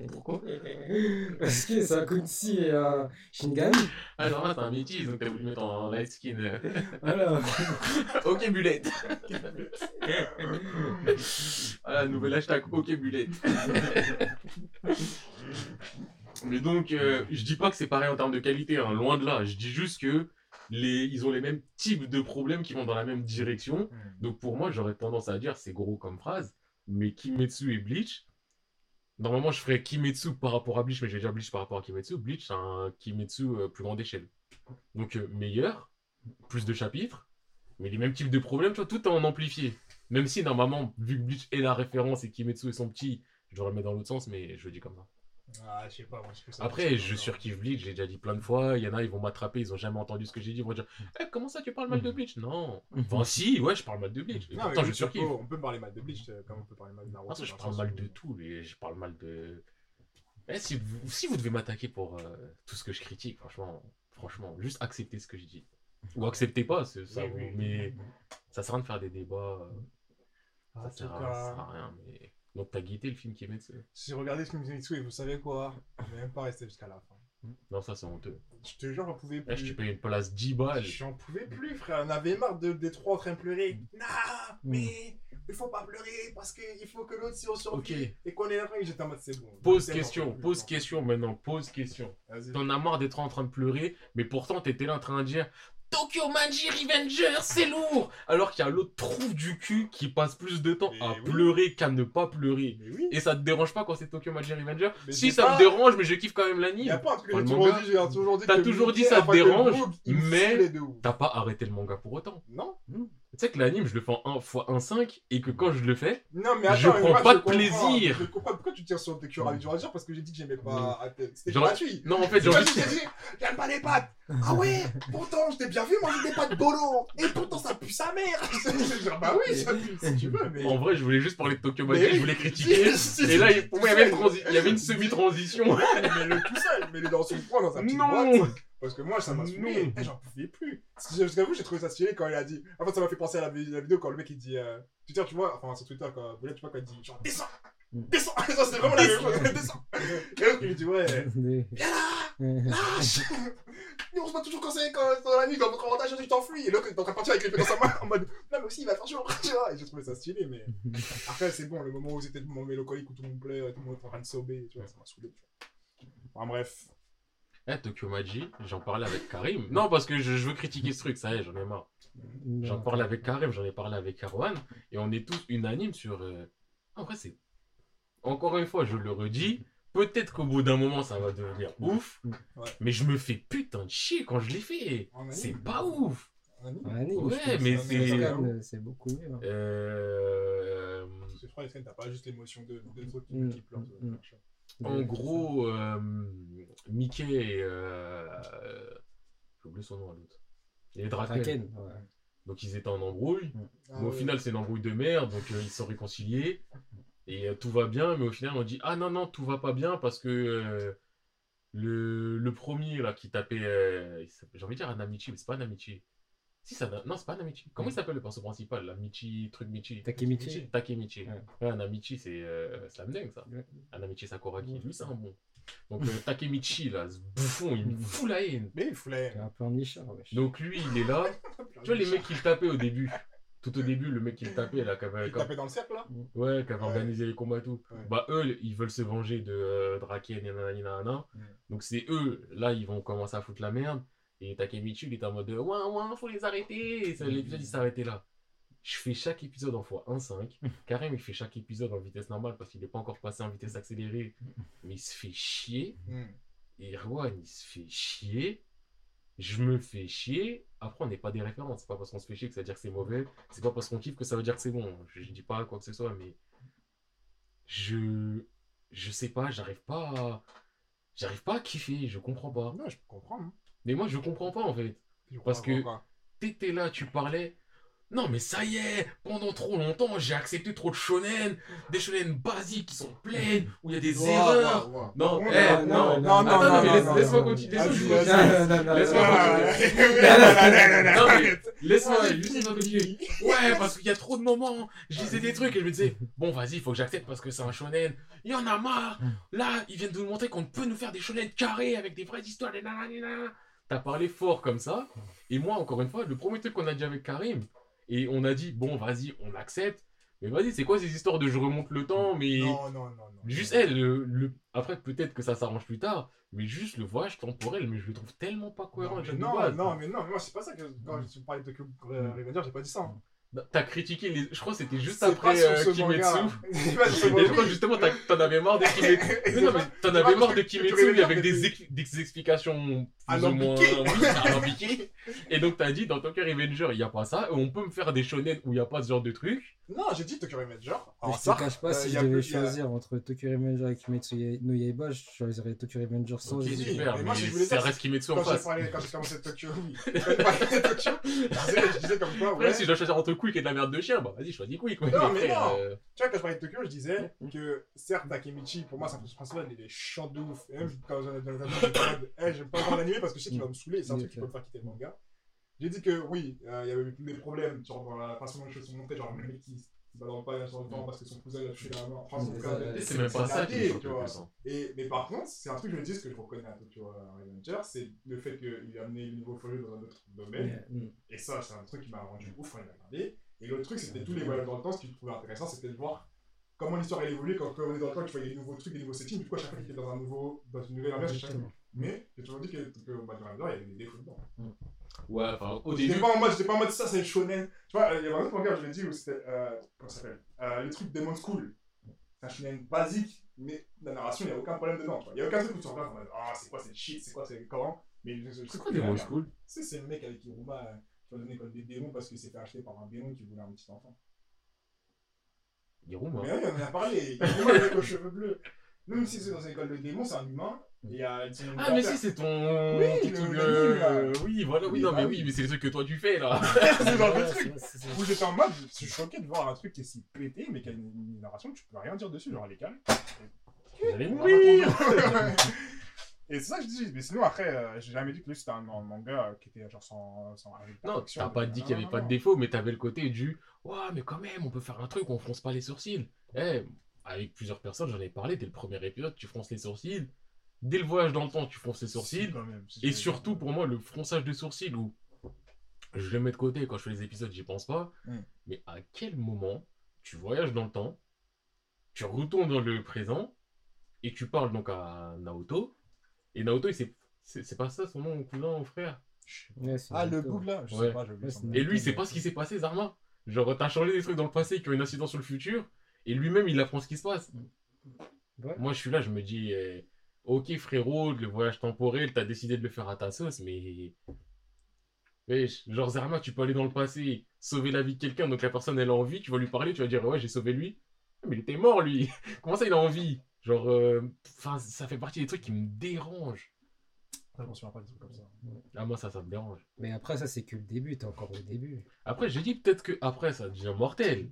Speaker 2: [laughs]
Speaker 3: Pourquoi [laughs]
Speaker 2: Parce que c'est un Kunsi et un Shinigami.
Speaker 3: Ah, Zama, c'est un métis, donc t'as voulu mettre en light skin. [laughs]
Speaker 2: Voilà.
Speaker 3: ok, bulette. Voilà, nouvel hashtag ok bulette. Mais donc, euh, je dis pas que c'est pareil en termes de qualité, hein, loin de là. Je dis juste que les, ils ont les mêmes types de problèmes qui vont dans la même direction. Donc pour moi, j'aurais tendance à dire, c'est gros comme phrase, mais Kimetsu et Bleach, normalement je ferais Kimetsu par rapport à Bleach, mais vais dire Bleach par rapport à Kimetsu. Bleach, c'est un Kimetsu euh, plus grande échelle. Donc euh, meilleur, plus de chapitres, mais les mêmes types de problèmes, tu vois, tout en amplifié. Même si normalement, vu que Bleach est la référence et Kimetsu est son petit, je devrais le mettre dans l'autre sens, mais je le dis comme ça.
Speaker 1: Ah, je sais pas, moi je ça.
Speaker 3: Après, je surkiffe Bleach, j'ai déjà dit plein de fois. Il y en a, ils vont m'attraper, ils ont jamais entendu ce que j'ai dit. Ils vont dire Eh, comment ça, tu parles mal de Bleach? Non. Enfin, si, ouais, je parle mal de Bleach. Et
Speaker 1: Non, mais
Speaker 3: pourtant,
Speaker 1: oui,
Speaker 3: je surkiffe.
Speaker 1: On peut parler mal de Bleach, euh, comme on peut parler mal de Naruto.
Speaker 3: Ah, ça, je
Speaker 1: dans le
Speaker 3: parle
Speaker 1: sens
Speaker 3: mal
Speaker 1: où-
Speaker 3: de tout, et je parle mal de. Eh, si, vous, si vous devez m'attaquer pour euh, tout ce que je critique, franchement, franchement, juste acceptez ce que je dis. Ou acceptez pas, c'est ça,
Speaker 1: Oui,
Speaker 3: vous-
Speaker 1: oui.
Speaker 3: mais ça sert à rien de faire des débats. euh,
Speaker 1: En
Speaker 3: ça sert à, ça sert à rien. Mais... Donc, t'as guetté le film Kimetsu
Speaker 1: j'ai regardé ce film Zenitsu et vous savez quoi? Je vais même pas rester jusqu'à la fin.
Speaker 3: Non, ça, c'est honteux.
Speaker 1: Je te jure, j'en pouvais
Speaker 3: Eh, je
Speaker 1: plus.
Speaker 3: t'ai payé une place 10 balles.
Speaker 1: J'en pouvais plus, frère. On avait marre de, des trois en train de pleurer.
Speaker 3: Mm.
Speaker 1: Non, mais il faut pas pleurer parce qu'il faut que l'autre si on survit et qu'on est là. J'étais en mode c'est bon.
Speaker 3: Pose question,
Speaker 1: plus,
Speaker 3: pose
Speaker 1: non.
Speaker 3: question maintenant, pose question. T'en as marre d'être en train de pleurer, mais pourtant t'étais là en train de dire Tokyo Manji Revenger, c'est lourd Alors qu'il y a l'autre trouve du cul qui passe plus de temps
Speaker 1: Mais
Speaker 3: à
Speaker 1: oui.
Speaker 3: pleurer qu'à ne pas pleurer.
Speaker 1: Mais oui.
Speaker 3: Et ça te dérange pas quand c'est Tokyo Manji Revenger
Speaker 1: Mais
Speaker 3: Si ça
Speaker 1: pas-
Speaker 3: me dérange, mais je kiffe quand même l'anime. Enfin,
Speaker 1: j'ai
Speaker 3: le
Speaker 1: toujours
Speaker 3: manga.
Speaker 1: dit. J'ai toujours dit
Speaker 3: T'as
Speaker 1: que
Speaker 3: toujours dit ça te dérange, mais-. T'as pas arrêté le manga pour autant.
Speaker 1: Non
Speaker 3: Tu sais que l'anime, je le fais en 1 x 1,5 et que quand je le fais,
Speaker 1: Non, mais attends,
Speaker 3: Je
Speaker 1: mais
Speaker 3: prends
Speaker 1: moi,
Speaker 3: pas de
Speaker 1: comprends.
Speaker 3: plaisir.
Speaker 1: Je comprends pourquoi tu tires sur tes cuirages du dire parce que j'ai dit que j'aimais pas. C'était
Speaker 3: Genre-
Speaker 1: gratuit.
Speaker 3: non, en fait, j'ai envie
Speaker 1: dit, j'aime pas les pâtes. Ah ouais, pourtant, je t'ai bien vu manger des pâtes bolo. Et pourtant, ça pue sa mère. [laughs] Genre, bah oui, ça pue si tu veux, mais.
Speaker 3: En vrai, je voulais juste parler de Tokyo
Speaker 1: Mais oui.
Speaker 3: je voulais critiquer. [laughs] Et là, il, pour moi, il y avait une, transi- il semi-transition.
Speaker 1: Mets-le tout seul, mets-le dans son coin, dans sa petite
Speaker 3: Non
Speaker 1: boîte. Parce que moi, ça m'a saoulé. J'en pouvais plus. J'avoue, j'ai trouvé ça stylé quand il a dit. En fait, ça m'a fait penser à la, vi- la vidéo quand le mec il dit. Euh... Twitter, tu vois, enfin sur Twitter, quand, vous tu vois, quand il dit genre descends, descends. [laughs] ça, c'était vraiment la même chose. Descends. Et l'autre, il lui dit ouais, [laughs] viens là, lâche. [laughs] Nous, on se bat toujours quand c'est quand dans la nuit, dans votre avantage, tu t'enfuis. Et l'autre, il est en train de partir avec l'épée dans sa main en mode non, mais aussi, il va faire jour. Tu vois, et j'ai trouvé ça stylé, mais après, c'est bon, le moment où c'était le moment mélancolique où tout le monde plaît, tout le monde est en train de sauver, tu vois, ça m'a saoulé. Tu vois. Enfin, bref.
Speaker 3: Eh, Tokyo Maji, j'en parlais avec Karim. Non, parce que je, je veux critiquer ce truc, ça y est, j'en ai marre. J'en parlais avec Karim, j'en ai parlé avec Erwan, et on est tous unanimes sur. euh, En vrai, c'est. Encore une fois, je le redis, peut-être qu'au bout d'un moment, ça va devenir ouf,
Speaker 1: Ouais.
Speaker 3: mais je me fais putain de chier quand je l'ai fait.
Speaker 1: En anime.
Speaker 3: C'est pas ouf.
Speaker 1: Anime.
Speaker 2: En anime,
Speaker 3: Ouais,
Speaker 2: je pense
Speaker 3: mais
Speaker 2: que
Speaker 3: c'est-
Speaker 2: Scan, C'est beaucoup mieux. hein.
Speaker 3: Euh,
Speaker 1: Parce que je crois que t'as pas juste l'émotion de, de trucs qui,
Speaker 2: Mm,
Speaker 1: qui pleurent.
Speaker 2: mm, mm.
Speaker 1: machin.
Speaker 3: En gros, euh, Mickey et. Euh, J'ai oublié son nom à l'autre. Et Draken.
Speaker 2: Draken, ouais.
Speaker 3: Donc ils étaient en embrouille.
Speaker 1: Ah
Speaker 3: mais au
Speaker 1: ouais.
Speaker 3: final, c'est une embrouille de merde. Donc euh, ils se sont réconciliés. Et euh, tout va bien. Mais au final, on dit Ah non, non, tout va pas bien parce que euh, le, le premier là qui tapait. euh, J'ai envie de dire Anamichi, mais c'est pas Anamichi. Si, ça, non, c'est pas Anamichi. Comment il s'appelle le perso principal là? Michi, truc Michi
Speaker 2: Takemichi.
Speaker 3: Takemichi.
Speaker 2: Ouais.
Speaker 3: Ouais, Anamichi, c'est euh, Slam Dunk, ça.
Speaker 2: Ouais.
Speaker 3: Anamichi Sakuragi.
Speaker 2: Ouais.
Speaker 3: Lui, c'est un bon. Donc, euh, Takemichi, là, ce bouffon, il me fout la haine.
Speaker 1: Mais il foulait.
Speaker 2: C'est un peu en nichard, wesh.
Speaker 3: Donc, lui, il est là. [laughs] Tu vois, les mecs qui le tapaient au début. Tout au début, le mec qui le tapait, là, qui avait,
Speaker 1: Il tapait dans le cercle là?
Speaker 3: Ouais, qui avait
Speaker 1: Ouais.
Speaker 3: organisé les combats et tout.
Speaker 1: Ouais.
Speaker 3: Bah, eux, ils veulent se venger de euh, Draken et nanana.
Speaker 1: Mm.
Speaker 3: Donc, c'est eux, là, ils vont commencer à foutre la merde. Et Takemichi, il est en mode, ouin, ouin, faut les arrêter. L'épisode, il s'est arrêté là. Je fais chaque épisode en x1.5. Karim, il fait chaque épisode en vitesse normale parce qu'il n'est pas encore passé en vitesse accélérée. Mais il se fait chier. Et Erwan, il se fait chier. Je me fais chier. Après, on n'est pas des références. C'est pas parce qu'on se fait chier que ça veut dire que c'est mauvais. C'est pas parce qu'on kiffe que ça veut dire que c'est bon. Je, je dis pas quoi que ce soit, mais. Je. Je sais pas, j'arrive pas à. J'arrive pas à kiffer, je comprends pas.
Speaker 1: Non, je comprends. hein.
Speaker 3: Mais moi, je comprends pas en fait.
Speaker 1: Je
Speaker 3: Parce que-. T'étais là, tu parlais. Non, mais ça y est, pendant trop longtemps, j'ai accepté trop de shonen, des shonen basiques qui sont pleines, où il y a des erreurs.
Speaker 1: ouah, ouah.
Speaker 3: Non, eh,
Speaker 1: ouais,
Speaker 3: non,
Speaker 1: non, non, non, non, non,
Speaker 3: laisse-moi
Speaker 1: non.
Speaker 3: continuer,
Speaker 1: Ah,
Speaker 3: laisse-moi continuer.
Speaker 2: Non, non, non,
Speaker 3: Laisse-moi
Speaker 2: non.
Speaker 3: Non,
Speaker 1: Ah,
Speaker 3: laisse-moi continuer. Ouais, parce qu'il y a trop de moments. Je disais des trucs et je me disais, bon, vas-y, il faut que j'accepte parce que c'est un shonen. Il y en a marre. Là, ils viennent de nous montrer qu'on peut nous faire des shonen carrés avec des vraies histoires. Des nanana. T'as parlé fort comme ça. Et moi, encore une fois, le premier truc qu'on a dit avec Karim, et on a dit, bon, vas-y, on accepte. Mais vas-y, c'est quoi ces histoires de je remonte le temps, mais.
Speaker 1: Non, non, non, non.
Speaker 3: Juste, elle, le, le- après, peut-être que ça s'arrange plus tard, mais juste le voyage temporel, mais je le trouve tellement pas cohérent
Speaker 1: Non, mais non, mais non, moi c'est pas ça que quand je parlais de Tokyo Revenger, j'ai pas dit ça. hein.
Speaker 3: Bah, T'as critiqué les. Je crois que c'était juste après euh, Kimetsu. [laughs] Et je crois justement, t'en avais marre de [laughs] Kimetsu.
Speaker 1: Et
Speaker 3: Mais non, t'en avais marre de Kimetsu, avec des,
Speaker 1: c'est-
Speaker 3: ex- des explications plus ou moins alambiquées. [laughs] Et donc t'as dit, dans Tokyo Revenger, il n'y a pas ça. On peut me faire des shonen où il n'y a pas ce genre de truc.
Speaker 1: Non, j'ai dit Tokyo Revenger. Alors,
Speaker 2: je te cache pas,
Speaker 1: euh,
Speaker 2: si je devais
Speaker 1: plus-
Speaker 2: choisir entre Tokyo Revenger et Kimetsu no Yaiba, je choisirais Tokyo Revenger sans
Speaker 3: Ok, super,
Speaker 1: mais moi, si je voulais
Speaker 3: ça reste Kimetsu en
Speaker 1: Quand j'ai
Speaker 3: face.
Speaker 1: quand j'ai commencé Tokyo, oui. [laughs] Quand j'ai parlé de Tokyo, je disais, je disais comme quoi,
Speaker 3: Après,
Speaker 1: ouais.
Speaker 3: si je dois choisir entre Quick et de la merde de chien, bah vas-y, choisis Quick. ouais,
Speaker 1: Non, mais non.
Speaker 3: euh,
Speaker 1: Tu vois, quand je parlais de Tokyo, je disais que certes, Takemichi, pour moi, c'est un personnage principal, il est chiant de ouf. Et même quand dans les animés, j'étais en mode, hey, j'aime pas voir l'animé parce que je sais qu'il va me saouler c'est un truc qui peut me faire quitter le manga. J'ai dit que oui, euh, il y avait eu des problèmes genre, dans la façon dont les choses sont montées, genre le mec qui se balance pas sur le temps parce que son cousin l'a touché la main. Enfin, son
Speaker 3: C'est même pas ça qui me choque
Speaker 1: tu vois. Et, mais par contre, c'est un truc que je me dis, ce que je reconnais à Tokyo Revenger, c'est le fait qu'il a amené le niveau furieux dans un autre domaine.
Speaker 2: Mm.
Speaker 1: Et ça, c'est un truc qui m'a rendu ouf quand il a regardé. Et l'autre truc, c'était tous les voyages dans le temps. Ce que je trouvais intéressant, c'était de voir comment l'histoire elle évolue. Quand, on est dans le temps, tu vois, il y a des nouveaux trucs, des nouveaux settings. Du coup, à chaque fois qu'il était dans, un nouveau, dans une nouvelle ambiance, chaque... mais j'ai toujours dit que, que Bad Rider, il y avait des défauts dedans.
Speaker 3: Ouais, enfin, au
Speaker 1: J'étais
Speaker 3: début.
Speaker 1: pas en mode, j'étais pas en mode ça, c'est shonen. Tu vois, il y avait un autre manga, je l'ai dit, où c'était. Euh, comment ça s'appelle? Euh, Le truc Demon School. C'est un shonen basique, mais la narration, il n'y a aucun problème dedans. tu vois. Il n'y a aucun truc où tu regardes en mode ah, c'est quoi, c'est shit, c'est quoi, c'est comment. Mais
Speaker 3: C'est quoi
Speaker 1: que regardes,
Speaker 3: school?
Speaker 1: Tu sais, c'est le mec avec Iruma euh, qui va donner l'école des démons parce qu'il s'est fait acheter par un démon qui voulait un petit enfant.
Speaker 3: Moi.
Speaker 1: Mais oui, on en a parlé. Iruma, le mec aux cheveux bleus. Même si c'est dans une école de démons, c'est un humain. Il y a
Speaker 3: Ah, mais si, c'est ton.
Speaker 1: Oui, le-
Speaker 3: truc, euh. Oui, voilà, oui, non, mais
Speaker 1: oui.
Speaker 3: oui, mais c'est les trucs que toi tu fais là. [laughs]
Speaker 1: c'est genre
Speaker 2: Ouais,
Speaker 1: truc. Où j'étais en mode, je suis choqué de voir un truc qui est si pété, mais qui a une, narration que tu peux rien dire dessus, genre elle est calme.
Speaker 3: Vous allez mourir. [laughs]
Speaker 1: Et c'est ça que je dis, mais sinon après, euh, j'ai jamais dit que lui c'était un, un manga euh, qui était genre sans. sans
Speaker 3: Non, t'as pas dit qu'il y avait
Speaker 1: Non,
Speaker 3: pas de défaut, mais t'avais le côté du Ouais, mais quand même, on peut faire un truc, on fronce pas les sourcils. Eh, avec plusieurs personnes, j'en ai parlé dès le premier épisode, tu fronces les sourcils. Dès le voyage dans le temps, tu fronces les
Speaker 1: Si,
Speaker 3: sourcils.
Speaker 1: quand même, si,
Speaker 3: Et surtout, pour moi, le fronçage de sourcils, où je le mets de côté quand je fais les épisodes, j'y pense pas.
Speaker 1: Mm.
Speaker 3: Mais à quel moment tu voyages dans le temps, tu retournes dans le présent, et tu parles donc à Naoto, et Naoto, c'est c'est pas ça son nom, cousin ou frère?
Speaker 2: Ouais, c'est
Speaker 1: Ah, le bug là Je
Speaker 3: Ouais.
Speaker 1: sais pas, j'ai oublié
Speaker 2: Ouais,
Speaker 1: son
Speaker 2: c'est
Speaker 1: nom.
Speaker 3: Et lui, il sait pas ce qui s'est passé, Zarma. Genre, t'as changé des trucs dans le passé qui ont une incidence sur le futur, et lui-même, il apprend ce qui se passe.
Speaker 2: Ouais.
Speaker 3: Moi, je suis là, je me dis, eh, ok, frérot, le voyage temporel, t'as décidé de le faire à ta sauce, mais. Wesh, genre, Zarma, tu peux aller dans le passé, sauver la vie de quelqu'un, donc la personne, elle a envie, tu vas lui parler, tu vas dire, ouais, j'ai sauvé lui. Mais il était mort, lui. [laughs] Comment ça, il a envie? Genre, euh, enfin, ça fait partie des trucs qui me dérangent.
Speaker 1: Je m'en souviens pas des trucs comme ça.
Speaker 3: Ah, moi, ça, ça me dérange.
Speaker 2: Mais après, ça, c'est que le début, t'es encore au début.
Speaker 3: Après, j'ai dit peut-être que après ça devient mortel.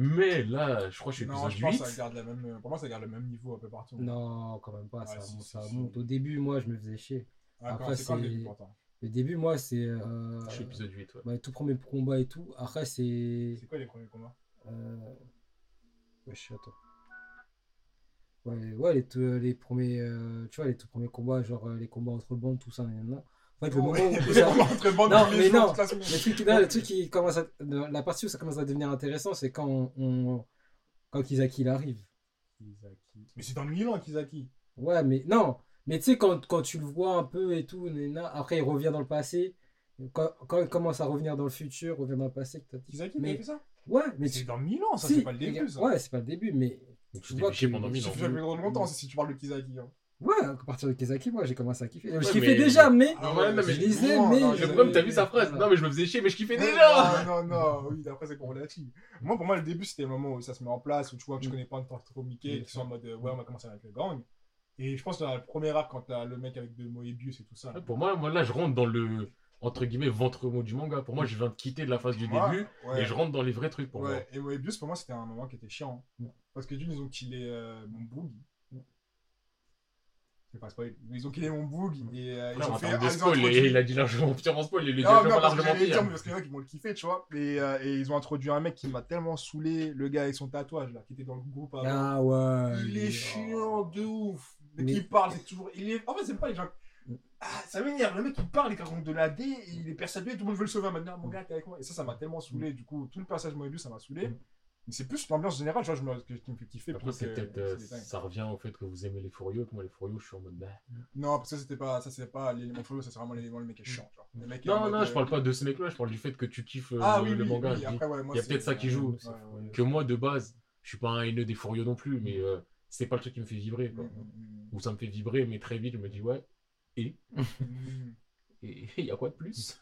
Speaker 3: Mais là, je crois que je suis
Speaker 1: Non,
Speaker 3: épisode
Speaker 1: je pense
Speaker 3: 8.
Speaker 1: que ça garde la même. Pour moi, ça garde le même niveau un peu partout.
Speaker 2: Non, quand même pas,
Speaker 1: Ouais,
Speaker 2: ça,
Speaker 1: si,
Speaker 2: monte-
Speaker 1: si,
Speaker 2: ça
Speaker 1: si.
Speaker 2: monte. Au début, moi, je me faisais chier.
Speaker 1: Ah,
Speaker 2: Après,
Speaker 1: c'est le début pourtant
Speaker 2: Le début, moi, c'est. euh,
Speaker 3: Je suis épisode 8, ouais.
Speaker 2: bah, tout premier combat et tout. Après, c'est.
Speaker 1: C'est quoi les premiers combats?
Speaker 2: Euh... Ouais, je sais, attends. Ouais, ouais les, tout- les premiers. euh, Tu vois, les tout premiers combats, genre euh, les combats entre bandes, tout ça, nan. En fait, le moment où. Ça-
Speaker 1: bandes, [laughs]
Speaker 2: Non,
Speaker 1: les
Speaker 2: mais non. Le truc, qui- là, le truc qui commence à. La partie où ça commence à devenir intéressant, c'est quand on, on- Quand Kizaki il arrive.
Speaker 1: Kizaki. Mais c'est dans Milan, Kizaki.
Speaker 2: Ouais, mais non. Mais tu sais, quand, quand tu le vois un peu et tout, nana, après il revient dans le passé. Quand, quand il commence à revenir dans le futur, revient dans le passé. t'as-
Speaker 1: Kizaki,
Speaker 2: Mais-
Speaker 1: mais... fait ça?
Speaker 2: Ouais, mais
Speaker 1: C'est
Speaker 2: tu.
Speaker 1: dans Milan, ça,
Speaker 2: si,
Speaker 1: c'est pas le début, ça.
Speaker 2: Ouais, c'est pas le début, mais.
Speaker 3: Donc
Speaker 2: Tu vois que-
Speaker 3: pendant
Speaker 1: Ça
Speaker 3: 1000 ans.
Speaker 1: fait plus longtemps, c'est si tu parles de Kizaki. hein.
Speaker 2: Ouais, à partir de Kizaki, moi j'ai commencé à kiffer. je kiffais
Speaker 3: mais-
Speaker 2: déjà, mais.
Speaker 1: Ah
Speaker 3: ouais, non, mais-
Speaker 2: je lisais,
Speaker 1: non,
Speaker 2: mais.
Speaker 1: non,
Speaker 2: je-
Speaker 3: Le problème, t'as vu sa phrase. Non, mais je me faisais chier, mais je kiffais déjà [laughs]
Speaker 1: Non, non, oui, après c'est relatif. Moi, pour moi, le début, c'était le moment où ça se met en place, où tu vois que tu
Speaker 2: Mm.
Speaker 1: connais pas encore trop Mickey,
Speaker 2: Mm.
Speaker 1: qui sont en mode ouais, on va commencer avec le gang. Et je pense que dans le premier arc, quand t'as le mec avec de Moebius et tout ça.
Speaker 3: Ouais, Pour moi, moi, là, je rentre dans le. Entre guillemets, ventre mot du manga. Pour moi, je viens de quitter de la phase du
Speaker 1: Moi,
Speaker 3: début
Speaker 1: ouais.
Speaker 3: et je rentre dans les vrais trucs pour moi.
Speaker 1: Ouais, et Moebius, pour moi, c'était un moment qui était chiant.
Speaker 2: Mm.
Speaker 1: Parce que d'une, ils ont killé euh, mon pas. Ils ont killé mon boog et euh, ils
Speaker 3: Frère,
Speaker 1: ont
Speaker 3: en
Speaker 1: fait.
Speaker 3: de spoil, il a dit largement pire en spoil, il le dit
Speaker 1: Non,
Speaker 3: largement
Speaker 1: non, j'allais dire, mais
Speaker 3: pire.
Speaker 1: parce qu'il y en a qui vont le kiffer, tu vois. Et, euh, et ils ont introduit un mec qui m'a tellement saoulé, le gars avec son tatouage, là, qui était dans le groupe avant.
Speaker 2: Ah ouais.
Speaker 1: Il est chiant de ouf.
Speaker 2: Mais-
Speaker 1: qu'il parle, c'est toujours. Il est... En fait, c'est pas les gens. Ah, ça m'énerve. Le mec, il parle, il raconte de la D, il est persuadé, tout le monde veut le sauver. Maintenant, mon gars, t'es avec moi. Et ça, ça m'a tellement saoulé. Du coup, tout le passage Moebius, ça m'a saoulé.
Speaker 2: Mm.
Speaker 1: Mais c'est plus l'ambiance générale, tu vois, je me... qui me fait kiffer.
Speaker 3: Après, c'est
Speaker 1: que-
Speaker 3: peut-être. euh, ça revient au fait que vous aimez les furieux, que moi, les furieux, je suis en mode. bah.
Speaker 1: Non, parce que ça, c'était pas. Ça, c'est pas l'élément follow, ça, c'est vraiment l'élément, le mec est chiant. Le mec est
Speaker 3: Non, non, je
Speaker 1: euh,
Speaker 3: parle pas de ce mec-là, je parle du fait que tu kiffes euh,
Speaker 1: Ah
Speaker 3: le,
Speaker 1: oui,
Speaker 3: le
Speaker 1: oui,
Speaker 3: manga.
Speaker 1: oui,
Speaker 3: je dis.
Speaker 1: après, ouais, moi,
Speaker 3: Il y a peut-être ça qui joue.
Speaker 1: ouais.
Speaker 3: Que moi, de base, je suis pas un haineux des furieux non plus, mais euh, c'est pas le truc qui me fait vibrer.
Speaker 1: Mm,
Speaker 3: Quoi.
Speaker 1: mm,
Speaker 3: Ou ça me fait vibrer, mais très vite, je me dis, ouais, [laughs]
Speaker 1: mm.
Speaker 3: et il y a quoi de plus?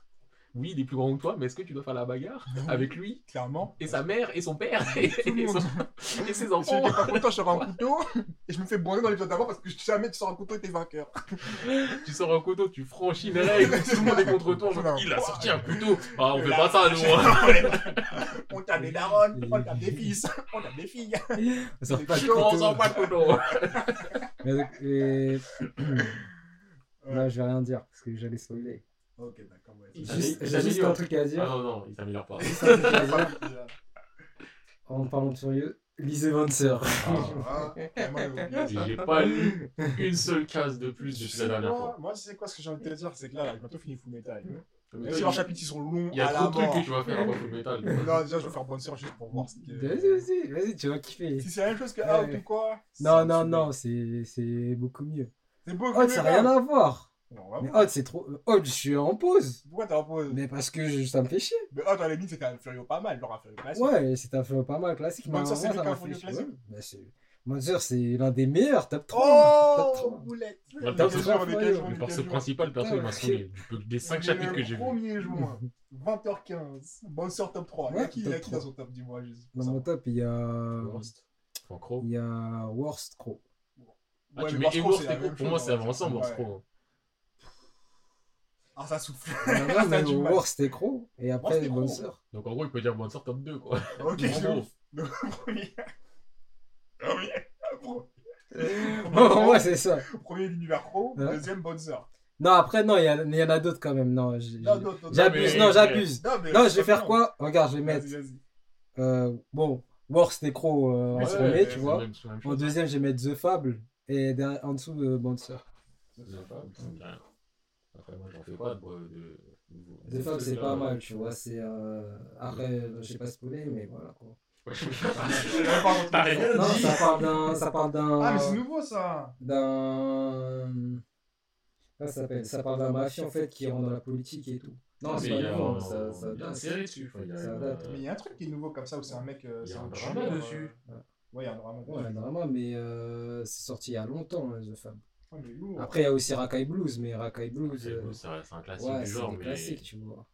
Speaker 3: Oui, il est plus grand que toi, mais est-ce que tu dois faire la bagarre avec lui
Speaker 1: Clairement.
Speaker 3: et sa mère et son père [laughs] et, son- ses
Speaker 1: Si
Speaker 3: enfants
Speaker 1: pas content, je sors un [laughs] couteau et je me fais bronzer dans l'épisode d'avant parce que jamais tu sors un couteau et t'es vainqueur.
Speaker 3: Tu sors un couteau, tu franchis les règles, tout le monde est contre toi. genre, il a sorti un couteau. Ah, on fait
Speaker 1: Là,
Speaker 3: pas ça, nous. hein.
Speaker 1: on tape des darons, [laughs] on tape des fils, on tape des filles.
Speaker 2: Ça sort pas de
Speaker 1: couteaux,
Speaker 3: On
Speaker 2: couteau.
Speaker 3: sort pas de couteau.
Speaker 2: Et- [clears throat] Non, je vais rien dire parce que j'allais spoiler.
Speaker 1: Ok, d'accord. ouais. C'est-
Speaker 2: Juste- juste un truc à
Speaker 3: Ah
Speaker 2: dire.
Speaker 3: non, non, il s'améliore pas.
Speaker 2: Juste un truc à dire. [laughs] En parlant de furieux, lisez Von Sœur.
Speaker 1: Ah, vraiment, j'ai
Speaker 3: pas lu une seule case de plus depuis la dernière
Speaker 1: moi,
Speaker 3: fois.
Speaker 1: moi, tu sais quoi, ce que j'ai envie de te dire, c'est que là, là, j'ai bientôt fini Full Metal.
Speaker 3: Mais
Speaker 1: Même si leurs chapitres ils sont longs,
Speaker 3: Il y a trop de trucs que tu vas faire avant Full Metal. [laughs]
Speaker 1: Non, déjà, je vais faire bonne sœur juste pour voir ce que.
Speaker 2: Vas-y, vas-y, vas-y, tu vas kiffer.
Speaker 1: Si c'est la même chose que. Out ou quoi
Speaker 2: Non,
Speaker 1: c'est-
Speaker 2: non,
Speaker 1: c'est-
Speaker 2: non, c'est c'est beaucoup mieux.
Speaker 1: C'est beau,
Speaker 2: Hot, ça n'a rien à voir.
Speaker 1: Non, vraiment.
Speaker 2: Mais Hot, c'est trop. Hot, je suis en pause.
Speaker 1: Pourquoi t'es en pause?
Speaker 2: Mais parce que je- ça me fait chier.
Speaker 1: Mais Hot, à la limite, c'est quand même Furio pas mal, genre un Furio classique.
Speaker 2: Ouais, c'est un film pas mal classique. Mais en
Speaker 1: c'est mieux qu'un
Speaker 2: m'a
Speaker 1: Furio classique?
Speaker 2: Bah, c'est- Monster, c'est l'un des meilleurs, top 3. top
Speaker 1: Oh
Speaker 2: 3.
Speaker 1: Boulette
Speaker 3: Ouais,
Speaker 1: Le
Speaker 3: le perso-
Speaker 1: quel jour, on est quel
Speaker 2: le
Speaker 1: jour,
Speaker 3: Le
Speaker 1: est
Speaker 3: perso
Speaker 1: quel jour?
Speaker 3: principal, perso, il m'a saoulé. Du peu- Des 5
Speaker 1: On est
Speaker 3: chapitres que
Speaker 1: le
Speaker 3: j'ai vus.
Speaker 1: 1er juin, 20h15, bonne sœur top 3. Il y a
Speaker 2: Ouais,
Speaker 1: qui, il y
Speaker 2: top
Speaker 1: a qui
Speaker 2: 3.
Speaker 1: dans son top, dis-moi juste.
Speaker 2: Dans mon top, il y a.
Speaker 3: Worst. En croc.
Speaker 2: Il y a Worst Crow.
Speaker 3: Ah,
Speaker 1: Ouais,
Speaker 3: tu
Speaker 1: mais
Speaker 3: mets
Speaker 1: Worst
Speaker 3: et
Speaker 1: Crow,
Speaker 3: Worst
Speaker 1: c'est la
Speaker 3: et
Speaker 1: même
Speaker 3: Pour moi, c'est
Speaker 1: ouais.
Speaker 3: avant ensemble, Worst
Speaker 1: Ouais.
Speaker 3: Croc.
Speaker 1: Ah, ça souffle.
Speaker 2: Non, non, [laughs]
Speaker 1: Ça a
Speaker 2: mais
Speaker 1: du mal.
Speaker 2: Worst et Crow. Et après,
Speaker 1: et
Speaker 2: Bonne
Speaker 1: Crow.
Speaker 2: Sœur.
Speaker 3: Donc en gros, il peut dire bonne sœur top 2, quoi. [laughs]
Speaker 1: Ok, [laughs]
Speaker 3: En
Speaker 1: je premier. Premier.
Speaker 2: Moi, c'est ça.
Speaker 1: Premier l'univers pro,
Speaker 2: Ouais.
Speaker 1: deuxième bonne sœur.
Speaker 2: Non, après, non, il y, en a d'autres quand même. Non, j'abuse, non, j'abuse.
Speaker 1: Non,
Speaker 2: je vais faire quoi? Regarde, je vais mettre. euh, bon, Worst et Crow euh, en
Speaker 1: Ouais,
Speaker 2: premier,
Speaker 1: ouais,
Speaker 2: tu vois. En deuxième, je vais mettre The Fable. Et en dessous, euh, Bonne Sœur.
Speaker 3: Je sais Après, moi, j'en fais pas de. de- de-
Speaker 2: The Fable, c'est pas mal, tu vois. C'est. Euh... Après, euh, je sais pas spoiler, mais voilà quoi.
Speaker 3: Ouais, je- [laughs]
Speaker 1: T'as
Speaker 3: rien
Speaker 2: Non,
Speaker 3: dit.
Speaker 2: ça [laughs] parle d'un. Ça parle d'un.
Speaker 1: Ah, mais c'est nouveau ça
Speaker 2: d'un. Ça s'appelle? Ça parle d'un mafieux en fait qui rentre dans la politique et tout. Non,
Speaker 3: Ah,
Speaker 2: c'est
Speaker 3: mais
Speaker 2: pas
Speaker 3: il y a
Speaker 2: nouveau,
Speaker 3: un-
Speaker 2: ça, ça date.
Speaker 3: série dessus. enfin, il y a
Speaker 2: Ça
Speaker 3: une-
Speaker 2: date,
Speaker 1: Mais il y a un truc qui est nouveau comme ça où c'est un mec. euh,
Speaker 3: Il y a
Speaker 1: c'est
Speaker 3: un drama
Speaker 1: euh,
Speaker 3: dessus.
Speaker 1: Ouais, il y a un drama.
Speaker 2: Ouais, vraiment, mais euh, c'est sorti il y a longtemps, hein, The Fab. Après, il y a aussi Rakai Blues, mais Rakai Blues.
Speaker 3: C'est
Speaker 2: euh,
Speaker 3: c'est un c'est un classique
Speaker 2: ouais,
Speaker 3: du
Speaker 2: c'est
Speaker 3: genre,
Speaker 2: des
Speaker 3: mais.
Speaker 2: classiques, tu vois.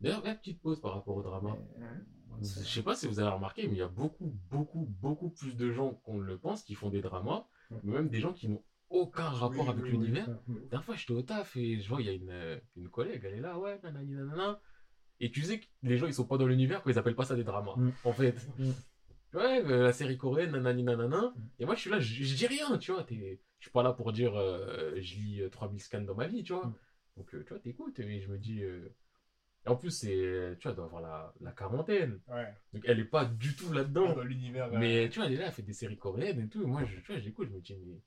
Speaker 3: D'ailleurs, petite pause par rapport au drama.
Speaker 2: Mais, bon,
Speaker 3: Je sais pas si vous avez remarqué, mais il y a beaucoup, beaucoup, beaucoup plus de gens qu'on le pense qui font des dramas, mais même des gens qui n'ont aucun rapport
Speaker 1: Oui,
Speaker 3: avec
Speaker 1: oui,
Speaker 3: l'univers. La dernière fois, j'étais au taf et je vois, il y a une, euh, une collègue, elle est là, ouais, nanani, nanana. Et tu sais que les gens, ils sont pas dans l'univers quand ils appellent pas ça des dramas,
Speaker 2: Mm.
Speaker 3: en fait.
Speaker 2: Mm.
Speaker 3: Ouais, euh, la série coréenne, nanani, nanana. Et moi, je suis là, je, je dis rien, tu vois. t'es- Je suis pas là pour dire, euh, je lis euh, 3000 scans dans ma vie, tu vois.
Speaker 2: Mm.
Speaker 3: Donc, euh, tu vois, t'écoutes et je me dis. euh, en plus, c'est, tu vois, elle doit avoir la, la quarantaine.
Speaker 1: Ouais.
Speaker 3: Donc, elle est pas du tout là-dedans.
Speaker 1: Dans l'univers.
Speaker 3: Mais tu vois, elle est là, elle fait des séries coréennes et tout. Et moi, je, tu vois, j'écoute, je me dis, mais.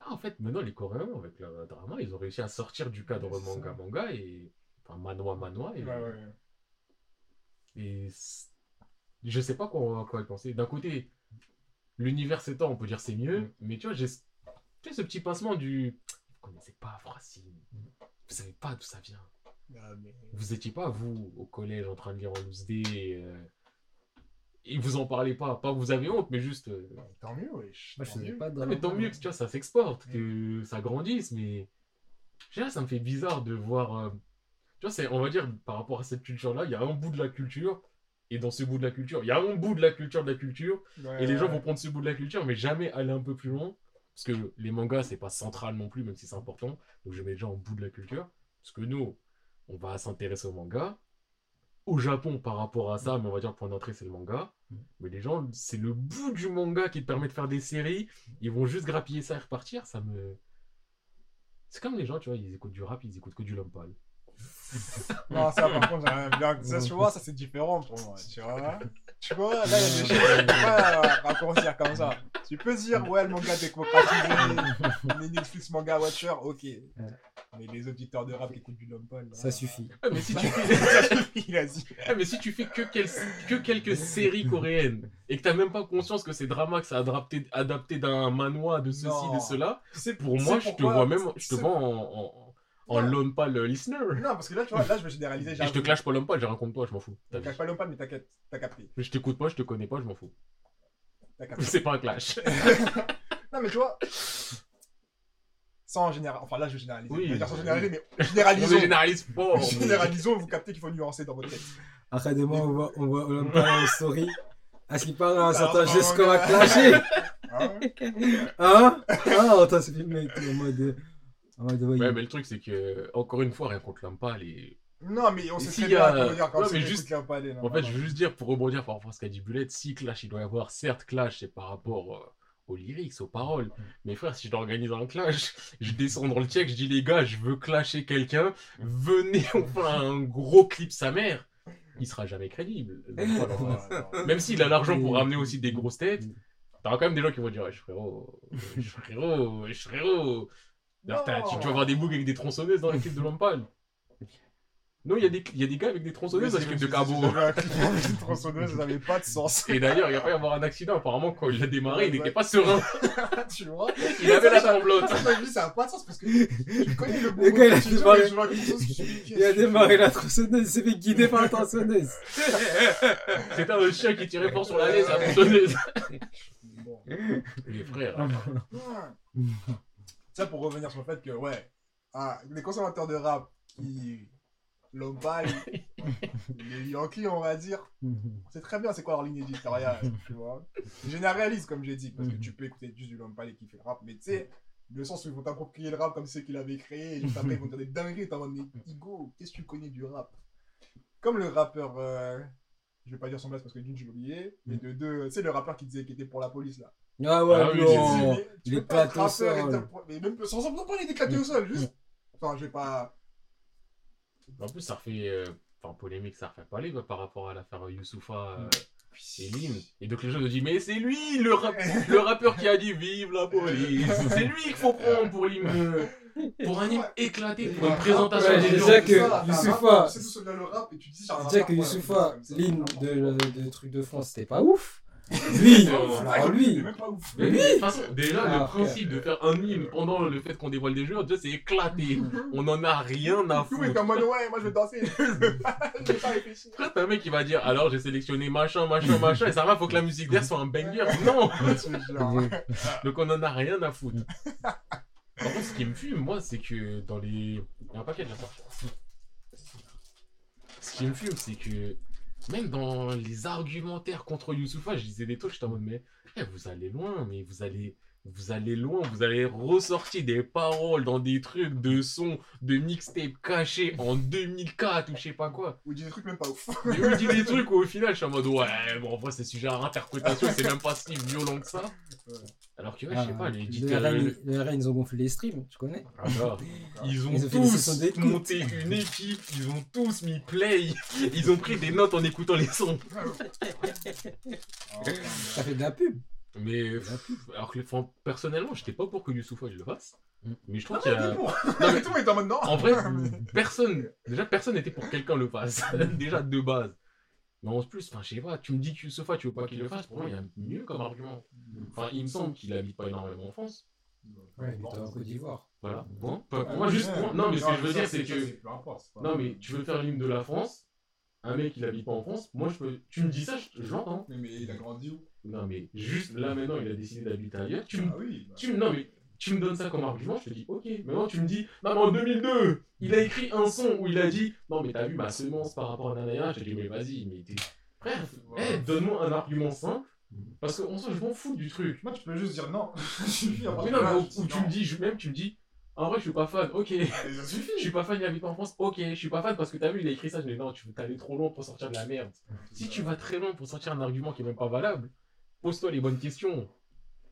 Speaker 3: Ah, en fait, maintenant, les Coréens, avec leur drama, ils ont réussi à sortir du cadre manga-manga et. Enfin, manois-manois. Et,
Speaker 1: Ouais, ouais.
Speaker 3: et je sais pas quoi, quoi y penser. D'un côté, l'univers s'étend, on peut dire c'est mieux.
Speaker 1: Mm.
Speaker 3: Mais tu vois, j'ai tu sais, ce petit pincement du. Vous connaissez pas Fracine. Vous savez pas d'où ça vient.
Speaker 1: Ah, mais-
Speaker 3: Vous étiez pas, vous, au collège, en train de lire en loose. Et, euh, et vous en parlez pas. Pas vous avez honte, mais juste. euh,
Speaker 1: Tant mieux, wesh.
Speaker 2: Moi, je
Speaker 1: tant
Speaker 2: faisais
Speaker 1: mieux.
Speaker 2: pas de
Speaker 3: non,
Speaker 2: drama.
Speaker 3: mais tant mieux que tu vois, ça s'exporte, que ça grandisse, mais. Je sais pas, ça me fait bizarre de voir. euh, Tu vois, c'est, on va dire, par rapport à cette culture-là, il y a un bout de la culture. Et dans ce bout de la culture, il y a un bout de la culture de la culture.
Speaker 1: Ouais,
Speaker 3: Et les gens
Speaker 1: ouais.
Speaker 3: vont prendre ce bout de la culture, mais jamais aller un peu plus loin. Parce que les mangas, c'est pas central non plus, même si c'est important. Donc je mets déjà en bout de la culture. Parce que nous, on va s'intéresser au manga. Au Japon, par rapport à ça, mais on va dire le point d'entrée, c'est le manga.
Speaker 2: Mm.
Speaker 3: Mais les gens, c'est le bout du manga qui te permet de faire des séries. Ils vont juste grappiller ça et repartir. Ça me. C'est comme les gens, tu vois, ils écoutent du rap, ils écoutent que du Lompal.
Speaker 1: Non, ça par contre, à dire. Ça, tu vois, ça c'est différent pour moi. Tu vois, tu vois là, il y a des choses que tu peux pas raccourcir comme ça. Tu peux dire, ouais, le manga démocratisé, les Netflix manga watcher, ok. Mais les auditeurs de rap qui écoutent du Lompol.
Speaker 2: Ça suffit.
Speaker 3: Ah, mais si tu [laughs] fais.
Speaker 1: ça.
Speaker 3: Ah, mais si tu fais que, quel- que quelques séries coréennes et que t'as même pas conscience que c'est drama, que c'est adapté, adapté d'un manoir, de ceci,
Speaker 1: Non.
Speaker 3: de cela, pour moi, je te vois même, je te vois en, en, en
Speaker 1: Non.
Speaker 3: lone pal listener.
Speaker 1: Non, parce que là, tu vois, là, je vais généraliser.
Speaker 3: Et je te clash pas l'homme pas, j'ai rien contre toi, je m'en fous.
Speaker 1: Je
Speaker 3: T'as
Speaker 1: te clash pas Lompol, mais t'inquiète, t'as capté.
Speaker 3: Je t'écoute pas, je te connais pas, je m'en fous.
Speaker 1: T'as [laughs] capté.
Speaker 3: C'est pas un clash. [laughs]
Speaker 1: non, mais tu vois, sans général, enfin là je généralise,
Speaker 3: Oui.
Speaker 1: je vais dire sans généraliser, mais
Speaker 3: On
Speaker 1: généralisons.
Speaker 3: ne généralise pas. [laughs] mais-
Speaker 1: Généralisons, vous captez qu'il faut nuancer dans votre tête.
Speaker 2: Après de moi, on voit, on voit Olympia en story. À ce qui parle, un
Speaker 1: Ah,
Speaker 2: certain geste
Speaker 1: on
Speaker 2: qu'on va clasher.
Speaker 1: Hein
Speaker 2: Hein? Ah, attends, c'est filmé en mode. En mode, ouais,
Speaker 3: Ouais, mais le truc, c'est que, encore une fois, rien contre l'Impal. Et...
Speaker 1: non, mais on sait
Speaker 3: s'il
Speaker 1: très
Speaker 3: y a-
Speaker 1: bien veut dire quand
Speaker 3: Ouais, mais juste- En fait, je veux juste dire, pour rebondir par rapport à ce qu'a dit Bullet, si clash il doit y avoir, certes, clash, c'est par rapport euh, aux lyrics, aux paroles. Mais frère, si je dois organiser un clash, [laughs] je descends dans le check, je dis les gars, je veux clasher quelqu'un, venez, on fait un gros clip sa mère. Il sera jamais crédible. [laughs]
Speaker 1: Non.
Speaker 3: Même s'il a l'argent pour ramener aussi des grosses têtes, t'auras quand même des gens qui vont dire, ouais, frérot, frérot, frérot. Alors, tu, tu vas voir des boucs avec des tronçonneuses dans les clips de Lampal. Non, il y, a des- il y a des gars avec des tronçonneuses dans les clips de Cabo.
Speaker 1: J'avais un clip avec une tronçonneuse, ça n'avait pas de sens.
Speaker 3: Et d'ailleurs, il va pas y avoir un accident. Apparemment, quand il a démarré, il n'était pas serein. [laughs]
Speaker 1: tu vois
Speaker 3: Il avait la tremblote.
Speaker 1: Ça, n'a pas de sens parce que tu connais le bon
Speaker 2: Le gars, il a démarré. la tronçonneuse, il s'est fait guider par la tronçonneuse. [laughs]
Speaker 3: C'était un chien qui tirait fort sur la laisse à la tronçonneuse. Les frères.
Speaker 1: Ça pour revenir sur le fait que, ouais, ah, les consommateurs de rap qui l'ont pas, [laughs] les Yankees, on va dire, c'est très bien c'est quoi leur ligne éditoriale, tu vois? Généralise, comme j'ai dit, parce que tu peux écouter juste du Lompal et kiffer le rap, mais tu sais, le sens où ils vont t'approprier le rap comme ceux qui l'avaient créé, et juste après ils vont te dire des dingueries, t'es en mode, mais Igo, qu'est-ce que tu connais du rap? Comme le rappeur, euh, je vais pas dire son blast parce que d'une, j'ai oublié, mais de deux, sais, le rappeur qui disait qu'il était pour la police là.
Speaker 2: Ah ouais,
Speaker 3: Ah oui,
Speaker 2: non.
Speaker 1: Mais tu
Speaker 2: il est éclaté au sol.
Speaker 1: Mais même sans sans pas il est éclaté au sol, juste. Enfin, je vais pas.
Speaker 3: En plus, ça refait. euh, Enfin, polémique, ça refait parler quoi, par rapport à l'affaire Youssoufa euh, et Lynn. Et donc les gens se disent, mais c'est lui le, rap- [laughs] le rappeur qui a dit vive la police. [laughs] C'est lui qu'il faut prendre pour l'hymne. Pour un hymne éclaté, pour une présentation
Speaker 2: Ouais,
Speaker 3: des gens.
Speaker 2: déjà que Youssoufa-
Speaker 1: rappeur, Tu sais tout seul le rap et tu dis, j'ai un
Speaker 2: Déjà que Youssoufa, l'hymne de, de, de truc de France, c'était pas ouf. Lui, alors lui,
Speaker 1: C'est même pas ouf.
Speaker 3: Mais de toute façon, déjà,
Speaker 2: Ah,
Speaker 3: le principe de faire un hymne pendant le fait qu'on dévoile des jeux, déjà, c'est éclaté. On en a rien à foutre.
Speaker 1: en mode, ouais, moi je vais danser. [laughs] Je vais pas réfléchir.
Speaker 3: Après, t'as un mec qui va dire, alors j'ai sélectionné machin, machin, machin, et ça va, faut que la musique derrière soit un banger. Non. [laughs] Donc on en a rien à foutre. Par contre, ce qui me fume, moi, c'est que dans les. Il y a un paquet de la sortie. Ce qui me fume, c'est que même dans les argumentaires contre Youssoufa, je disais des trucs, j'étais en mode, mais eh, vous allez loin, mais vous allez. Vous allez loin, vous allez ressortir des paroles dans des trucs de sons, de mixtape cachés en 2004 ou je sais pas quoi.
Speaker 1: Ou dis des trucs même pas ouf.
Speaker 3: Mais me dit des trucs où au final je suis en mode ouais, bon en vrai c'est sujet à interprétation, c'est même pas si violent que ça. Alors que ouais, je sais pas, les
Speaker 2: RN, ils ont gonflé les streams, tu connais
Speaker 3: Ah, [laughs] ils ont
Speaker 2: Ils ont fait des sessions
Speaker 3: tous monté une équipe, ils ont tous mis play, ils ont pris des notes en écoutant les sons.
Speaker 2: Ça fait de la pub.
Speaker 3: Mais pff, alors que enfin, personnellement, j'étais pas pour que Youssoufa il le fasse.
Speaker 2: Mm.
Speaker 3: Mais je trouve qu'il y a.
Speaker 1: Non,
Speaker 3: mais-
Speaker 1: mais tout le monde est en mode non.
Speaker 3: En vrai, [laughs] personne, déjà personne n'était pour que quelqu'un le fasse. [laughs] déjà de base. Mais en plus, enfin, je sais pas, tu me dis que Youssoufa, tu veux pas qu'il le fasse, pour moi, il y a mieux comme argument. Enfin, il me semble qu'il habite pas énormément en France.
Speaker 2: Ouais, il était en Côte d'Ivoire.
Speaker 3: Voilà. Bon, pour moi, juste. pour Non, mais ce que je veux dire, c'est que. Non, mais tu veux faire l'hymne de la France, un mec, il habite pas en France, moi, je peux. Tu me dis ça, je, je l'entends.
Speaker 1: Mais mais il a grandi où?
Speaker 3: Non, mais juste là, maintenant, il a décidé d'habiter ailleurs. Tu me
Speaker 1: Ah oui. bah.
Speaker 3: tu me, non, mais tu me donnes ça comme argument, je te dis ok. Maintenant, tu me dis, non, mais en 2002, il a écrit un son où il a dit, non, mais t'as vu ma semence par rapport à Nanaya Je te dis, mais vas-y, mais t'es. Frère, eh, donne-moi un argument simple, parce qu'en soi, je m'en fous du truc.
Speaker 1: Moi, tu peux juste dire non. [laughs]
Speaker 3: Mais non,
Speaker 1: là, dis
Speaker 3: où tu me dis, je, même tu me dis, en vrai, je suis pas fan, ok.
Speaker 1: Ça suffit.
Speaker 3: Je suis pas fan, il habite en France, ok. Je suis pas fan parce que t'as vu, il a écrit ça, je dis, non, tu veux t'aller trop loin pour sortir de la merde. Si tu vas très loin pour sortir un argument qui est même pas valable, pose-toi les bonnes questions.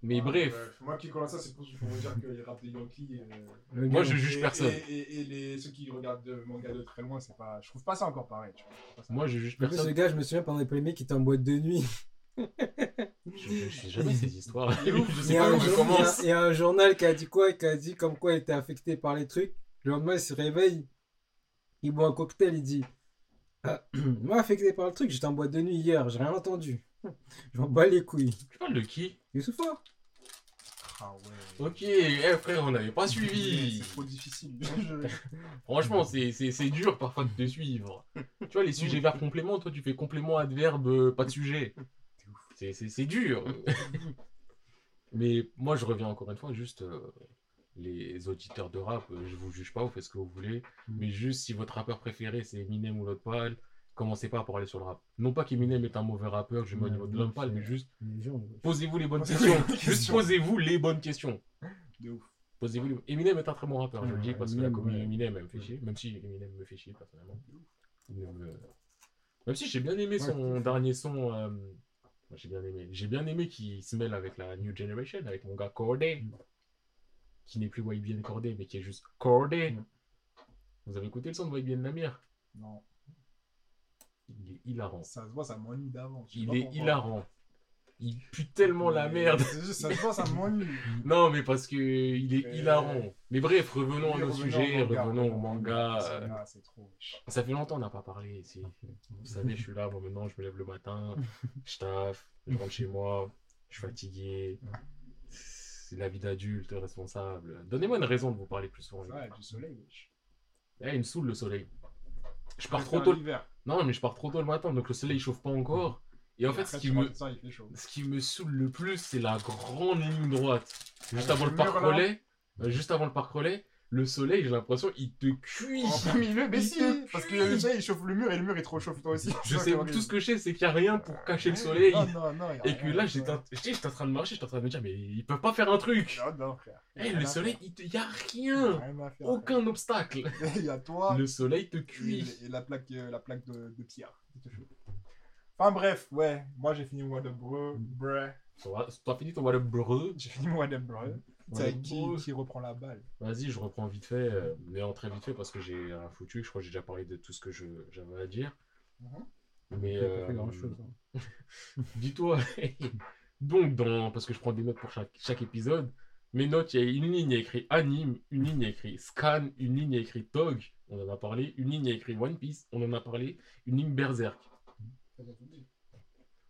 Speaker 3: Mais
Speaker 1: Ah,
Speaker 3: bref.
Speaker 1: Moi qui commence ça, c'est pour, pour vous dire que les rap des Yankees. euh,
Speaker 2: Le
Speaker 3: Moi, je juge
Speaker 1: et-
Speaker 3: personne.
Speaker 1: Et, et, et les, ceux qui regardent de manga de très loin, c'est pas. Je trouve pas ça encore pareil. Tu vois. Je trouve pas ça-
Speaker 3: Moi, je juge
Speaker 2: En
Speaker 3: personne.
Speaker 2: ce gars, je me souviens pendant les polémiques, il était en boîte de nuit.
Speaker 3: Je, je sais jamais ces histoires.
Speaker 1: Ouf,
Speaker 3: je sais
Speaker 2: y, a
Speaker 3: pas
Speaker 2: un
Speaker 3: où je
Speaker 2: jour-
Speaker 3: commence.
Speaker 2: il y a- il y a un journal qui a dit quoi Qui a dit comme quoi il était affecté par les trucs. Le lendemain, il se réveille. Il boit un cocktail. Il dit Ah, [clears throat] Moi, affecté par le truc, j'étais en boîte de nuit hier. J'ai rien entendu. Je m'en bats les couilles.
Speaker 3: Tu parles de qui?
Speaker 2: Youssoufa
Speaker 1: Ah ouais.
Speaker 3: Ok, eh frère, on n'avait pas
Speaker 1: C'est
Speaker 3: suivi.
Speaker 1: trop difficile. [laughs] Je- [laughs]
Speaker 3: Franchement, c'est c'est- c'est dur parfois de te suivre. Tu vois, les sujets verbes compléments, toi, tu fais complément, adverbe, euh, pas de sujet. [laughs] C'est- C'est c'est dur. Mais moi, je reviens encore une fois, juste. euh, les auditeurs de rap, euh, je vous juge pas, vous faites ce que vous voulez.
Speaker 2: Mm.
Speaker 3: Mais juste si votre rappeur préféré c'est Eminem ou l'autre pal, commencez pas à parler sur le rap. Non pas qu'Eminem est un mauvais rappeur, je mets au niveau de l'homme mais juste posez-vous les bonnes questions. Juste posez-vous les bonnes questions.
Speaker 1: De ouf.
Speaker 3: Posez-vous les- Eminem est un très bon rappeur, je le dis, parce que la
Speaker 2: ouais.
Speaker 3: Eminem elle me fait chier, même si Eminem me fait chier personnellement. Euh, Même si j'ai bien aimé son dernier son. euh, j'ai bien aimé. J'ai bien aimé qu'il se mêle avec la New Generation, avec mon gars Corday,
Speaker 2: Mm.
Speaker 3: qui n'est plus YBN Corday, mais qui est juste Corday.
Speaker 2: Mm.
Speaker 3: Vous avez écouté le son de YBN Namir
Speaker 1: Non,
Speaker 3: Il est hilarant.
Speaker 1: ça se voit, ça m'ennuie d'avant.
Speaker 3: Il est hilarant. Il pue tellement la merde.
Speaker 1: juste, Ça se voit, ça m'ennuie. [laughs]
Speaker 3: Non, mais parce que il est
Speaker 1: Mais-
Speaker 3: hilarant. Mais bref, revenons à nos sujets,
Speaker 1: au manga,
Speaker 3: revenons au manga. Euh,
Speaker 1: trop.
Speaker 3: Ça fait longtemps qu'on n'a pas parlé ici. Vous savez, je suis là, moi maintenant, je me lève le matin, je taffe, je rentre chez moi, je suis fatigué. C'est la vie d'adulte, responsable. Donnez-moi une raison de vous parler plus souvent.
Speaker 1: Ouais, du soleil.
Speaker 3: Eh, il me saoule le soleil. Je pars trop tôt.
Speaker 1: l'hiver.
Speaker 3: Non, mais je pars trop tôt le matin, donc le soleil il chauffe pas encore. Et en fait,
Speaker 1: Après,
Speaker 3: ce qui, me...
Speaker 1: rentres, ça, il fait chaud.
Speaker 3: ce qui me saoule le plus, c'est la grande ligne droite. Juste avant
Speaker 1: le
Speaker 3: parc relais, euh, juste avant le parc relais, le soleil, j'ai l'impression, il te cuit.
Speaker 1: En plein milieu, mais
Speaker 3: Il
Speaker 1: si Parce que le soleil, il chauffe le mur et le mur, il trop chauffe toi aussi.
Speaker 3: Je [laughs] sais,
Speaker 1: est
Speaker 3: tout ce que je sais, c'est qu'il n'y a rien pour cacher le soleil.
Speaker 1: Non, non, non.
Speaker 3: Et que là, j'étais en... train de marcher, j'étais en train de me dire, mais ils peuvent pas faire un truc.
Speaker 1: Non, non, frère.
Speaker 3: Eh, le soleil, il n'y a rien. Aucun obstacle. [laughs]
Speaker 1: Il y a toi
Speaker 3: Le soleil te cuit.
Speaker 1: et la plaque, euh, la plaque de, pierre. Enfin bref, ouais. Moi, j'ai fini mon What Up Bro. Bruh.
Speaker 3: T'as fini ton What Up Breu
Speaker 1: J'ai fini mon What Up Bro. Avec qui, qui reprend la balle
Speaker 3: Vas-y, je reprends vite fait, euh, mais en très vite fait parce que j'ai un foutu. Je crois que j'ai déjà parlé de tout ce que j'avais à dire.
Speaker 1: Mhm.
Speaker 3: Mais euh,
Speaker 2: chose. [laughs]
Speaker 3: dis-toi, [laughs] donc dans parce que je prends des notes pour chaque, chaque épisode. Mes notes, il y a une ligne écrit anime, une ligne écrit scan, une ligne écrit tog, on en a parlé, une ligne écrit One Piece, on en a parlé, une ligne berserk.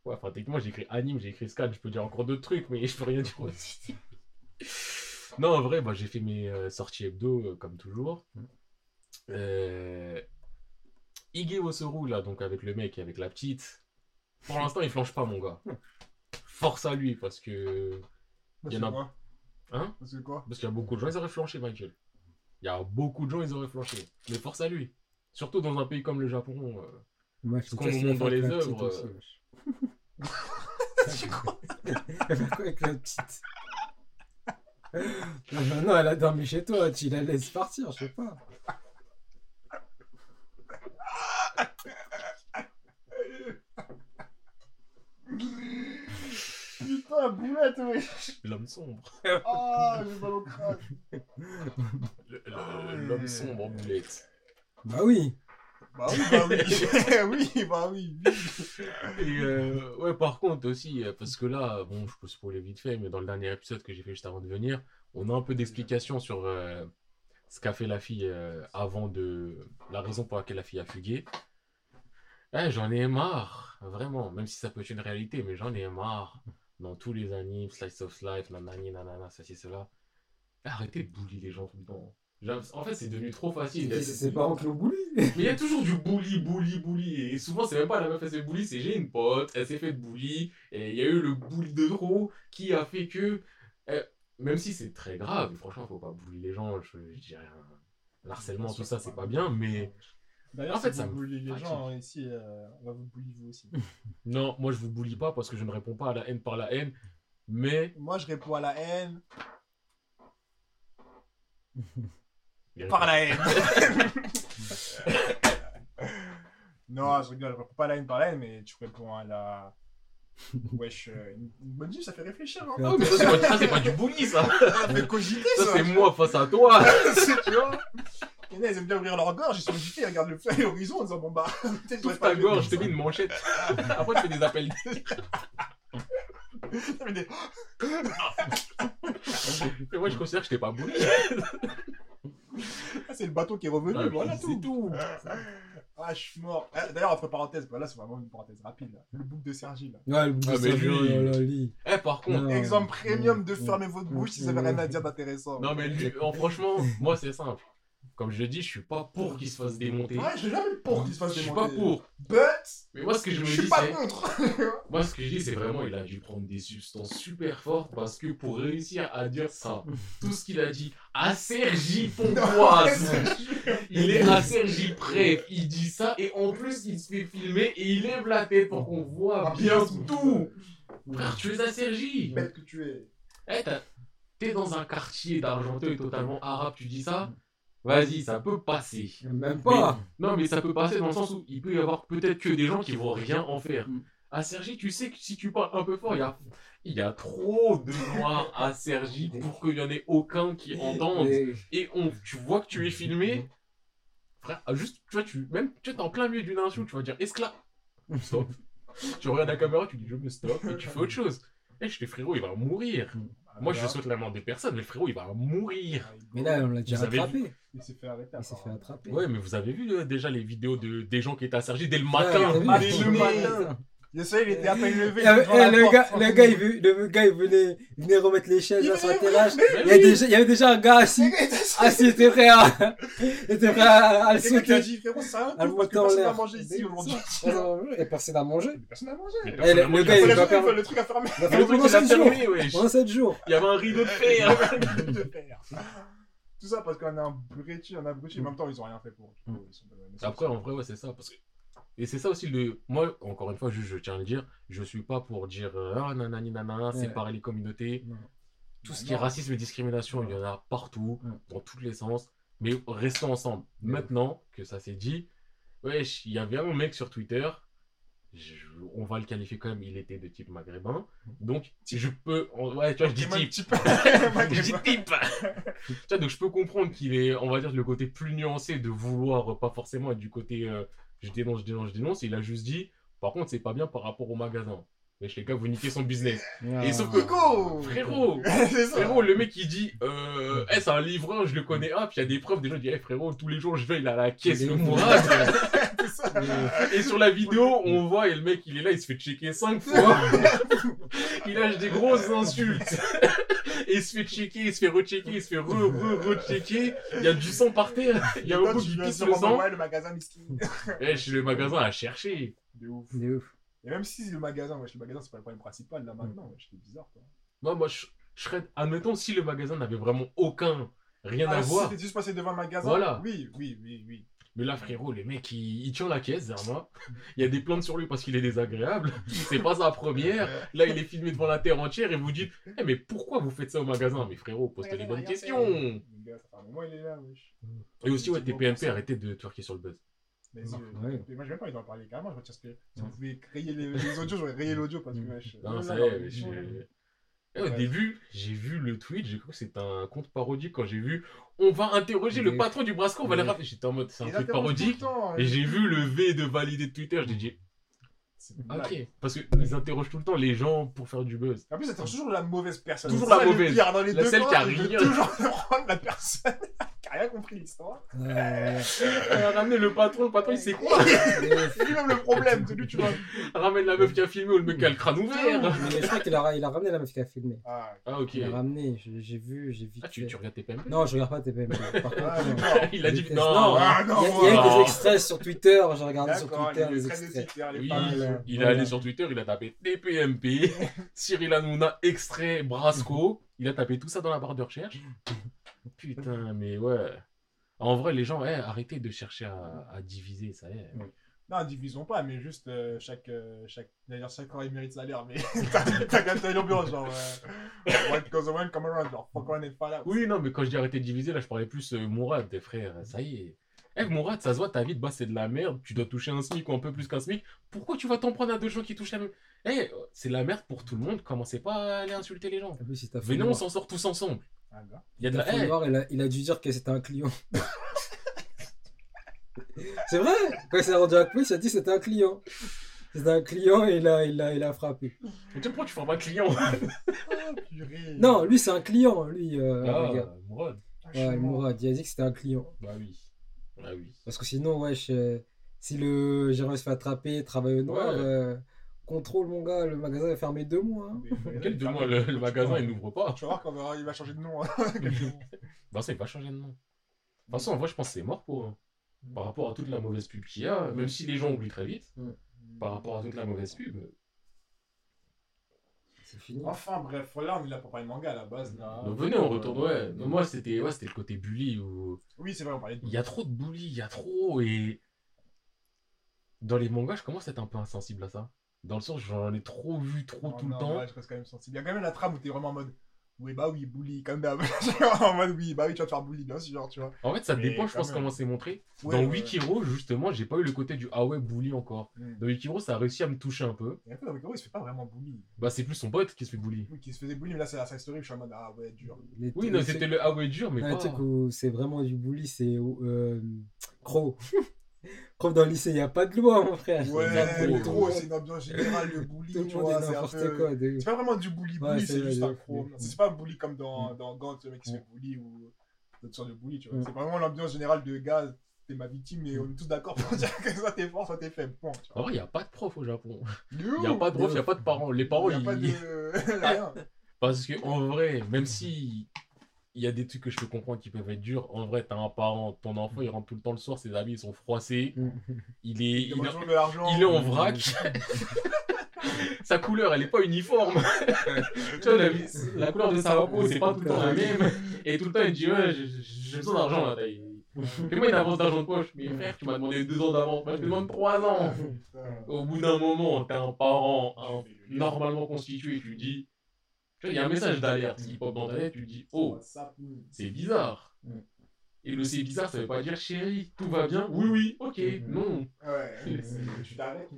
Speaker 3: Ouais, enfin techniquement j'ai écrit anime, j'ai écrit scan, je peux dire encore d'autres trucs, mais [laughs] je peux rien dire. Non, en vrai, bah, j'ai fait mes euh, sorties hebdo euh, comme toujours. Euh... Ige Wosoru, là, donc avec le mec et avec la petite. Pour l'instant, il flanche pas, mon gars. Force à lui, parce que.
Speaker 1: Parce
Speaker 3: Il y en a-
Speaker 1: quoi?
Speaker 3: Hein?
Speaker 1: Parce que quoi?
Speaker 3: Parce qu'il y a beaucoup de gens, ils auraient flanché, Michael. Il y a beaucoup de gens, ils auraient flanché. Mais force à lui. Surtout dans un pays comme le Japon. euh,
Speaker 2: Moi,
Speaker 3: Ce qu'on nous montre dans les œuvres,
Speaker 2: Elle fait quoi avec la petite Non, elle a dormi chez toi, tu la laisses partir, je sais pas.
Speaker 1: Putain, boulette, oui
Speaker 3: L'homme sombre.
Speaker 1: Ah, j'ai mal au crâne
Speaker 3: Le- le- L'homme sombre en boulette.
Speaker 2: Bah oui.
Speaker 1: Bah oui, bah oui [laughs] Oui, bah oui, oui.
Speaker 3: Et euh, ouais, par contre aussi, euh, parce que là, bon, je peux spoiler vite fait, mais dans le dernier épisode que j'ai fait juste avant de venir, on a un peu d'explications sur euh, ce qu'a fait la fille euh, avant de. la raison pour laquelle la fille a fugué. Eh, j'en ai marre, vraiment, même si ça peut être une réalité, mais j'en ai marre. Dans tous les animes, Slice of Life, nanani, nanana, ça, c'est cela. Arrêtez de bully les gens tout le temps. En fait, c'est devenu trop facile.
Speaker 2: C'est ses parents qui l'ont.
Speaker 3: Mais il y a toujours du bully, bully, bully. Et souvent, c'est même pas la meuf qui s'est fait bully, c'est j'ai une pote, elle s'est fait bully. Et il y a eu le bully de trop qui a fait que. euh, même si c'est très grave, franchement, faut pas bully les gens, je, je dis rien. L'harcèlement, tout ça, c'est pas bien, mais.
Speaker 1: D'ailleurs,
Speaker 3: En fait,
Speaker 1: si
Speaker 3: ça
Speaker 1: vous bully les gens ici, euh, on va vous bully vous aussi. [laughs]
Speaker 3: Non, moi, je vous bully pas parce que je ne réponds pas à la haine par la haine. Mais.
Speaker 1: Moi, je réponds à la haine
Speaker 3: Il [laughs]
Speaker 1: par la haine. [laughs] non, je rigole, je réponds pas à la haine par la haine, mais tu réponds à la. [laughs] Wesh, euh, une bonne vie, ça fait réfléchir. Hein.
Speaker 3: Oh, mais ça, c'est pas, du bully, ça.
Speaker 1: Ça fait cogiter, ça.
Speaker 3: Ça, c'est moi face à toi. [laughs]
Speaker 1: tu vois Il y en a, ils aiment bien ouvrir leur gorge, ils sont agités, ils regardent le feu et l'horizon en disant Bon bah, peut-être
Speaker 3: ta gorge, je te mets une manchette. Après, tu fais des appels.
Speaker 1: Ça [laughs]
Speaker 3: Mais moi, je considère que je t'ai pas bully. [laughs]
Speaker 1: Ah, c'est le bateau qui est revenu,
Speaker 3: Ah,
Speaker 1: voilà
Speaker 3: c'est
Speaker 1: tout.
Speaker 3: tout.
Speaker 1: Ah, je suis mort. Ah, D'ailleurs, entre parenthèses, bah là, c'est vraiment une parenthèse rapide. Là. Le bouc de Sergi, là.
Speaker 2: Ouais, le
Speaker 3: Ah,
Speaker 2: de
Speaker 3: mais lui-
Speaker 2: oh là là, lui.
Speaker 3: Eh, par contre,
Speaker 2: Non.
Speaker 1: Exemple premium de fermer votre bouche si vous avez rien à dire d'intéressant.
Speaker 3: Non, mais lui, en- franchement, moi, c'est simple. Comme je le dis, je suis pas pour qu'il se fasse démonter.
Speaker 1: Ouais, j'ai jamais pour qu'il se
Speaker 3: je
Speaker 1: fasse
Speaker 3: suis
Speaker 1: démonter.
Speaker 3: pas pour.
Speaker 1: But,
Speaker 3: Mais moi, ce que je me
Speaker 1: je suis
Speaker 3: dis,
Speaker 1: pas contre. [laughs] [laughs]
Speaker 3: Moi, ce que je dis, c'est vraiment, il a dû prendre des substances super fortes parce que pour réussir à dire ça, tout ce qu'il a dit à Sergi Pontoise, il est à Sergi près, il dit ça et en plus, il se fait filmer et il lève la tête pour qu'on voit
Speaker 1: Ah,
Speaker 3: bien tout. Frère, tu es à Sergi.
Speaker 1: Bête que tu es.
Speaker 3: Eh, t'as- T'es dans un quartier d'Argenteuil totalement arabe, tu dis ça? Vas-y, ça peut passer.
Speaker 2: Même pas.
Speaker 3: Non, mais ça peut passer dans le sens où il peut y avoir peut-être que des gens qui vont rien en faire.
Speaker 2: Mm.
Speaker 3: À Sergi, tu sais que si tu parles un peu fort, il y a, il y a trop de noirs à Sergi pour qu'il n'y en ait aucun qui entende.
Speaker 2: Et-
Speaker 3: Et on, tu vois que tu es filmé. Frère, ah, juste, tu vois, tu, même, tu es en plein milieu d'une insulte, tu vas dire esclave. Stop. [laughs] tu regardes la caméra, tu dis je me stop et tu fais autre chose. Eh, je fais frérot, il va mourir. Moi, je souhaite la mort des personnes, mais le frérot, il va mourir.
Speaker 2: Mais là, on l'a déjà
Speaker 3: Vous avez
Speaker 2: attrapé.
Speaker 1: Il s'est fait arrêter.
Speaker 2: Il s'est fait attraper.
Speaker 3: Ouais, mais vous avez vu euh, déjà les vidéos de, des gens qui étaient à Sergi dès le matin.
Speaker 1: matin,
Speaker 2: il
Speaker 1: le matin. Le soleil, il était à peine levé.
Speaker 2: Eh, eh,
Speaker 1: la
Speaker 2: le,
Speaker 1: porte,
Speaker 2: gars, le, gars, il, veut- le gars, il venait, il venait remettre les chaises là, sur la
Speaker 1: Il
Speaker 2: terrasse. Il y, a
Speaker 3: oui.
Speaker 2: déjà, il y avait déjà un gars assis. Assis, il était prêt à, [laughs] il était prêt à, à le sauter.
Speaker 1: dit, frérot, ça
Speaker 2: À en
Speaker 1: personne n'a mangé ici aujourd'hui. [laughs]
Speaker 2: Et personne n'a mangé.
Speaker 1: Personne n'a mangé. Le
Speaker 2: gars, il
Speaker 1: truc
Speaker 2: va
Speaker 1: a-
Speaker 2: faire-
Speaker 1: le truc
Speaker 3: Le truc,
Speaker 2: pendant
Speaker 3: il a
Speaker 2: 7 jours.
Speaker 3: fermé, wesh.
Speaker 2: Pendant 7 jours.
Speaker 3: Il y avait un rideau de fer.
Speaker 1: Tout ça parce qu'on a un abruti, un abruti. En même temps, ils ont rien fait pour. Du coup, ils sont pas-
Speaker 3: Après, en vrai, ouais, c'est ça. Parce que... Et c'est ça aussi le. Moi, encore une fois, je, je tiens à le dire, je suis pas pour dire euh, ah nanani nanana, séparer les communautés.
Speaker 2: Non.
Speaker 3: Tout ce
Speaker 1: Bah
Speaker 3: qui est racisme et discrimination, il y en a partout,
Speaker 2: Ouais.
Speaker 3: dans tous les sens. Mais restons ensemble. Maintenant que ça s'est dit, wesh, il y avait un mec sur Twitter. Je- on va le qualifier quand même, il était de type maghrébin. Donc, je peux. on- ouais, tu vois, je dis type.
Speaker 1: type. [laughs]
Speaker 3: Je dis type. tu vois, donc je peux comprendre qu'il est, on va dire, le côté plus nuancé de vouloir pas forcément être du côté euh, je dénonce, je dénonce, je dénonce. Il a juste dit, par contre, c'est pas bien par rapport au magasin. Mais les gars, vous niquez son business. Et sauf que-
Speaker 1: Coco
Speaker 3: Frérot, [laughs]
Speaker 1: C'est ça.
Speaker 3: frérot, le mec il dit, euh, Eh, c'est un livreur, je le connais. Ah, puis il y a des preuves. Des gens disent, Eh, frérot, tous les jours je vais, il a la caisse,
Speaker 2: Il est
Speaker 3: le [laughs]
Speaker 1: ça.
Speaker 3: Et sur la vidéo, on voit, et le mec il est là, il se fait checker 5 fois. [laughs] il lâche des grosses insultes. Et il se fait checker, il se fait rechecker, il se fait re, re, rechecker. Il y a du sang par terre. Il y a beaucoup qui pisse
Speaker 1: sur
Speaker 3: le sang.
Speaker 1: ouais, le magasin miskin.
Speaker 3: Eh, chez le magasin à chercher.
Speaker 1: De ouf.
Speaker 2: De ouf.
Speaker 1: Et même si le magasin, wesh, le magasin, c'est pas le problème principal là maintenant, wesh, c'est bizarre quoi.
Speaker 3: Moi, moi, je, je serais. Admettons, si le magasin n'avait vraiment aucun. Rien à
Speaker 1: Ah, si
Speaker 3: voir.
Speaker 1: t'es juste passé devant le magasin
Speaker 3: Voilà.
Speaker 1: Oui, oui, oui, oui.
Speaker 3: Mais là, frérot, les mecs, il, il tient la caisse derrière moi. Il y a des plaintes sur lui parce qu'il est désagréable. [laughs] C'est pas sa première. Là, il est filmé devant la terre entière et vous dites Eh, mais pourquoi vous faites ça au magasin? Mais frérot, pose-toi les bonnes questions. Et aussi, ouais, TPMP, arrêtez de twerker sur le buzz.
Speaker 1: Mais
Speaker 2: Ouais.
Speaker 1: euh, mais moi, j'ai même pas envie d'en parler carrément, je retire ce que. Si vous pouvez rayer les, les audios, j'aurais rayé l'audio parce que, wesh.
Speaker 3: Non, ça est, Au
Speaker 1: Ouais.
Speaker 3: début, j'ai vu le tweet, j'ai cru que c'était un compte parodique quand j'ai vu On va interroger le patron du Brasco, on va les
Speaker 2: Mais-
Speaker 3: rappeler. J'étais en mode C'est un
Speaker 1: Ils interrogent le
Speaker 3: parodique.
Speaker 1: temps,
Speaker 3: Et j'ai vu le V de valider de Twitter, j'ai dit. Ok. Parce qu'ils interrogent tout le temps les gens pour faire du buzz.
Speaker 1: En plus, c'est toujours la mauvaise personne.
Speaker 3: Toujours
Speaker 1: C'est
Speaker 3: la mauvaise.
Speaker 1: pire, dans les
Speaker 3: La
Speaker 1: deux
Speaker 3: celle
Speaker 1: camps,
Speaker 3: qui a rien.
Speaker 1: toujours [laughs] prendre la personne rien compris l'histoire.
Speaker 3: A ramené le patron, le patron il sait quoi
Speaker 1: C'est lui-même le problème, c'est lui, tu vois.
Speaker 3: Ramène la meuf qui a filmé ou le mec qui a le crâne ouvert.
Speaker 2: Mais je crois qu'il a, il a ramené la meuf qui a filmé.
Speaker 1: Ah,
Speaker 3: Ah, ok.
Speaker 2: Il a ramené, j'ai vu, j'ai vu.
Speaker 3: Ah, tu, tu regardes tes PMP?
Speaker 2: Non, je regarde pas TPMP. Par contre,
Speaker 1: Ah,
Speaker 2: non.
Speaker 3: Il a dit non.
Speaker 2: Non.
Speaker 1: Ah,
Speaker 2: Il y
Speaker 1: non,
Speaker 2: a, il y a eu
Speaker 3: non.
Speaker 2: des extraits sur Twitter, j'ai regardé sur Twitter
Speaker 1: les
Speaker 2: extraits.
Speaker 1: Twitter, les
Speaker 3: Oui, il est allé sur Twitter, il a tapé TPMP, [laughs] Cyril Hanouna, extrait Brasco. Il a tapé tout ça dans la barre de recherche. Putain, mais ouais. En vrai, les gens, eh, arrêtez de chercher à, à diviser, ça y est.
Speaker 1: Non, divisons pas, mais juste euh, chaque, euh, chaque. D'ailleurs, chaque corps il mérite salaire, mais [laughs] t'as gâté l'ambiance, genre. Euh... What goes around, come around, genre, fuck around and fall out.
Speaker 3: Oui, non, mais quand je dis arrêter de diviser, là, je parlais plus euh, Mourad, des frères. Ça y est. Eh, Mourad, ça se voit, ta vie de c'est de la merde. Tu dois toucher un SMIC ou un peu plus qu'un SMIC. Pourquoi tu vas t'en prendre à deux gens qui touchent la même? Eh, c'est la merde pour tout le monde. Commencez pas à aller insulter les gens.
Speaker 2: Fait
Speaker 3: Venez, on s'en sort tous ensemble.
Speaker 1: Ah.
Speaker 3: Il y a de la.
Speaker 2: il, a, il a dû dire que c'était un client. c'est vrai Quand il s'est rendu à police, il a dit que c'était un client. C'était un client et il a, il a, il a frappé.
Speaker 3: mais tu sais pourquoi tu formes un client [laughs]
Speaker 1: purée.
Speaker 2: Non, lui, c'est un client, lui. Euh,
Speaker 3: Ah,
Speaker 2: regarde.
Speaker 3: Mourad.
Speaker 1: Ah,
Speaker 2: Ouais. Mourad, il a dit que c'était un client.
Speaker 3: Bah oui. Bah oui.
Speaker 2: Parce que sinon, wesh, euh, si le gérant se fait attraper, travaille au noir,
Speaker 3: Ouais.
Speaker 2: euh, contrôle, mon gars, le magasin est fermé deux mois. hein.
Speaker 1: Mais-
Speaker 3: Quel deux mois, le, le magasin, il n'ouvre pas.
Speaker 1: Tu vas voir quand il va changer de nom. hein. [laughs]
Speaker 3: Bah ça, il va changer de nom. façon, en vrai, je pense que c'est mort pour eux. Par rapport à toute la mauvaise pub qu'il y a, même si les gens oublient très vite, par rapport à toute la mauvaise pub.
Speaker 2: C'est fini.
Speaker 1: Enfin, bref, là, on est là pour parler de manga à la base. Là.
Speaker 3: Donc venez, on retourne. Ouais, Donc, moi, c'était ouais, c'était le côté bully où
Speaker 1: Oui, c'est vrai, on parlait de.
Speaker 3: il y a trop de bully, il y a trop. Et dans les mangas, je commence à être un peu insensible à ça. Dans le sens, j'en ai trop vu, trop
Speaker 1: Non,
Speaker 3: tout le temps.
Speaker 1: ouais, je reste quand même sensible. Il y a quand même la trame où t'es vraiment en mode. Oui, bah oui, bully, comme d'hab. [laughs] en mode, oui, bah oui, tu vas te faire bully, bien sûr, tu vois.
Speaker 3: En fait, ça
Speaker 1: Mais
Speaker 3: dépend, je pense,
Speaker 1: même.
Speaker 3: comment c'est montré.
Speaker 1: Ouais,
Speaker 3: dans
Speaker 1: ouais.
Speaker 3: Wikiro, justement, j'ai pas eu le côté du ah ouais, bully encore.
Speaker 1: Mm.
Speaker 3: Dans Wikiro, ça a réussi à me toucher un peu.
Speaker 1: Et après, dans Wikiro, il se fait pas vraiment bully.
Speaker 3: Bah, c'est plus son pote qui se fait bully.
Speaker 1: Oui, qui se faisait bully, mais là, c'est la side story, je suis en mode, ah ouais, dur.
Speaker 2: Les-
Speaker 3: Oui, non, c'était le ah ouais dur, mais
Speaker 2: Non,
Speaker 3: pas.
Speaker 2: le truc où c'est vraiment du bully, c'est euh, Crow. [laughs] Crow dans le lycée, il n'y a pas de loi, mon frère.
Speaker 1: Ouais,
Speaker 2: loi.
Speaker 1: gros, c'est une ambiance générale, le bully,
Speaker 2: Tout le
Speaker 1: tu
Speaker 2: monde
Speaker 1: vois,
Speaker 2: est
Speaker 1: c'est un
Speaker 2: n'importe
Speaker 1: peu...
Speaker 2: quoi. de-
Speaker 1: C'est pas vraiment du bully bully,
Speaker 2: Ouais,
Speaker 1: c'est
Speaker 2: c'est
Speaker 1: juste un
Speaker 2: de-
Speaker 1: C'est pas un bully comme dans, dans Gantz, le mec qui se fait bully ou d'autres sortes de bully, tu vois.
Speaker 2: Mm.
Speaker 1: C'est vraiment l'ambiance générale de gars, t'es ma victime et on est tous d'accord pour [laughs] dire que soit t'es fort, soit t'es faible. Point, tu
Speaker 3: En
Speaker 1: vois.
Speaker 3: vrai, il n'y a pas de prof au Japon.
Speaker 1: Il
Speaker 3: n'y a pas de prof, il n'y a pas de parents. Les parents,
Speaker 1: Il y a
Speaker 3: ils.
Speaker 1: pas de. [laughs] Rien. [laughs]
Speaker 3: Parce que en vrai, même si il y a des trucs que je peux comprendre qui peuvent être durs, en vrai, t'as un parent, ton enfant, il rentre tout le temps le soir, ses habits ils sont froissés, il est,
Speaker 1: Il
Speaker 3: il,
Speaker 1: l'argent.
Speaker 3: il est en vrac. [laughs] sa couleur, elle est pas uniforme. tu vois, la, la couleur de sa peau, c'est pas tout le temps la même. Et tout le temps, il dit Ouais, j'ai besoin d'argent là. Fais-moi une avance d'argent de poche. Mais frère, tu m'as demandé deux ans d'avance. Moi, je te demande trois ans. Au bout d'un moment, t'es un parent un- normalement constitué, tu dis. Tu vois, il y a un message d'alerte qui pop dans ta tête, tu dis Oh,
Speaker 1: Ça, mm.
Speaker 3: c'est bizarre.
Speaker 2: Mm.
Speaker 3: Et le c'est bizarre, ça veut pas dire chérie, tout va bien. Oui, oui, ok,
Speaker 2: Mm.
Speaker 3: non.
Speaker 1: Ouais, [laughs] c'est- tu t'arrêtes,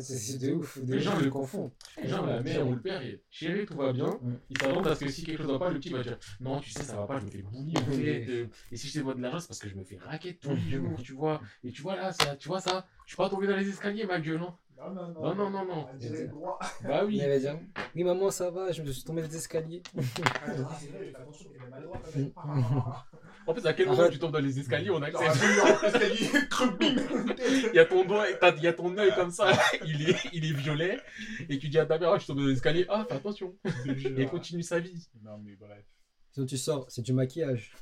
Speaker 1: c'est-
Speaker 2: de ouf.
Speaker 3: Les
Speaker 2: Les
Speaker 3: gens
Speaker 2: gens
Speaker 3: le
Speaker 2: confondent.
Speaker 3: Genre la mère ou le père, et, chérie, tout va bien.
Speaker 2: Mm.
Speaker 3: Ils s'attendent à ce que si quelque chose va pas, le petit va dire Non, tu sais, ça va pas, je me fais bully en fait. euh, et si je te vois de l'argent, c'est parce que je me fais raquette tous les jours, tu vois. Et tu vois là, ça, tu vois ça, je suis pas tombé dans les escaliers, ma gueule, non
Speaker 1: Non, non, non.
Speaker 3: Non, non, non. Bah oui.
Speaker 2: Dire Oui, maman, ça va, je me suis tombé des escaliers.
Speaker 1: Ah. Ah,
Speaker 3: En fait, à quel moment tu tombes dans les escaliers, on
Speaker 1: ah, ah, creux, bim.
Speaker 3: Il y a ton doigt, il y a ton œil comme ça, il est, il est violet. Et tu dis à ta mère, ah, je suis tombé dans les escaliers, ah, fais attention. Et continue sa vie.
Speaker 1: Non, mais bref.
Speaker 2: Sinon, tu sors, c'est du maquillage.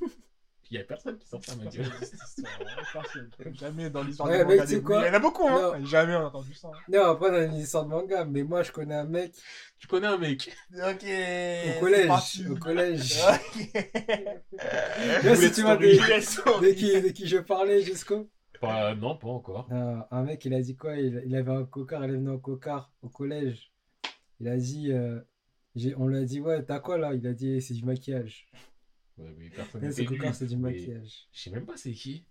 Speaker 3: Il y a personne qui
Speaker 1: histoire, hein. [laughs] Personne. Jamais dans l'histoire
Speaker 2: Ouais, sais
Speaker 1: des
Speaker 2: quoi.
Speaker 1: Il y en a beaucoup, hein.
Speaker 2: Non.
Speaker 1: Jamais on a entendu ça. hein.
Speaker 2: Non, après, on a une histoire de manga, mais moi, je connais un mec
Speaker 3: Tu connais un mec
Speaker 1: Ok.
Speaker 2: au collège. Au collège. [laughs]
Speaker 1: Là, [laughs]
Speaker 2: Là, si tu vois des- De qui, de qui je parlais, Jesco
Speaker 3: Pas- Non, pas encore.
Speaker 2: Euh, Un mec, il a dit quoi? Il, il avait un cocard, il est venu en cocard au collège. Il a dit. euh, on lui a dit, ouais, t'as quoi là? Il a dit, c'est du maquillage.
Speaker 3: Ouais, mais personne lui.
Speaker 2: c'est du maquillage.
Speaker 3: Je sais même pas c'est qui.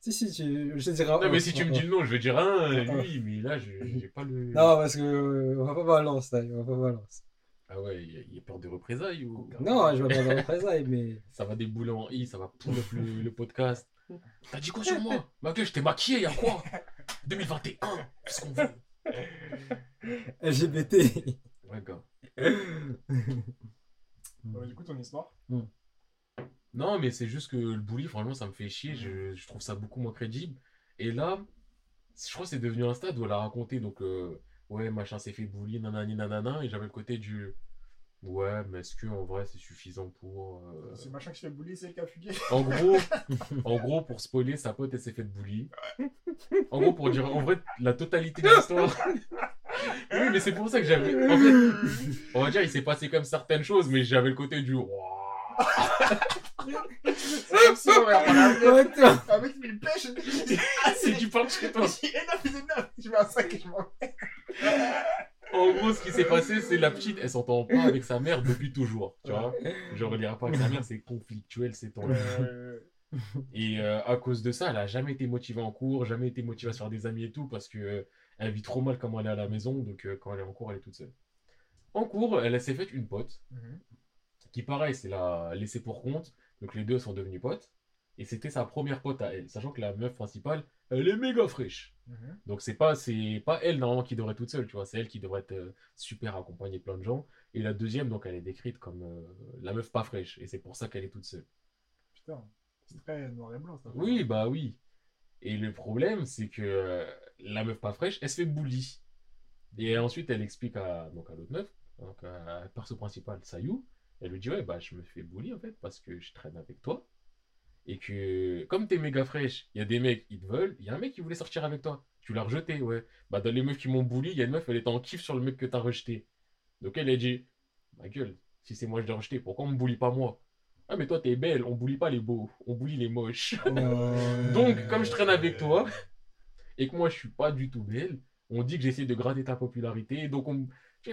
Speaker 2: Si, si, tu, je te dirai.
Speaker 3: Non, mais si tu me dis le nom, je vais dire un, [laughs] lui, mais là, je j'ai pas le.
Speaker 2: Non, parce que euh, on va pas balance, là, on va pas balance.
Speaker 3: Ah ouais, il y a- peur de représailles ou.
Speaker 2: Non, je vais pas dans représailles, mais. [laughs]
Speaker 3: Ça va débouler en i, ça va pourrir le, le podcast. [laughs] T'as dit quoi sur moi? Ma gueule, je t'ai maquillé, y'a quoi? 2021, qu'est-ce qu'on veut?
Speaker 2: LGBT.
Speaker 3: Ouais, gars.
Speaker 1: Ouais, Du coup, ton histoire?
Speaker 3: Non, mais c'est juste que le bully, franchement, ça me fait chier. Je, je trouve ça beaucoup moins crédible. Et là, je crois que c'est devenu un stade où elle a raconté, donc, euh, ouais, machin s'est fait bully, nanani, nanana. Et j'avais le côté du. Ouais, mais est-ce que en vrai c'est suffisant pour. euh,
Speaker 1: C'est machin qui se fait bully, c'est le a fugué.
Speaker 3: En [laughs] gros, en gros, pour spoiler, sa pote, elle s'est fait bully. En gros, pour dire, en vrai, la totalité de l'histoire. Oui, mais c'est pour ça que j'avais. En fait, on va dire, il s'est passé comme certaines choses, mais j'avais le côté du.
Speaker 1: Un mec, me pêche.
Speaker 3: C'est du pain chez toi.
Speaker 1: Neuf. Je mets un sac et je m'en vais.
Speaker 3: En gros, ce qui s'est passé, c'est la petite, elle s'entend pas avec sa mère depuis toujours. Tu vois Genre, elle ira pas avec sa mère, c'est conflictuel, c'est tendu. Et euh, à cause de ça, elle a jamais été motivée en cours, jamais été motivée à se faire des amis et tout, parce que euh, elle vit trop mal comment elle est à la maison, donc euh, quand elle est en cours, elle est toute seule. En cours, elle s'est faite une pote, qui pareil, c'est la laissée pour compte, donc les deux sont devenus potes, et c'était sa première pote à elle, sachant que la meuf principale, elle est méga fraîche. Donc c'est pas, c'est pas elle normalement qui devrait être toute seule, tu vois, c'est elle qui devrait être euh, super accompagnée de plein de gens. Et la deuxième, donc elle est décrite comme euh, la meuf pas fraîche, et c'est pour ça qu'elle est toute seule.
Speaker 1: Putain, c'est très noir et blanc ça.
Speaker 3: Oui, bah oui. Et le problème, c'est que euh, la meuf pas fraîche, elle se fait bully. Et ensuite, elle explique à, donc à l'autre meuf, donc à la perso principale, Sayou, elle lui dit Ouais, bah je me fais bully en fait parce que je traîne avec toi. Et que, comme t'es méga fraîche, il y a des mecs, ils te veulent, il y a un mec qui voulait sortir avec toi. Tu l'as rejeté, ouais. Bah, dans les meufs qui m'ont bully, il y a une meuf, elle était en kiff sur le mec que t'as rejeté. Donc elle a dit, ma gueule, si c'est moi je l'ai rejeté, pourquoi on me bully pas moi? Ah, mais toi t'es belle, on bully pas les beaux, on bully les moches. [laughs] Donc, comme je traîne avec toi, et que moi je suis pas du tout belle, on dit que j'essaie de gratter ta popularité. Donc, on.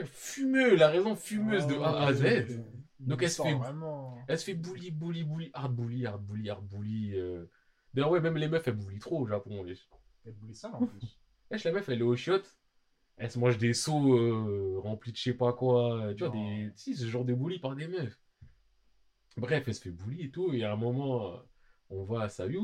Speaker 3: Fumeux, la raison fumeuse de A à Z. Donc, elle se fait
Speaker 1: Vraiment.
Speaker 3: elle se fait bully, bully, bully, hard bully, hard bully, hard bully. euh. D'ailleurs, ouais, même les meufs, elles bully trop au Japon. wesh.
Speaker 1: Elle voulait ça en plus. [laughs]
Speaker 3: Wesh, la meuf, elle est au shot. Elle se mange des seaux euh, remplis de je sais pas quoi. Tu vois, des... si, ce genre de bully par des meufs. Bref, elle se fait bully et tout. Et à un moment, euh, on voit Sayu.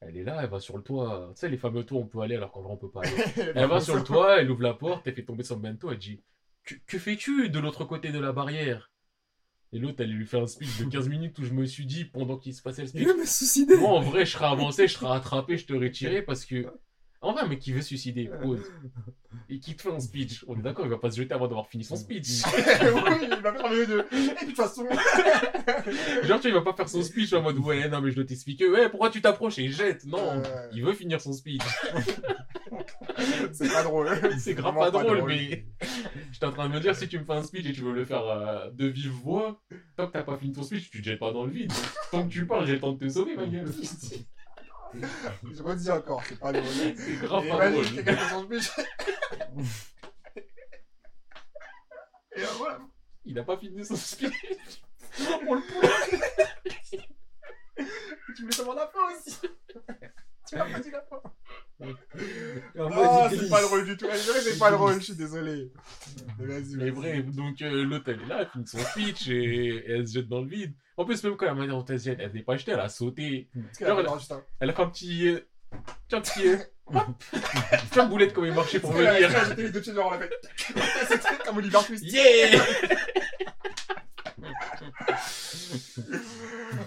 Speaker 3: Elle est là, elle va sur le toit. Tu sais, les fameux toits, on peut aller alors qu'en vrai, on peut pas aller. [laughs] Elle va sur le toit, elle ouvre la porte, elle fait tomber son bento, elle dit Que, que fais-tu de l'autre côté de la barrière? Et l'autre, elle lui fait un speech de 15 minutes où je me suis dit, pendant qu'il se passait le
Speaker 2: Il
Speaker 3: speech,
Speaker 2: veut me suicider.
Speaker 3: moi en vrai, je serais avancé, je serais attrapé, je t'aurais tiré parce que. En vrai, mec qui veut suicider, pause. Et qui te fait un speech, on est d'accord, il va pas se jeter avant d'avoir fini son speech. [laughs]
Speaker 1: oui, il va faire mieux de. Et puis de toute façon. [laughs]
Speaker 3: Genre, tu vois, il va pas faire son speech en mode ouais, non, mais je dois t'expliquer, ouais, pourquoi tu t'approches et jette? Non, il veut finir son speech. [laughs]
Speaker 1: C'est pas drôle. [laughs]
Speaker 3: C'est grave pas drôle, mais [laughs] j'étais en train de me dire, si tu me fais un speech et tu veux le faire euh, de vive voix, tant que t'as pas fini ton speech, tu te jettes pas dans le vide. Tant que tu parles, j'ai le temps de te sauver, ma gueule. [laughs]
Speaker 1: Je redis encore, c'est pas drôle.
Speaker 3: C'est grave
Speaker 1: Et
Speaker 3: pas drôle.
Speaker 1: quelqu'un fait son speech. Et voilà.
Speaker 3: Il a pas fini son speech. On le pousse.
Speaker 1: Tu me laisses avant la fin aussi. Tu m'as pas dit la fin.
Speaker 2: En mode,
Speaker 1: Ah, c'est pas drôle du tout. Que c'est pas drôle, je suis désolé. Mais vas-y.
Speaker 3: Mais bref, donc euh, l'autre elle est là, elle finit son speech et, et elle se jette dans le vide. En plus, même quand la manière dont elle se jette, elle n'est pas jetée, elle a sauté. Genre, elle-. Elle a fait un petit. euh, vois, un petit. euh, [laughs] hop. Tu vois, boulette comme il marchait pour venir.
Speaker 1: elle a jeté les deux pieds, on l'a fait. C'était comme Oliver Twist.
Speaker 3: Yeah [laughs]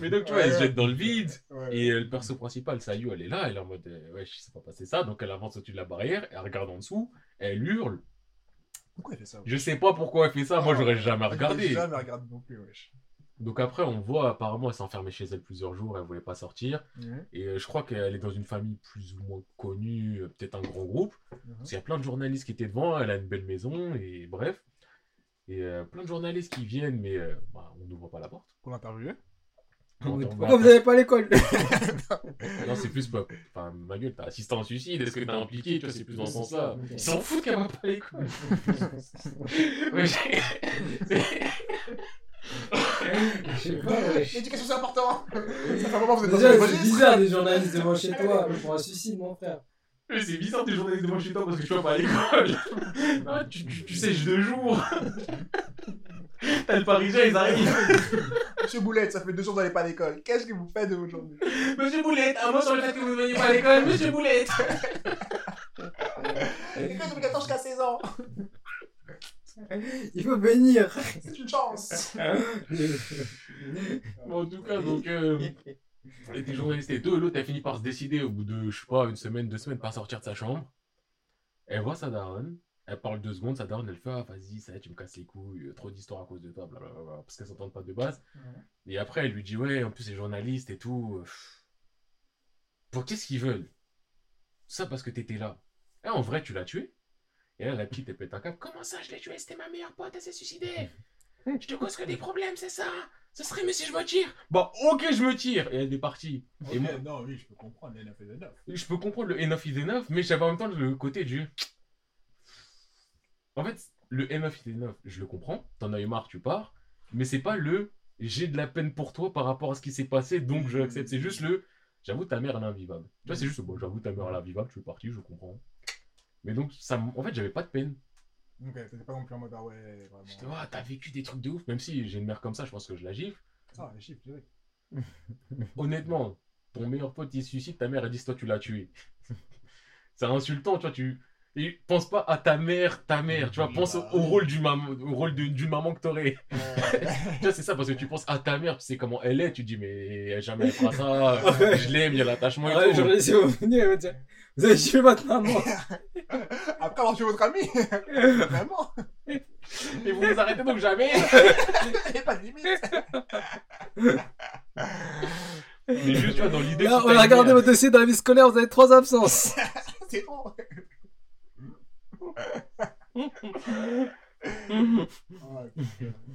Speaker 3: Mais donc, tu vois, elle se jette dans le vide.
Speaker 1: Ouais.
Speaker 3: Et euh, le perso principal, Sayu, elle est là, elle est en mode euh, ouais, je sais pas passer ça. Donc elle avance au-dessus de la barrière, elle regarde en dessous, elle hurle.
Speaker 1: Pourquoi elle fait ça
Speaker 3: Je sais pas pourquoi elle fait ça, moi j'aurais jamais regardé.
Speaker 1: jamais regardé non plus, wesh.
Speaker 3: Donc après, on voit apparemment elle s'enfermait chez elle plusieurs jours, elle voulait pas sortir. Et euh, je crois qu'elle est dans une famille plus ou moins connue, euh, peut-être un grand groupe.
Speaker 1: Mhm.
Speaker 3: Parce qu'il y a plein de journalistes qui étaient devant, elle a une belle maison, et bref. Et euh, plein de journalistes qui viennent, mais euh, bah, on n'ouvre pas la porte.
Speaker 1: Pour l'interviewer?
Speaker 2: Pourquoi vous avez pas l'école [laughs]
Speaker 3: Non, c'est plus pas. Enfin, ma gueule, t'as assistant au suicide, est-ce que t'es impliqué Tu vois, c'est plus dans ce sens-là. Ils s'en foutent qu'elle va pas à l'école. [laughs]
Speaker 2: Je sais pas, wesh.
Speaker 1: L'éducation, c'est important Ça fait un moment que vous êtes dans
Speaker 2: Déjà,
Speaker 1: le
Speaker 2: c'est bizarre des journalistes devant chez toi pour un suicide, mon frère.
Speaker 3: Mais c'est bizarre tes journalistes devant chez toi parce que tu vas pas à l'école. [laughs] Ah, tu, tu, tu sèches deux jours. T'as le parisien, ils arrivent. [laughs]
Speaker 1: Monsieur Boulette, ça fait deux jours que vous n'allez pas à l'école. Qu'est-ce que vous faites de votre journée?
Speaker 3: Monsieur Boulette, un mot sur le fait que vous ne veniez pas à l'école, [laughs] monsieur Boulette.
Speaker 1: L'école est obligatoire jusqu'à 16 ans.
Speaker 2: Il faut venir.
Speaker 1: C'est une chance. [laughs]
Speaker 3: Bon, en tout cas, donc. Euh... Elle était journaliste et deux, l'autre elle finit par se décider au bout de, je sais pas, une semaine, deux semaines, par sortir de sa chambre. Elle voit sa daronne, elle parle deux secondes, sa daronne elle fait Ah, vas-y, ça y est, tu me casses les couilles, euh, trop d'histoires à cause de toi, blablabla, parce qu'elles s'entendent pas de base. Et après, elle lui dit Ouais, en plus, c'est journaliste et tout. euh. Pour qu'est-ce qu'ils veulent? Ça parce que t'étais là. Et en vrai, tu l'as tué Et là, la petite, elle pète un câble Comment ça, je l'ai tué? C'était ma meilleure pote, elle s'est suicidée Je te cause que des problèmes, c'est ça? Ce serait mieux si je me tire Bon, ok, je me tire Et elle est partie. Et moi-
Speaker 1: non, oui, je peux comprendre, fait de neuf.
Speaker 3: je peux comprendre le enough is enough, mais j'avais en même temps le côté du. En fait, le enough is enough, je le comprends. T'en as eu marre, tu pars. Mais c'est pas le j'ai de la peine pour toi par rapport à ce qui s'est passé, donc je l'accepte. C'est juste le j'avoue ta mère elle est invivable. Tu vois, c'est juste bon, j'avoue ta mère elle est invivable, tu es parti, je comprends. Mais donc, ça, en fait, j'avais pas de peine.
Speaker 1: Ok, t'étais pas non plus en mode, ah ouais, vraiment.
Speaker 3: J'étais, oh, t'as vécu des trucs de ouf, même si j'ai une mère comme ça, je pense que je la gifle.
Speaker 1: Ah, les chiffres, direct.
Speaker 3: honnêtement, ton meilleur pote il se suicide, ta mère elle dit toi tu l'as tué. [laughs] c'est insultant, tu vois, tu et pense pas à ta mère, ta mère, tu vois,
Speaker 1: Oui,
Speaker 3: pense
Speaker 1: bah,
Speaker 3: au
Speaker 1: oui.
Speaker 3: rôle du maman, au rôle de- d'une maman que t'aurais. [laughs] tu vois, c'est ça parce que tu penses à ta mère, tu sais comment elle est, tu dis mais jamais elle fera ça, [laughs] je l'aime, il y a l'attachement et
Speaker 2: Ouais,
Speaker 3: tout.
Speaker 2: je laissé venir, elle va dire Vous avez tué votre maman. [laughs]
Speaker 1: Après avoir tué votre ami Vraiment
Speaker 3: Et vous vous arrêtez donc jamais.
Speaker 1: Il n'y a pas de limite
Speaker 3: Mais juste, tu vois, dans l'idée.
Speaker 2: On a regardé
Speaker 3: mère-
Speaker 2: votre dossier dans la vie scolaire, vous avez trois absences.
Speaker 1: C'est trop. [laughs]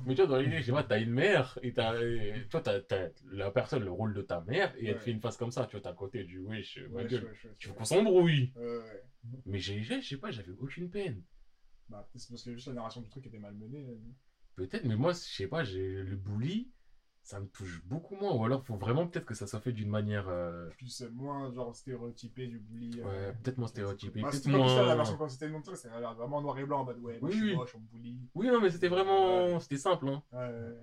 Speaker 3: Mais tu vois, dans l'idée, je sais pas, t'as une mère et t'as. Tu vois, t'as, t'as la personne, le rôle de ta mère, et elle te fait une face comme ça. Tu vois, t'as à côté du wesh, ma gueule. Tu veux qu'on s'embrouille? Mais j'ai, je sais pas, j'avais aucune peine.
Speaker 1: Bah, c'est parce que juste la narration du truc était mal menée. euh.
Speaker 3: Peut-être, mais moi, je sais pas, j'ai le bully, ça me touche beaucoup moins. Ou alors, faut vraiment peut-être que ça soit fait d'une manière. euh,
Speaker 1: Plus euh, moins genre stéréotypé du bully. euh,
Speaker 3: Ouais, peut-être moins stéréotypé.
Speaker 1: Bah, c'était ça, la
Speaker 3: moins.
Speaker 1: version quand c'était montré, c'était vraiment noir et blanc en mode ouais, moi je
Speaker 3: Oui,
Speaker 1: suis
Speaker 3: oui.
Speaker 1: moche, on me bully.
Speaker 3: Oui, non, mais c'était vraiment. C'était simple, hein.
Speaker 1: Ouais, ouais.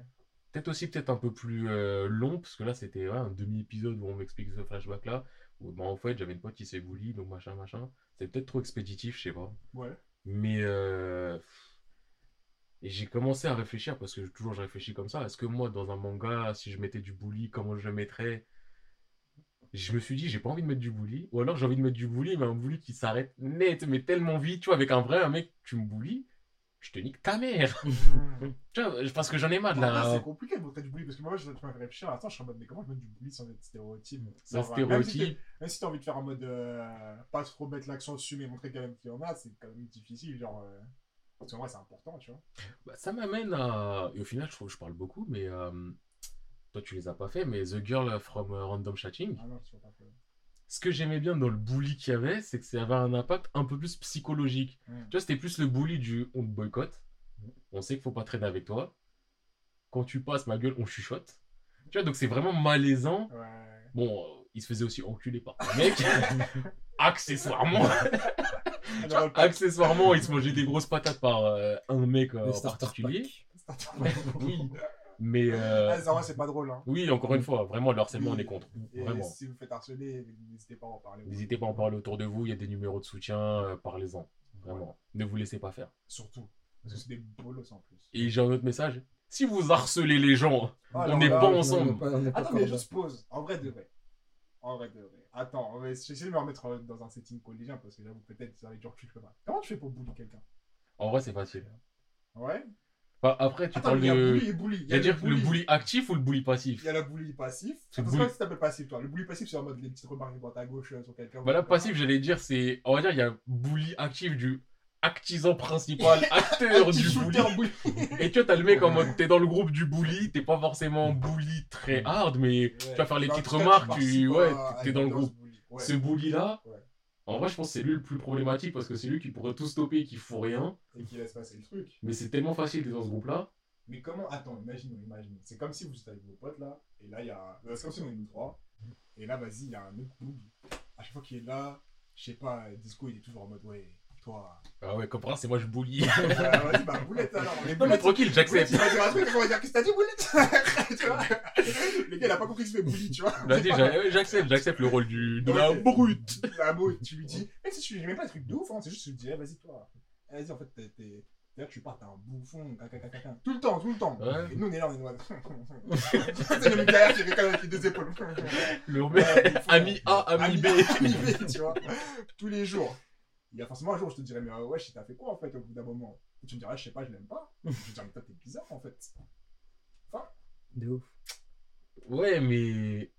Speaker 3: Peut-être aussi peut-être un peu plus euh, long, parce que là c'était un demi-épisode où on m'explique ce flashback-là. Où bah, en fait j'avais une pote qui s'est bully, donc machin, machin. C'est peut-être trop expéditif, je sais pas.
Speaker 1: Ouais.
Speaker 3: Mais euh, et j'ai commencé à réfléchir, parce que toujours je réfléchis comme ça. Est-ce que moi, dans un manga, si je mettais du bully, comment je le mettrais? Je me suis dit, j'ai pas envie de mettre du bully. Ou alors j'ai envie de mettre du bully, mais un bully qui s'arrête net, mais tellement vite. Tu vois, avec un vrai un mec, tu me bullies, je te nique ta mère.
Speaker 1: Mmh. [laughs]
Speaker 3: tu vois, parce que j'en ai marre de la.
Speaker 1: c'est compliqué de montrer du bully parce que moi je fait réfléchir l'instant, je suis en mode mais comment je mets du bully sans être stéréotype? Même si
Speaker 3: stéréotype.
Speaker 1: si t'as envie de faire en mode euh, pas trop mettre l'accent dessus mais montrer quand même qu'il y en a, c'est quand même difficile. Genre, euh, parce qu'en vrai c'est important, tu vois.
Speaker 3: Bah, ça m'amène à. Et au final, je trouve que je parle beaucoup, mais. euh, Toi, tu les as pas fait, mais The Girl from euh, Random Chatting.
Speaker 1: Ah non, je vois pas. fait.
Speaker 3: Ce que j'aimais bien dans le bully qu'il y avait, c'est que ça avait un impact un peu plus psychologique.
Speaker 1: Mm.
Speaker 3: Tu vois, c'était plus le bully du on te boycotte. On sait qu'il faut pas traîner avec toi. Quand tu passes, ma gueule, on chuchote. Tu vois, donc c'est vraiment malaisant.
Speaker 1: Ouais.
Speaker 3: Bon, euh, il se faisait aussi enculer par un mec. [laughs] [laughs] Accessoirement. [laughs] Accessoirement, il se mangeait des grosses patates par euh, un mec euh, en particulier. [laughs] Oui. Mais. euh,
Speaker 1: Ah, c'est pas drôle. Hein.
Speaker 3: Oui, encore une fois, vraiment, le harcèlement, on est contre.
Speaker 1: Et
Speaker 3: Vraiment.
Speaker 1: si vous faites harceler, n'hésitez pas à en parler.
Speaker 3: N'hésitez pas à en parler autour de vous, il y a des numéros de soutien, euh, parlez-en. Vraiment. Ne vous laissez pas faire.
Speaker 1: Surtout. Parce que c'est des bolos en plus.
Speaker 3: Et j'ai un autre message. Si vous harcelez les gens,
Speaker 1: Ah,
Speaker 3: on n'est pas ensemble.
Speaker 2: pas- pas
Speaker 1: Attends, mais. En vrai de vrai. En vrai de vrai. Attends, va essayer de me remettre euh, dans un setting collégien parce que j'avoue, peut-être, avec du recul, je peux pas. Comment tu fais pour bully quelqu'un?
Speaker 3: En vrai, c'est facile.
Speaker 1: Ouais
Speaker 3: Enfin, après, tu
Speaker 1: Attends,
Speaker 3: parles
Speaker 1: mais il y a
Speaker 3: de.
Speaker 1: bully et bully. Il y a
Speaker 3: le bully actif ou le bully
Speaker 1: Il
Speaker 3: passif
Speaker 1: y a le bully passif.
Speaker 3: C'est
Speaker 1: Attends,
Speaker 3: bully-
Speaker 1: tu t'appelles passif, toi Le bully passif, c'est en mode les petites remarques de droite à gauche euh, sur quelqu'un.
Speaker 3: Voilà, passif, j'allais dire, c'est. On va dire, il y a bully actif du actisant principal, acteur du bully. Et tu vois, t'as le mec en mode, t'es dans le groupe du bully, t'es pas forcément bully très hard, mais tu vas faire les petites remarques, tu. Ouais, t'es dans le groupe. Ce bully-là,
Speaker 1: Ouais.
Speaker 3: en vrai, je pense que c'est lui le plus problématique parce que c'est lui qui pourrait tout stopper et qui fout rien.
Speaker 1: Et qui laisse passer le truc.
Speaker 3: Mais c'est tellement facile d'être dans ce groupe-là.
Speaker 1: Mais comment Attends, imaginons, imaginons. C'est comme si vous êtes avec vos potes là, et là il y a. C'est comme si on est nous trois, et là vas-y, il y a un autre boob. À chaque fois qu'il est là, je sais pas, Disco il est toujours en mode ouais, toi.
Speaker 3: Ah ouais, hasard, c'est moi je bully.
Speaker 1: Euh, vas-y, bah boulette alors. Les
Speaker 3: non mais tranquille, j'accepte.
Speaker 1: il va dire un truc, on va dire qu'est-ce que t'as dit, boulette [laughs] Tu vois Le gars il a pas compris se fait bully, tu vois.
Speaker 3: Vas-y, j'a- j'accepte, j'accepte le rôle du, de la
Speaker 1: Ok.
Speaker 3: brute.
Speaker 1: Un mot, tu lui dis, mais si tu lui dis même pas un truc de ouf, hein, c'est juste tu lui dis, eh, vas-y toi. Eh, Vas-y, en fait, t'es. t'es- D'ailleurs, tu pars, t'es un bouffon, caca, caca, caca. Tout le temps, tout le temps.
Speaker 3: Ouais.
Speaker 1: Et nous, on est là, on est noir. [laughs] c'est le mec derrière qui rigole avec les deux épaules.
Speaker 3: Le
Speaker 1: Ouais,
Speaker 3: mec, ami A, ami B. [laughs]
Speaker 1: Ami B, tu vois. Tous les jours. Il y a forcément un jour où je te dirais, mais euh, ouais, t'as fait quoi en fait au bout d'un moment Et tu me diras, je sais pas, je l'aime pas. Je te dirais, mais toi, t'es bizarre en fait.
Speaker 2: De ouf.
Speaker 3: Ouais, mais.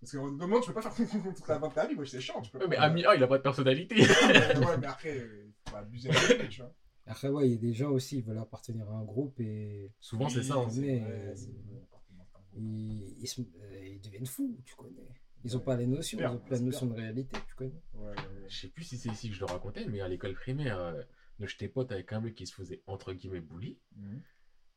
Speaker 1: Parce d'un moment, tu peux pas faire toute la vente de ta vie, moi, c'est chiant. Tu peux
Speaker 3: Ouais, mais il a pas de personnalité.
Speaker 1: ouais, mais après, euh, faut pas abuser de la tu vois.
Speaker 2: Après, ouais, il y a des gens aussi, ils veulent appartenir à un groupe et
Speaker 3: Souvent, c'est ça. hein.
Speaker 1: un groupe.
Speaker 2: ils, ils, se- euh, ils deviennent fous, tu connais. Ils ont pas les notions, ils ont pas la
Speaker 1: super.
Speaker 2: notion de réalité, tu connais.
Speaker 1: Ouais.
Speaker 3: Je sais plus si c'est ici que je le racontais, mais à l'école primaire, euh, j'étais pote avec un mec qui se faisait entre guillemets bully.
Speaker 1: Mhm.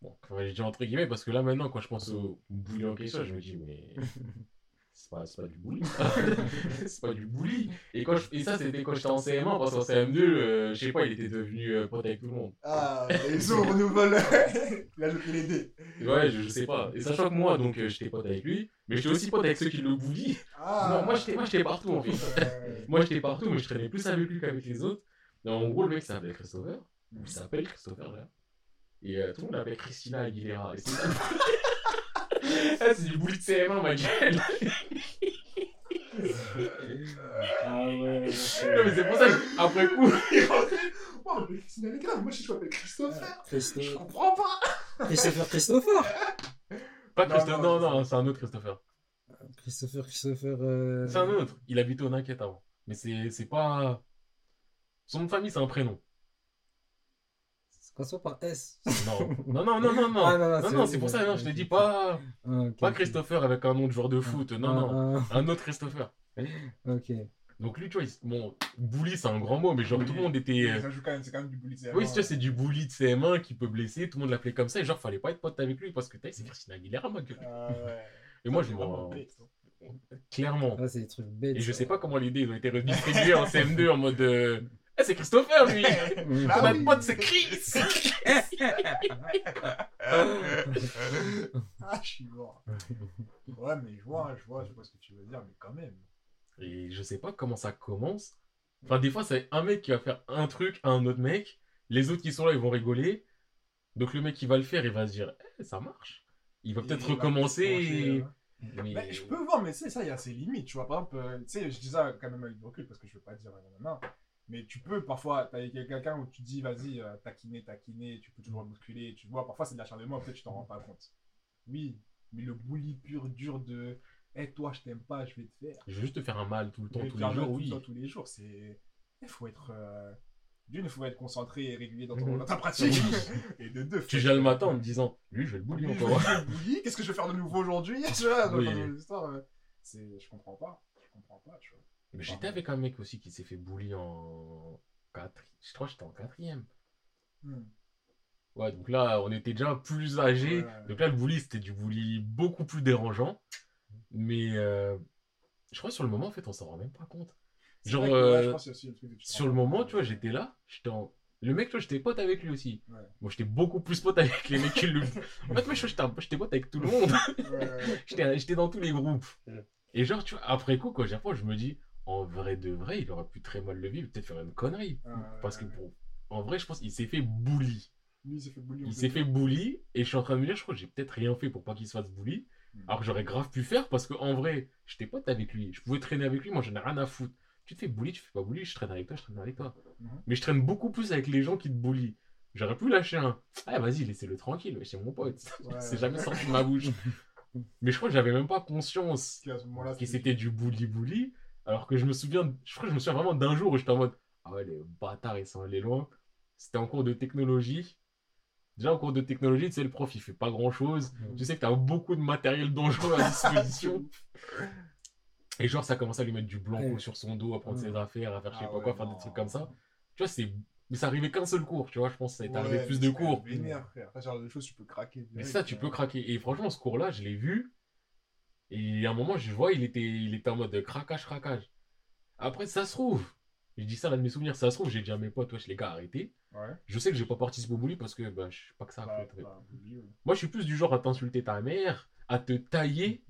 Speaker 3: Bon, je dis entre guillemets parce que là maintenant, quand je pense au bully en question, je me dis, mais. [laughs] C'est pas, c'est pas du bully. [laughs] c'est pas du bully. Et, quand je- et ça, c'était quand j'étais en CM1, parce qu'en CM2, euh, je sais pas, il était devenu euh, pote avec tout le monde.
Speaker 1: Ah, les autres renouvellent. [laughs] Il a jeté les dés.
Speaker 3: Ouais, je, je sais pas. Et sachant que moi, donc, euh, j'étais pote avec lui, mais j'étais aussi pote avec ceux qui le bully.
Speaker 1: Ah,
Speaker 3: Non, moi, j'étais moi, j'étais partout en fait. [laughs] Moi, j'étais partout, mais je traînais plus avec lui qu'avec les autres. Et en gros, le mec s'appelle Christopher. Il s'appelle Christopher, là. Et euh, tout le monde l'appelle Christina Aguilera. Et c'est Ah, c'est du bully de CM1, ma gueule. [laughs]
Speaker 2: Ah ouais.
Speaker 3: Non, mais c'est pour ça qu'après coup.
Speaker 1: Il rentré. Oh, mais Legrand, moi je m'appelle Christopher. Je
Speaker 2: Christophe...
Speaker 1: comprends pas.
Speaker 2: Christopher Christopher
Speaker 3: Pas
Speaker 1: Non,
Speaker 3: Christopher.
Speaker 1: non,
Speaker 3: Non, non,
Speaker 1: c'est-
Speaker 3: c'est un autre Christopher.
Speaker 2: Christopher, Christopher. euh,
Speaker 3: C'est un autre. Il habitait au Naquette avant. Mais c'est c'est pas. Son nom de famille, c'est un prénom.
Speaker 2: Pas par S.
Speaker 3: Non, non, non, non, non. non.
Speaker 2: Ah, non, non,
Speaker 3: non,
Speaker 2: c'est-
Speaker 3: non, c'est pour ça, non, je te dis pas.
Speaker 2: Ah,
Speaker 3: Pas. Christopher avec un nom de joueur de foot. Non, non.
Speaker 2: Ah,
Speaker 3: Un autre Christopher.
Speaker 2: ok.
Speaker 3: Donc lui, tu vois, il- bon, bully, c'est un grand mot, mais genre
Speaker 1: Oui.
Speaker 3: tout le monde était. euh,
Speaker 1: Ça joue quand même, c'est quand même du bully.
Speaker 3: Oui,
Speaker 1: vraiment-
Speaker 3: tu vois, c'est du bully de CM1 qui peut blesser, tout le monde l'appelait comme ça, et genre, fallait pas être pote avec lui parce que c'est Christina Aguilera, ma gueule.
Speaker 1: Ah ouais.
Speaker 3: Et moi, je m'en.
Speaker 1: bête.
Speaker 3: Clairement.
Speaker 2: Ah, c'est des trucs bêtes.
Speaker 3: Et je sais pas comment les dés ont été redistribués en CM2 en mode. Eh, c'est Christopher, lui
Speaker 2: Mm.
Speaker 1: Ah
Speaker 3: Ton
Speaker 1: oui.
Speaker 3: pote, c'est Chris
Speaker 1: ah, je suis mort. Ouais, mais je vois, je vois, je vois ce que tu veux dire, mais quand même.
Speaker 3: Et je sais pas comment ça commence. Enfin, des fois, c'est un mec qui va faire un truc à un autre mec. Les autres qui sont là, ils vont rigoler. Donc le mec qui va le faire, il va se dire, Eh, ça marche. Il va peut-être recommencer. et-. Mais-
Speaker 1: je peux voir, mais c'est ça, il y a ses limites, tu vois. Par exemple, euh, tu sais, je dis ça quand même avec du recul parce que je veux pas dire nanana. Mais tu peux parfois, t'as quelqu'un où tu dis, vas-y, euh, taquiner, taquiner, tu peux toujours bousculer, tu vois. Parfois, c'est de l'acharnement, peut-être tu t'en rends pas compte. Oui, mais le bully pur, dur de, hé, toi, je t'aime pas, je vais te faire.
Speaker 3: Je vais juste te faire un mal tout le temps, tous les jours, oui.
Speaker 1: temps, tous les jours, c'est. Il faut être. euh, D'une, il faut être concentré et régulier dans, ton-
Speaker 3: Mhm.
Speaker 1: dans ta pratique. [laughs] et de deux,
Speaker 3: Tu viens le matin en me disant, lui, je vais le bully
Speaker 1: Lui,
Speaker 3: encore.
Speaker 1: je vais le bully, Qu'est-ce que je vais faire de nouveau aujourd'hui? [laughs] Tu vois, dans
Speaker 3: Oui.
Speaker 1: dans l'histoire, euh, c'est. Je comprends pas. Je comprends pas, tu vois.
Speaker 3: Mais J'étais avec un mec aussi qui s'est fait bully en 4. Je crois que j'étais en quatrième.
Speaker 1: Hmm.
Speaker 3: Ouais, donc là, on était déjà plus âgés.
Speaker 1: Ouais.
Speaker 3: Donc là, le bully, c'était du bully beaucoup plus dérangeant. Mais euh, je crois que sur le moment, en fait, on s'en rend même pas compte. Genre,
Speaker 1: que, ouais,
Speaker 3: euh,
Speaker 1: je pense aussi le truc
Speaker 3: Sur le moment,
Speaker 1: euh,
Speaker 3: tu vois, j'étais là. J'étais en... Le mec, tu vois, j'étais pote avec lui aussi.
Speaker 1: Ouais.
Speaker 3: Moi, j'étais beaucoup plus pote avec les mecs qui le. [laughs] En fait, moi, j'étais un peu- j'étais pote avec tout le monde. [laughs] J'étais j'étais dans tous les groupes. Et genre, tu vois, après coup, quand j'y je me dis, en vrai de vrai, il aurait pu très mal le vivre, peut-être faire une connerie.
Speaker 1: Ouais,
Speaker 3: Parce que pour... en vrai, je pense qu'il s'est fait bully.
Speaker 1: Lui, il s'est fait bully.
Speaker 3: Il s'est fait bully, et je suis en train de me dire, je crois que j'ai peut-être rien fait pour pas qu'il se fasse bully.
Speaker 1: Hmm.
Speaker 3: Alors que j'aurais grave pu faire, parce qu'en vrai, j'étais pote avec lui. Je pouvais traîner avec lui, moi j'en ai rien à foutre. Tu te fais bully, tu fais pas bully, je traîne avec toi, je traîne avec toi.
Speaker 1: Mhm.
Speaker 3: Mais je traîne beaucoup plus avec les gens qui te bully. J'aurais pu lâcher un. Ah, vas-y, laissez-le tranquille, c'est mon pote. [laughs]
Speaker 1: Ouais.
Speaker 3: c'est jamais sorti de ma [laughs] bouche. Mais je crois que j'avais même pas conscience que c'était du bully-bully. Alors que je me souviens, je crois que je me souviens vraiment d'un jour où j'étais en mode Ah ouais, les bâtards, ils sont allés loin. C'était en cours de technologie. Déjà en cours de technologie, tu sais, le prof, il fait pas grand chose. Tu sais que t'as beaucoup de matériel dangereux à disposition. [laughs] Et genre, ça commence à lui mettre du blanc
Speaker 2: Ouais.
Speaker 3: sur son dos, à prendre ses affaires, à faire je sais
Speaker 1: Ah
Speaker 3: pas
Speaker 1: ouais,
Speaker 3: quoi, faire
Speaker 1: non.
Speaker 3: des trucs comme ça. Tu vois, c'est. Mais ça arrivait qu'un seul cours, tu vois, je pense que ça est arrivé
Speaker 1: Ouais,
Speaker 3: plus de cours.
Speaker 1: Vénère, frère. Ce genre de choses, tu peux craquer.
Speaker 3: Mais ça, tu
Speaker 1: euh.
Speaker 3: peux craquer. Et franchement, ce cours-là, je l'ai vu. Et à un moment, je vois, il était, il était en mode craquage, craquage. Après, ça se trouve. Je dis ça là de mes souvenirs. Ça se trouve, j'ai dit à mes potes, wesh, les gars, arrêtez.
Speaker 1: Ouais.
Speaker 3: Je sais que j'ai pas participé au bully parce que bah, je sais pas que ça.
Speaker 1: Bah,
Speaker 3: fait.
Speaker 1: bah, ouais.
Speaker 3: Moi, je suis plus du genre à t'insulter ta mère, à te tailler.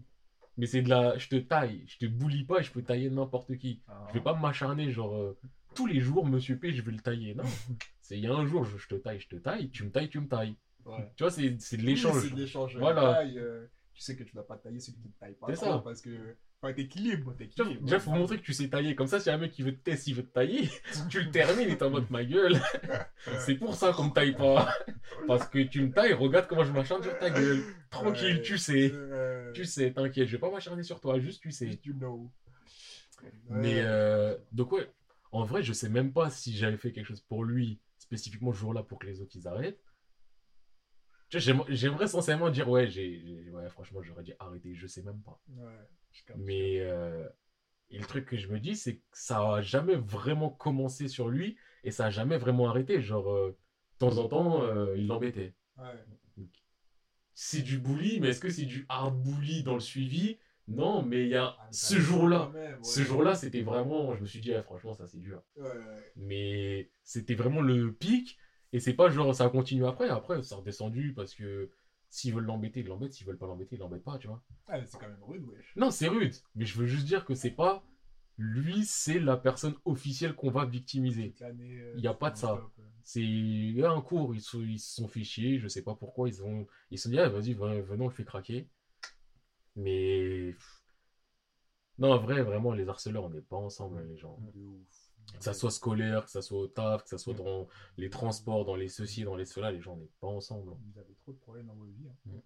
Speaker 3: Mais c'est de la. Je te taille. Je te bully pas et je peux tailler n'importe qui.
Speaker 1: Ah.
Speaker 3: Je vais pas m'acharner, genre. euh, tous les jours, monsieur P, je vais le tailler. Non. [laughs] C'est il y a un jour, je, je te taille, je te taille. Tu me tailles, tu me tailles.
Speaker 1: Ouais.
Speaker 3: Tu vois, c'est c'est de
Speaker 1: Oui,
Speaker 3: l'échange.
Speaker 1: C'est de l'échange.
Speaker 3: Voilà.
Speaker 1: Taille, euh, tu sais que tu dois pas tailler celui qui te taille pas.
Speaker 3: C'est ça.
Speaker 1: Parce que. Enfin, t'équilibres, t'équilibres.
Speaker 3: Déjà, faut montrer que tu sais tailler. Comme ça, si un mec qui veut te tester, il veut te tailler, [laughs] tu le termines, il est en mode ma gueule. [laughs] C'est pour ça qu'on me taille pas. Parce que tu me tailles, regarde comment je m'acharne sur ta gueule. Tranquille,
Speaker 1: Ouais.
Speaker 3: tu sais.
Speaker 1: Euh,
Speaker 3: Tu sais, t'inquiète, je vais pas m'acharner sur toi, juste tu sais.
Speaker 1: You know.
Speaker 3: Mais euh, donc ouais, en vrai, je sais même pas si j'avais fait quelque chose pour lui, spécifiquement ce jour-là, pour que les autres ils arrêtent. Tu j'aimerais sincèrement dire, ouais, j'ai, franchement, j'aurais dit arrêter, je sais même pas.
Speaker 1: Ouais, je capte.
Speaker 3: Mais euh, et le truc que je me dis, c'est que ça a jamais vraiment commencé sur lui et ça a jamais vraiment arrêté. Genre, euh, de temps en temps, euh, il l'embêtait.
Speaker 1: Ouais.
Speaker 3: C'est du bully, mais est-ce que c'est du hard bully dans le suivi? Non, mais il y a
Speaker 1: Ah,
Speaker 3: ce jour-là.
Speaker 1: ouais.
Speaker 3: Ce jour-là, c'était vraiment. Je me suis dit, ah, franchement, ça c'est dur.
Speaker 1: Ouais, ouais.
Speaker 3: Mais c'était vraiment le pic. Et c'est pas genre ça a continué après. Après, ça a redescendu parce que s'ils veulent l'embêter, ils l'embêtent. S'ils veulent pas l'embêter, ils l'embêtent pas, tu vois.
Speaker 1: Ah, c'est quand même rude, wesh.
Speaker 3: Non, c'est rude. Mais je veux juste dire que c'est pas. Lui, c'est la personne officielle qu'on va victimiser.
Speaker 1: Euh,
Speaker 3: Y a pas de ça.
Speaker 1: euh.
Speaker 3: C'est il y a un cours, ils, sont- ils se sont fait chier, je sais pas pourquoi, ils ont ils se sont dit, ah, vas-y, ven- venons, on le fait craquer. Mais. Non, en vrai, vraiment, les harceleurs, on n'est pas ensemble, les gens.
Speaker 1: De ouf.
Speaker 3: Que ça soit scolaire, que ça soit au taf, que ça soit dans les transports, dans les ceci, dans les cela, les gens, n'est pas ensemble.
Speaker 1: Vous avez trop de problèmes dans vos vies. hein.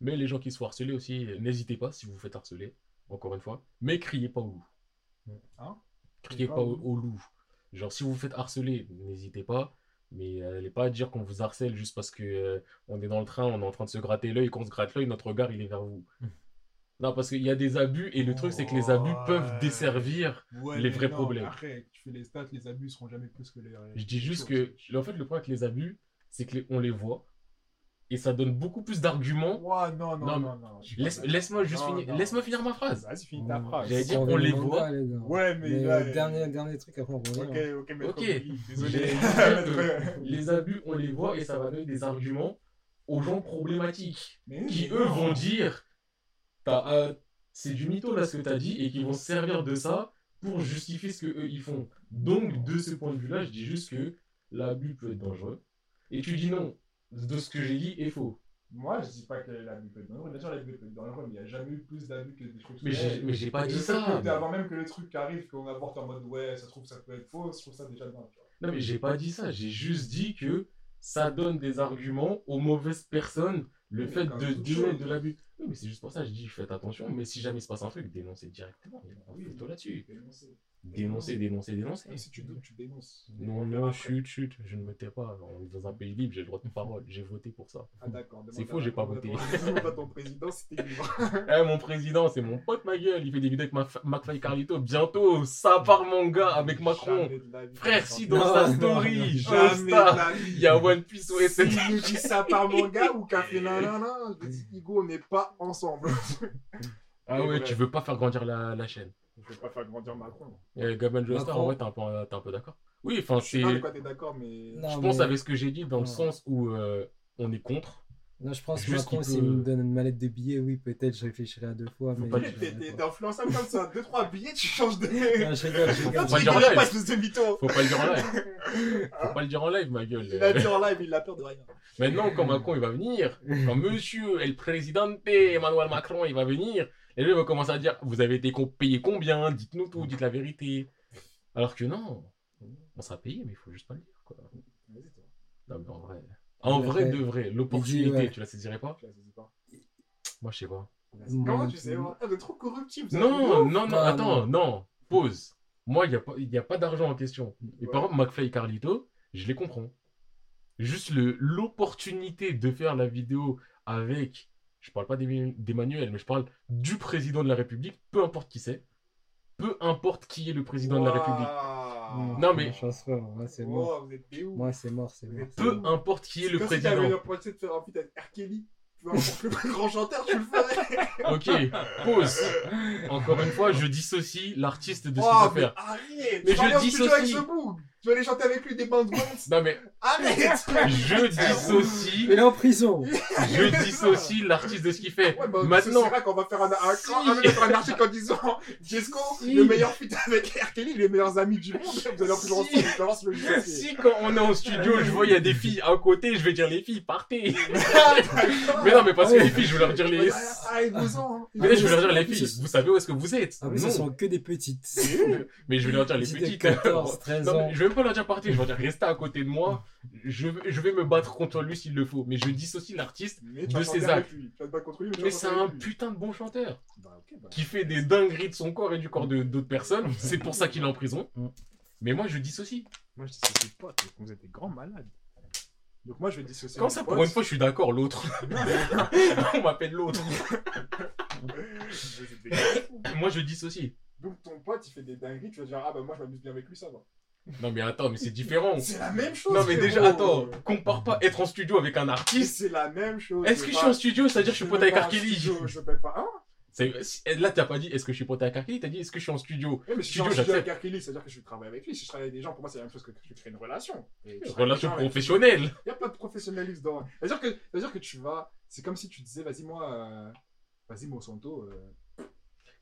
Speaker 3: Mais les gens qui se font harceler aussi, n'hésitez pas si vous vous faites harceler. encore une fois, mais criez pas au loup.
Speaker 1: Hein?
Speaker 3: Criez pas au, au loup. Genre, si vous vous faites harceler, n'hésitez pas. Mais euh, n'allez pas dire qu'on vous harcèle juste parce que euh, on est dans le train, on est en train de se gratter l'œil, qu'on se gratte l'œil, notre regard il est vers vous. Non, parce qu'il y a des abus et le truc c'est que les abus peuvent desservir.
Speaker 1: Ouais,
Speaker 3: les vrais
Speaker 1: non,
Speaker 3: problèmes.
Speaker 1: Après, tu fais les stats, les abus seront jamais plus que les.
Speaker 3: Je dis juste
Speaker 1: choses.
Speaker 3: que, en fait, le problème avec les abus, c'est que les- on les voit et ça donne beaucoup plus d'arguments.
Speaker 1: Ouais, non, non,
Speaker 3: Non,
Speaker 1: pas
Speaker 3: Laisse, laisse-moi juste
Speaker 1: Non,
Speaker 3: finir, laisse-moi finir ma phrase.
Speaker 1: Vas-y, finis ta phrase.
Speaker 3: J'allais dire,
Speaker 2: On
Speaker 3: on
Speaker 2: veut
Speaker 3: les
Speaker 2: le
Speaker 3: voit.
Speaker 2: gars.
Speaker 1: Ouais, mais,
Speaker 2: Mais
Speaker 1: là,
Speaker 2: euh, dernier, dernier truc après on
Speaker 1: Ok,
Speaker 2: revient.
Speaker 1: ok, mais
Speaker 3: Ok.
Speaker 1: Désolé. [laughs]
Speaker 3: Les, abus, on les voit et ça va donner des arguments aux gens problématiques
Speaker 1: Mais-
Speaker 3: qui eux vont dire euh, c'est du mytho là ce que t'as dit et qui vont se servir de ça pour justifier ce que eux ils font. Donc de ce point de vue-là, je dis juste que l'abus peut être dangereux. Et tu dis non, de ce que j'ai dit est faux.
Speaker 1: Moi, je dis pas que l'abus peut être dangereux. Bien sûr, l'abus peut être dangereux, mais il n'y a jamais eu plus d'abus que des trucs.
Speaker 3: Mais j'ai, mais j'ai pas
Speaker 1: Et
Speaker 3: dit ça.
Speaker 1: Avant même que le truc arrive, qu'on avorte en mode ouais, ça se trouve, ça peut être faux, je trouve ça déjà tu vois.
Speaker 3: Non mais j'ai pas dit ça, j'ai juste dit que ça donne des arguments aux mauvaises personnes, le
Speaker 1: Mais
Speaker 3: fait de donner de l'abus. Oui mais c'est juste pour ça, je dis faites attention, mais si jamais il se passe un truc, dénoncez directement, il y a
Speaker 1: Oui,
Speaker 3: là-dessus.
Speaker 1: Dénoncer.
Speaker 3: Dénoncez.
Speaker 1: Même si tu doutes, tu dénonces.
Speaker 3: Non,
Speaker 1: On
Speaker 3: non, chut, chut, je ne me tais pas, on est dans un pays libre, j'ai le droit de parole, j'ai voté pour ça.
Speaker 1: Ah d'accord.
Speaker 3: C'est faux, j'ai pas voté.
Speaker 1: ton- président si libre. [laughs]
Speaker 3: Eh mon président, c'est mon pote ma gueule, il fait des vidéos avec ma McFly Carlito, bientôt, ça part mon gars avec Macron. Frère, si dans sa story,
Speaker 1: vie.
Speaker 3: il y a One Piece ou SN.
Speaker 1: S'il nous dit ça par mon gars ou café nanana, [laughs] je dis Hugo, on n'est pas ensemble.
Speaker 3: Ah ouais, tu veux pas faire grandir la, la chaîne.
Speaker 1: Je vais pas faire grandir Macron.
Speaker 3: Euh, Gaben Joestar, en vrai, t'es un peu, euh, t'es un peu d'accord Oui, enfin,
Speaker 1: Je sais
Speaker 3: c'est.
Speaker 1: pas de quoi t'es d'accord, mais.
Speaker 2: Non,
Speaker 3: Je pense
Speaker 2: mais-
Speaker 3: avec ce que j'ai dit dans le sens où euh, on est contre.
Speaker 2: Non, je pense que Macron, s'il
Speaker 3: peut-
Speaker 2: me donne une mallette de billets, oui, peut-être je réfléchirai à deux fois. Mais
Speaker 3: pas
Speaker 1: T'es-
Speaker 3: le-
Speaker 1: influençable comme ça, 2-3 billets, tu changes de.
Speaker 2: Non, je rigole, je
Speaker 3: Faut
Speaker 2: rigole.
Speaker 3: pas dire en live.
Speaker 1: pas.
Speaker 3: Faut pas le dire en live. [laughs] Faut pas le dire en live, ma gueule.
Speaker 1: Il a dit en live, il a peur de rien.
Speaker 3: Maintenant, quand Macron il va venir, quand monsieur el présidente Emmanuel Macron il va venir, les gens vont commencer à dire Vous avez été payé combien? Dites-nous tout, dites la vérité. Alors que non, on sera payé, mais il faut juste pas le dire. Quoi.
Speaker 1: Vas-y, toi.
Speaker 3: Non, mais en vrai. En vrai de vrai, l'opportunité,
Speaker 2: ouais.
Speaker 3: tu la saisirais pas?
Speaker 1: Je la saisis pas.
Speaker 3: Moi, je sais pas.
Speaker 1: Comment
Speaker 2: Mm.
Speaker 1: tu sais moi Ah, Vous êtes trop corruptible.
Speaker 3: Non, non, non,
Speaker 2: Ah,
Speaker 3: attends, non. Pause. Moi, il n'y a pas, y a pas d'argent en question. Et par exemple, McFly et Carlito, je les comprends. Juste le- l'opportunité de faire la vidéo avec, je parle pas d'Emmanuel, mais je parle du président de la République, peu importe qui c'est, peu importe qui est le président de la République,
Speaker 1: Waouh.
Speaker 3: Non, mais-
Speaker 2: chance, frère, moi, c'est mort.
Speaker 1: Wow, vous êtes des.
Speaker 2: Moi, c'est mort, c'est mort.
Speaker 3: peu importe qui est le
Speaker 1: Comme si
Speaker 3: président.
Speaker 1: l'opportunité de faire un feat avec R. Kelly. Tu vois, pour le [laughs] grand chanteur, tu le ferais.
Speaker 3: Ok, pause. Encore une fois, je dissocie l'artiste de ce
Speaker 1: Oh,
Speaker 3: qu'il
Speaker 1: mais
Speaker 3: veut faire.
Speaker 1: arrête
Speaker 3: Mais je
Speaker 1: avec
Speaker 3: dissocie.
Speaker 1: ce boug Tu vas aller chanter avec lui des bandes [laughs]
Speaker 3: Non mais,
Speaker 1: Arrête [laughs]
Speaker 3: je dissocie,
Speaker 2: Il est en prison.
Speaker 3: je dissocie l'artiste de ce qu'il fait.
Speaker 1: Ouais, bah,
Speaker 3: Maintenant,
Speaker 1: c'est vrai qu'on va faire un, un,
Speaker 3: Si.
Speaker 1: un, un, un article en disant Jesco,
Speaker 3: Si.
Speaker 1: le meilleur feat avec R. Kelly, les meilleurs amis du monde. Vous allez en plus
Speaker 3: Si.
Speaker 1: ensemble, je balance le jeu.
Speaker 3: Si quand on est en studio, je vois il y a des filles à côté, je vais dire les filles, partez.
Speaker 1: Ah. [laughs]
Speaker 3: Mais non, mais parce que les filles, je vais leur dire les.
Speaker 1: Ah, ils vous ont.
Speaker 3: Mais là, je vais leur dire les
Speaker 2: Ah,
Speaker 3: filles.
Speaker 2: ce-
Speaker 3: Vous savez où est-ce que vous êtes?
Speaker 2: Plus, ce
Speaker 3: Non.
Speaker 2: sont que des petites.
Speaker 3: Mais je vais leur dire les
Speaker 2: Petites de
Speaker 3: petites.
Speaker 2: 14, 13
Speaker 3: Non,
Speaker 2: ans.
Speaker 3: mais je vais même pas leur dire partez, je vais leur dire restez à côté de moi. Je, vais- je vais me battre contre lui s'il le faut. Mais je dissocie l'artiste. De ses actes.
Speaker 1: mais
Speaker 3: c'est un putain de bon chanteur.
Speaker 1: Bah, bah.
Speaker 3: Qui fait des dingueries de son corps et du corps de d'autres personnes. [laughs] C'est pour ça qu'il est en prison.
Speaker 2: Mm.
Speaker 3: Mais moi, je dissocie.
Speaker 1: Moi, je dissocie pas, donc vous êtes des grands malades. Donc, moi, je vais dissocier.
Speaker 3: Quand ça, pour une fois, je suis d'accord, l'autre. [laughs] [laughs] On m'appelle l'autre. Moi, je dissocie.
Speaker 1: Donc, ton pote, il fait des dingueries, tu vas dire, ah bah, moi, je m'amuse bien avec lui, ça va.
Speaker 3: Non, mais attends, mais c'est différent.
Speaker 1: C'est la même chose.
Speaker 3: Non, mais déjà, attends, compare pas être en studio avec un artiste.
Speaker 1: C'est la même chose.
Speaker 3: Est-ce que je suis en studio, c'est-à-dire que je suis pote avec R. Kelly [laughs]
Speaker 1: Je paye pas
Speaker 3: si- Là, t'as pas dit est-ce que je suis pote avec R. Kelly, t'as dit est-ce que je suis en studio?
Speaker 1: Oui, mais si je suis en
Speaker 3: Studio,
Speaker 1: avec. Kelly, c'est-à-dire que je travaille avec lui. Si je travaille avec des gens, pour moi, c'est la même chose que je crée une relation. Tu
Speaker 3: Relation professionnelle.
Speaker 1: Il y a plein de professionnalisme dans. C'est-à-dire que, que tu vas. C'est comme si tu disais, vas-y, moi. euh, Vas-y, Monsanto. Euh,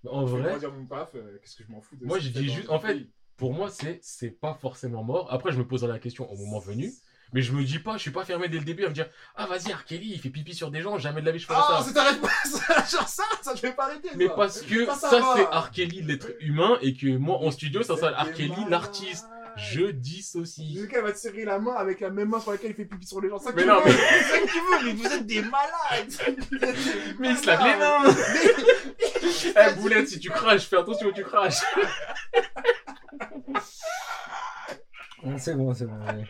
Speaker 3: En vrai,
Speaker 1: pas dire mon paf, euh, qu'est-ce que je m'en fous de
Speaker 3: Moi, je dis juste- en fait. Pour moi, c'est c'est pas forcément mort. Après, je me poserai la question au moment venu. Mais je me dis pas, je suis pas fermé dès le début à me dire Ah, vas-y, R. Kelly, il fait pipi sur des gens, jamais de la vie je ferai
Speaker 1: Ah,
Speaker 3: ça.
Speaker 1: ça t'arrête pas [laughs] ça Genre ça, ça, je vais pas arrêter.
Speaker 3: Mais parce que
Speaker 1: Ça,
Speaker 3: ça,
Speaker 1: ça va.
Speaker 3: c'est R. Kelly, l'être humain, et que moi, en studio, ça Kelly,
Speaker 1: malades.
Speaker 3: l'artiste. Je dissocie.
Speaker 1: Le gars va te serrer la main avec la même main sur laquelle il fait pipi sur les gens. Ça
Speaker 3: Mais non, mais-
Speaker 1: c'est ça qu'il veut, mais vous êtes des malades. [laughs]
Speaker 3: Mais il se lave les mains [laughs] Eh Boulette, si tu craches, fais attention où tu craches
Speaker 2: C'est bon, c'est bon. ouais.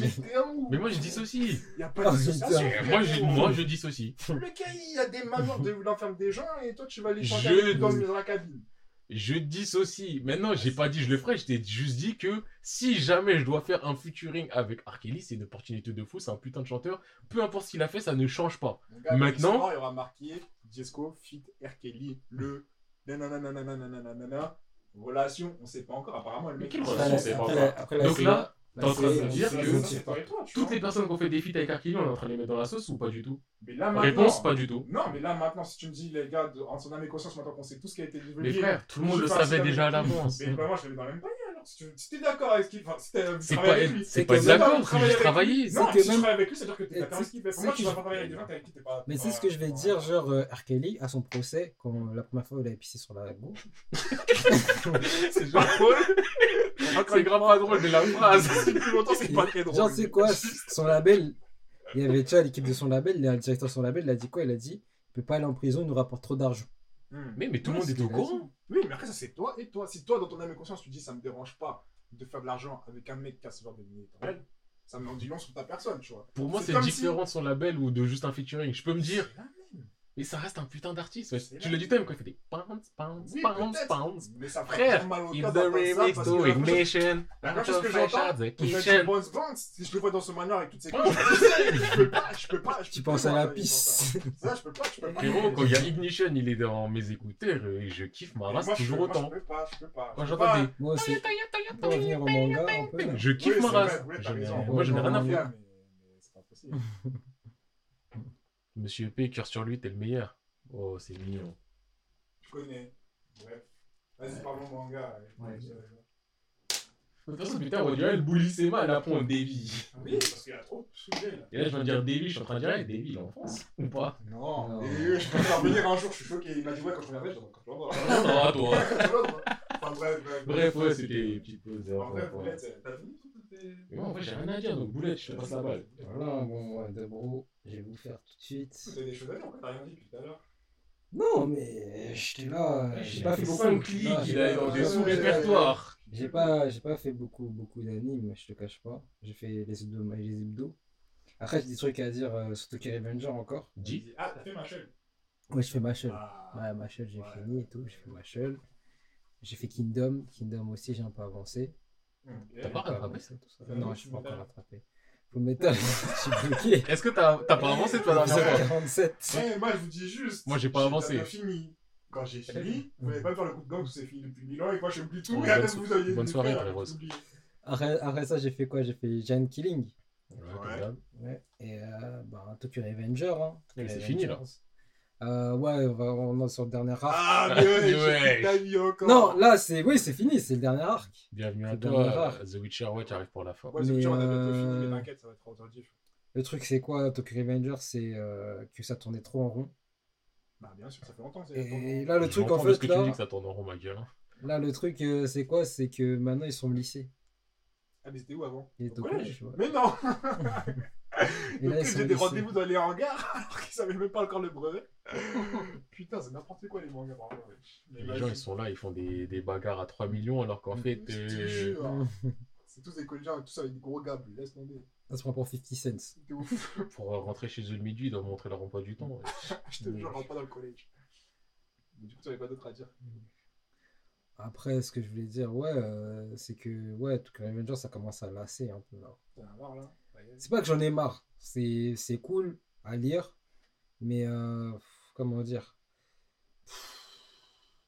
Speaker 1: Mais t'es un ouf.
Speaker 3: Mais moi je dissocie
Speaker 1: Y a pas
Speaker 2: Oh,
Speaker 1: de dissociation.
Speaker 2: putain.
Speaker 3: Moi je, moi, je dissocie.
Speaker 1: Le gars, il a des manières de l'enfermer des gens et toi, tu vas les
Speaker 3: Je-
Speaker 1: changer dans, dans la cabine.
Speaker 3: Je dissocie. Maintenant, j'ai pas dit je le ferai, je t'ai juste dit que si jamais je dois faire un featuring avec R. Kelly, c'est une opportunité de fou, c'est un putain de chanteur. Peu importe ce qu'il a fait, ça ne change pas.
Speaker 1: Gars,
Speaker 3: Maintenant-
Speaker 1: il y aura marqué Jesco, fit R. Kelly, le nanananananananana. Relation, on sait pas encore. Apparemment, le
Speaker 3: Mais
Speaker 1: mec.
Speaker 3: quelle relation,
Speaker 2: Après,
Speaker 3: c'est pas
Speaker 2: après, la
Speaker 3: Donc là, t'es en train de me dire
Speaker 2: c'est-
Speaker 3: que Toutes les personnes qui ont fait des feats avec. Kelly, on est en train de les mettre dans la sauce ou pas du tout
Speaker 1: Mais là, maintenant.
Speaker 3: Réponse, pas du tout.
Speaker 1: Non, mais là, maintenant, si tu me dis, les gars, en son âme et conscience, maintenant qu'on sait tout ce qui a été divulgué.
Speaker 3: Mais frère, tout le monde le savait déjà à l'avance.
Speaker 1: Mais moi, je l'avais dans le même panier. Si tu t'es d'accord avec ce qu'il. Enfin, si.
Speaker 3: C'est
Speaker 1: travailles avec lui.
Speaker 3: c'est
Speaker 2: C'est
Speaker 3: pas d'accord,
Speaker 1: Travailler
Speaker 3: c'est juste travailler.
Speaker 1: Non, si tu
Speaker 2: même-
Speaker 1: travailles avec lui, c'est-à-dire que d'accord avec ce qu'il fait. Pour
Speaker 2: c'est
Speaker 1: moi, tu vas pas travailler avec des gens avec qui t'es pas.
Speaker 2: Mais c'est ce que je vais dire, genre euh, R. Kelly, à son procès, quand la première fois où il a pissé sur la gauche. [laughs]
Speaker 3: C'est [laughs] pas drôle. C'est grave pas drôle de la phrase. [laughs]
Speaker 1: Depuis longtemps, c'est pas très drôle.
Speaker 2: Genre, c'est quoi Son label, il y avait déjà l'équipe de son label, le directeur de son label, il a dit quoi? Il a dit il peut pas aller en prison, il nous rapporte trop d'argent.
Speaker 1: Hmm.
Speaker 3: Mais, mais tout le monde est au courant.
Speaker 1: Oui, mais après, ça, c'est toi et toi. Si toi, dans ton âme et conscience, tu dis ça me dérange pas de faire de l'argent avec un mec qui a ce genre de éditorial, ça me dit long sur ta personne, tu vois.
Speaker 3: Pour moi,
Speaker 1: C'est
Speaker 3: différent de son label ou de juste un featuring. Je peux me dire,
Speaker 1: C'est la même.
Speaker 3: Mais ça reste un putain d'artiste. ouais. Tu l'as dit toi-même quand il fait des pounds, pounds,
Speaker 1: Oui,
Speaker 3: pounds, pounds.
Speaker 1: Mais ça
Speaker 3: Frère,
Speaker 1: fait mal au
Speaker 3: the remix to Ignition.
Speaker 1: La première chose que j'entends, dis si je le vois dans ce manoir avec toutes ces couches, je peux pas, je peux pas. je
Speaker 2: Tu
Speaker 1: peux
Speaker 2: penses à la pisse.
Speaker 1: ça. Ça, je peux pas, je peux pas.
Speaker 3: Frérot, quand il y a Ignition, il est dans mes écouteurs et je kiffe ma
Speaker 1: Moi,
Speaker 3: race
Speaker 1: je
Speaker 3: toujours autant.
Speaker 1: Je peux pas, je peux pas.
Speaker 3: Quand j'entends des.
Speaker 2: Moi aussi, pour revenir au manga, un peu. là.
Speaker 3: Je kiffe ma race. Moi, je n'ai rien à
Speaker 2: Ouais,
Speaker 3: foutre.
Speaker 1: Mais mais c'est pas possible. [laughs]
Speaker 3: Monsieur P, cœur sur lui, t'es le meilleur. Oh, c'est mignon.
Speaker 1: Je connais. Bref. Vas-y, parlons manga.
Speaker 2: Ouais.
Speaker 3: De toute façon, putain, on dirait le bully c'est mal, après on dévie.
Speaker 1: Oui, parce qu'il y a trop de sujets là.
Speaker 3: Et là, je viens de dire Davy, je suis en train de dire, hey, Davy, il est en France ou pas?
Speaker 1: Non,
Speaker 2: Non.
Speaker 1: et je peux faire venir un jour, je suis choqué. Il m'a dit ouais quand je reviendrai, je [laughs] quand je reviendrai.
Speaker 3: Ah, toi.
Speaker 1: Enfin bref, bref.
Speaker 3: Bref, ouais, c'était une petite pause.
Speaker 1: En vrai,
Speaker 3: ouais, ouais.
Speaker 1: Boulette, t'as tes-
Speaker 3: Mais moi, en vrai, j'ai rien à dire, donc Boulette, je te passe la balle.
Speaker 2: Voilà, bon, ouais, de bro, je vais vous faire tout de suite.
Speaker 1: T'as des choses à dire, t'as rien dit depuis tout à l'heure.
Speaker 2: Non, mais j'étais là.
Speaker 3: J'ai pas fait
Speaker 2: fait beaucoup.
Speaker 3: son clic,
Speaker 2: Non,
Speaker 3: il
Speaker 2: pas-
Speaker 3: dans des sous-répertoires.
Speaker 2: J'ai pas, j'ai pas fait beaucoup, beaucoup d'animes, je te cache pas. J'ai fait les hebdos, les hebdos. Après, j'ai des trucs à dire euh, sur Tokyo Revenger encore.
Speaker 3: Dis.
Speaker 1: Ah, t'as fait ma chaîne.
Speaker 2: Ouais, je fais Machel.
Speaker 1: Ah.
Speaker 2: Ouais, Machel, j'ai
Speaker 1: Ouais.
Speaker 2: fini et tout. J'ai fait Machel. J'ai fait Kingdom. Kingdom aussi, j'ai un peu avancé.
Speaker 1: Ok.
Speaker 3: T'as pas rattrapé
Speaker 2: avancé, tout ça. Non, je suis pas encore rattrapé. Faut metal, [laughs] je suis bloqué.
Speaker 3: Est-ce que t'as t'as pas avancé toi
Speaker 2: Épisode
Speaker 3: fois
Speaker 2: 47.
Speaker 1: Eh, moi, je vous dis juste.
Speaker 3: Moi, j'ai pas avancé.
Speaker 1: J'ai fini. Quand j'ai fini, vous n'allez pas me faire le coup de gang, c'est fini depuis mille ans, et moi, plus tout.
Speaker 3: Bonne
Speaker 1: Et après, vous aviez
Speaker 3: bonne soirée, frérot.
Speaker 2: Après, après ça, j'ai fait quoi? J'ai fait Giant Killing.
Speaker 3: Ouais.
Speaker 2: Et euh, bah, Tokyo Revenger. Hein.
Speaker 3: C'est fini, là.
Speaker 2: Euh, ouais, on, va, on est sur le dernier arc.
Speaker 1: Ah, [laughs] mais ouais, j'ai encore.
Speaker 2: non, là, c'est oui, c'est fini, c'est le dernier arc.
Speaker 3: Bienvenue à toi, euh, The Witcher, ouais, tu arrives pour la fin.
Speaker 1: Ouais,
Speaker 2: Mais,
Speaker 1: sûr, on a bientôt
Speaker 2: euh,
Speaker 1: fini, mais t'inquiète, ça va être alternatif.
Speaker 2: Le truc, c'est quoi Tokyo Revenger C'est euh, que ça tournait trop en rond.
Speaker 1: Bah, bien sûr, ça fait longtemps. c'est
Speaker 2: Et là, le truc, en fait,
Speaker 3: que tu me
Speaker 2: là,
Speaker 3: dis que ça tourne en rond, ma gueule. hein.
Speaker 2: là, le truc, euh, c'est quoi C'est que maintenant, ils sont lycée.
Speaker 1: Ah, mais c'était où avant?
Speaker 2: Ils étaient
Speaker 1: Au
Speaker 2: au
Speaker 1: collège?
Speaker 2: collège, ouais.
Speaker 1: Mais non [laughs] [laughs]
Speaker 2: Et là,
Speaker 1: Donc,
Speaker 2: ils sont
Speaker 1: j'ai des rendez-vous dans les hangars alors qu'ils savaient même pas encore le brevet. [laughs] Putain, c'est n'importe quoi les mangas. vraiment,
Speaker 3: Les gens, ils sont là, ils font des, des bagarres à 3 millions, alors qu'en fait.
Speaker 1: Je te
Speaker 3: euh. [laughs]
Speaker 1: C'est tous des collégiens, tous avec des gros gables, laisse tomber.
Speaker 2: Ça se prend pour 50 cents.
Speaker 1: Ouf. [laughs]
Speaker 3: Pour rentrer chez eux le midi, ils doivent montrer leur emploi du temps. ouais.
Speaker 1: Je te jure, je rentre pas dans le collège. Mais du coup, tu avais pas d'autre à dire.
Speaker 2: Après, ce que je voulais dire, ouais, euh, c'est que ouais, Tokyo Revenger, ça commence à lasser un peu là.
Speaker 1: T'en as marre là.
Speaker 2: C'est pas que j'en ai marre, c'est c'est cool à lire, mais euh, comment dire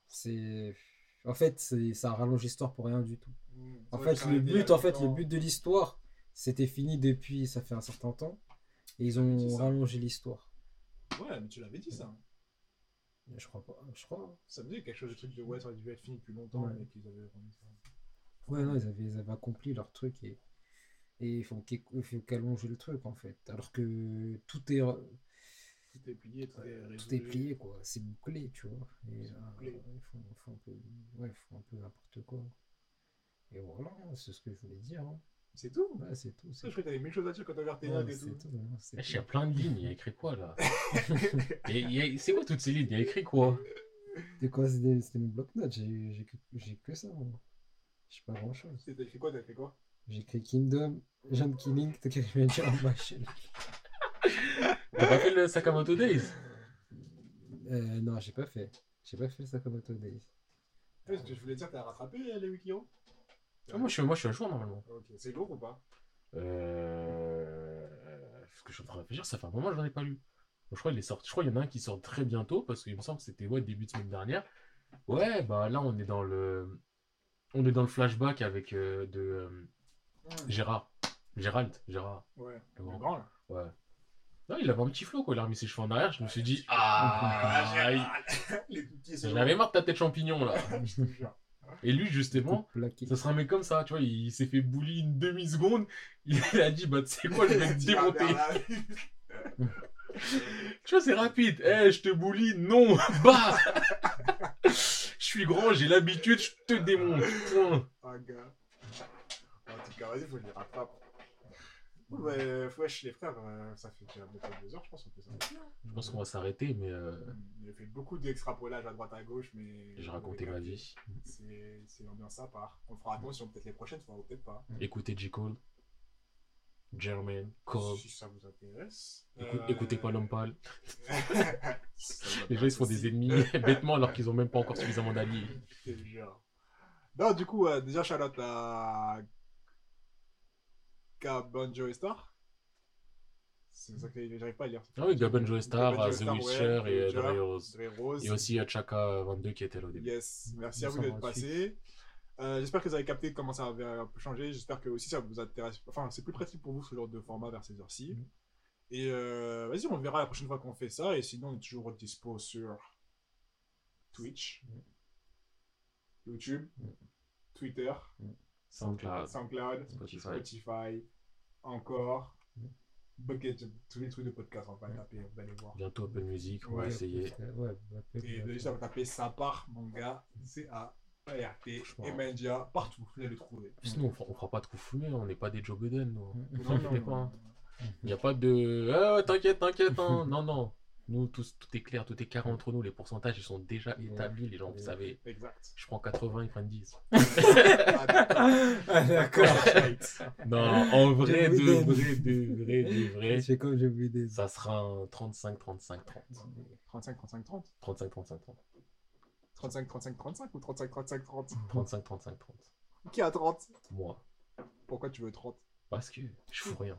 Speaker 2: C'est en fait, c'est- ça rallonge l'histoire pour rien du tout.
Speaker 1: Mmh.
Speaker 2: En fait, le but, en fait, le but de l'histoire, c'était fini depuis, ça fait un certain temps, et ils ont rallongé l'histoire.
Speaker 1: Ouais, mais tu l'avais dit ça.
Speaker 2: Je crois pas, je crois.
Speaker 1: Ça me dit quelque chose de truc de ouais, ça aurait dû être fini depuis longtemps,
Speaker 2: Ouais.
Speaker 1: mais qu'ils avaient ça.
Speaker 2: Ouais, non, ils avaient, ils avaient accompli leur truc et et il faut qu'il il faut qu'allonger le truc en fait. Alors que tout est
Speaker 1: Tout est plié, tout est
Speaker 2: tout est plié quoi, c'est bouclé, tu vois. Et,
Speaker 1: C'est
Speaker 2: euh,
Speaker 1: bouclé.
Speaker 2: ils font, font un peu, ouais, ils font un peu n'importe quoi. Et voilà, c'est ce que je voulais dire. hein.
Speaker 1: C'est tout?
Speaker 2: Ouais, c'est tout.
Speaker 1: Je crois que t'avais mille choses à dire quand t'as tes
Speaker 2: ouais,
Speaker 1: et
Speaker 2: c'est
Speaker 1: tout.
Speaker 2: tout. hein, c'est
Speaker 3: Eh. Il y a plein de lignes, il y a écrit quoi là? [laughs] C'est quoi toutes ces lignes? Il y a écrit quoi?
Speaker 2: C'était quoi C'était mon bloc-notes? J'ai j'ai que- ça. moi. J'ai pas grand-chose.
Speaker 1: T'as écrit quoi T'as écrit quoi?
Speaker 2: J'ai écrit Kingdom, Jeanne Killing, t'as qu'à me dire en machine.
Speaker 3: T'as pas fait le Sakamoto Days?
Speaker 2: Euh, non, j'ai pas fait. J'ai pas fait Sakamoto Days.
Speaker 1: Ouais, Ce que je voulais dire, t'as rattrapé euh, les Wikiro
Speaker 3: Ah, moi, je suis, moi je suis à jour normalement.
Speaker 1: Ok, c'est lourd ou pas?
Speaker 3: Euh... Ce que je suis en train de réfléchir, ça fait un moment que j'en ai pas lu. Bon, je crois qu'il est sorti. Je crois qu'il y en a un qui sort très bientôt parce qu'il me semble que c'était ouais, début de semaine dernière. Ouais, bah là on est dans le on est dans le flashback avec euh, de euh, Gérard. Gérald, Gérard.
Speaker 1: Ouais,
Speaker 3: Le
Speaker 1: le
Speaker 3: grand.
Speaker 1: grand là.
Speaker 3: Ouais. Non, il avait un petit flow quoi, il a remis ses cheveux en arrière, je me suis dit ah,
Speaker 1: petits,
Speaker 3: j'en avais marre de ta tête champignon là. [laughs] Et lui justement, ça sera un mec comme ça, tu vois, il s'est fait bully une demi-seconde, il a dit bah tu sais quoi, je vais [laughs] te démonter. Tu vois, c'est rapide. Eh, je te bully, non, [laughs] bah Je suis grand, j'ai l'habitude, je te démonte. Point.
Speaker 1: Ah, gars. En tout cas, vas-y, faut que je rattrape. Bon, bah, wesh, les frères, euh, ça fait déjà deux heures, je pense qu'on peut s'arrêter.
Speaker 3: Je pense qu'on va s'arrêter, mais euh,
Speaker 1: Il a fait beaucoup d'extrapolage à droite à gauche, mais.
Speaker 3: j'ai raconté ma vie.
Speaker 1: C'est c'est l'ambiance à part. On fera attention, peut-être les prochaines fois, ou peut-être pas.
Speaker 3: Écoutez J. Cole, Jermaine, Cole.
Speaker 1: Si ça vous intéresse.
Speaker 3: Écoute-
Speaker 1: Euh,
Speaker 3: Écoutez pas l'homme pâle. [laughs]
Speaker 1: vous
Speaker 3: Les gens ils se font des ennemis [laughs] bêtement alors qu'ils ont même pas encore suffisamment d'alliés.
Speaker 1: Non, du coup, euh, déjà, à Gabon Joe Star. C'est ça que j'arrive pas à lire.
Speaker 3: Ah oui, Gabon Joe Star,
Speaker 1: Gabon
Speaker 3: The
Speaker 1: Star,
Speaker 3: Witcher
Speaker 1: ouais,
Speaker 3: et Dre Rose.
Speaker 1: Rose.
Speaker 3: Et aussi Chaka 22 qui était là au début.
Speaker 1: Yes, merci à vous d'être passés. Euh, J'espère que vous avez capté comment ça avait un peu changé. J'espère que aussi ça vous intéresse. Enfin, c'est plus pratique pour vous ce genre de format vers ces heures-ci.
Speaker 2: Mhm.
Speaker 1: Et euh, vas-y, on verra la prochaine fois qu'on fait ça. Et sinon, on est toujours dispo sur Twitch, YouTube,
Speaker 2: Mhm.
Speaker 1: Twitter,
Speaker 3: SoundCloud,
Speaker 1: SoundCloud,
Speaker 3: Spotify.
Speaker 1: Spotify, encore. Bucket, tous les trucs de podcast, on va pas taper, vous allez voir.
Speaker 3: Bientôt Open Music, on va
Speaker 1: Ouais.
Speaker 3: essayer.
Speaker 2: Ouais,
Speaker 1: Et
Speaker 2: ouais.
Speaker 1: déjà, vous tapez ça part, mon gars, C-A-R-T,
Speaker 3: Franchement.
Speaker 1: et Media, partout, vous allez le trouver.
Speaker 3: Nous, on fera, on fera pas de coups fumés, on n'est pas des Joe Biden, nous.
Speaker 2: Mm.
Speaker 3: Vous inquiétez pas. hein. Il n'y a pas de. Ah, ouais, t'inquiète, t'inquiète. hein. [laughs] non, non. Nous, tous, tout est clair, tout est carré entre nous. Les pourcentages, ils sont déjà
Speaker 2: Ouais.
Speaker 3: établis, les gens, vous savez.
Speaker 1: Exact.
Speaker 3: Je prends 80, ils prennent 10. [laughs]
Speaker 1: Ah, d'accord.
Speaker 2: Ah, d'accord.
Speaker 3: Non, en vrai, de vrai, de [laughs] vrai, de vrai,
Speaker 2: C'est comme j'ai vu des.
Speaker 3: ça sera un 35, 35, 30.
Speaker 1: 35, 35, 30.
Speaker 3: 35, 35, 30.
Speaker 1: 35, 35, 35 ou 35, 35, 30
Speaker 3: 35, 35, 30.
Speaker 1: Qui a 30
Speaker 3: Moi.
Speaker 1: Pourquoi tu veux 30
Speaker 3: Parce que je fous rien.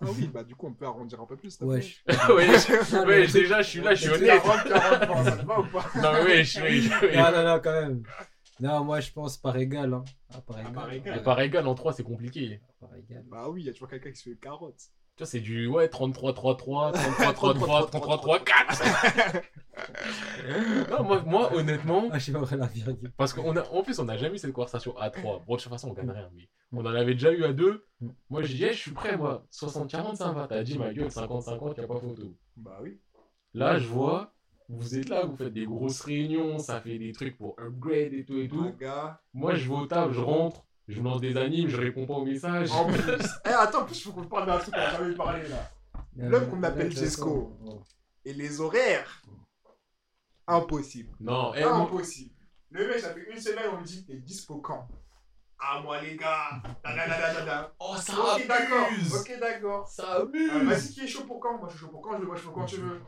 Speaker 1: Ah oui, bah du coup, on peut arrondir un peu plus.
Speaker 3: ouais, je- ouais, déjà, je suis là, je suis honnête.
Speaker 1: 40, 40, ça te va ou pas?
Speaker 3: Non, mais ouais, je suis.
Speaker 2: Non, non, non, quand même. Non, moi je pense par égal. Hein. Ah, par égal.
Speaker 1: par égal.
Speaker 3: Mais par égal, en 3, c'est compliqué.
Speaker 2: Par égal.
Speaker 1: Bah oui, il y a toujours quelqu'un qui se fait carotte.
Speaker 3: Tu vois, c'est du ouais, 33, 33, 33, 33, 33, 3, 4. non, moi, moi, honnêtement,
Speaker 2: Ah, je sais pas la virgule.
Speaker 3: parce qu'en en plus, on n'a jamais eu cette conversation à 3. Bon, de toute façon, on gagne rien, mais on en avait déjà eu à 2.
Speaker 2: Mm.
Speaker 3: Moi, je dis, je suis prêt, moi. 60-40, ça va. T'as dit, ma gueule, 50-50, y a pas photo.
Speaker 1: Bah oui.
Speaker 3: Là, je vois, vous êtes là, vous faites des grosses réunions, ça fait des trucs pour upgrade et tout et tout. Moi, je vais au table, je rentre, je lance des animes, je réponds pas aux messages.
Speaker 1: En plus. [laughs] Eh, attends, en plus, il faut qu'on parle d'un truc qu'on a jamais parlé là. L'homme qu'on appelle Jesco.
Speaker 2: d'accord.
Speaker 1: Et les horaires. Impossible.
Speaker 3: Non, eh, moi-
Speaker 1: Impossible. Le mec, ça fait une semaine, on me dit, t'es dispo quand? Ah, moi, les gars. Da, da, da, da, da, da.
Speaker 3: Oh, ça
Speaker 1: Ok, d'accord. Ok, d'accord.
Speaker 3: Ça
Speaker 1: Euh,
Speaker 3: abuse
Speaker 1: Vas-y, qui est chaud pour quand? Moi, je suis chaud pour quand? Je veux, moi, je suis chaud quand tu veux.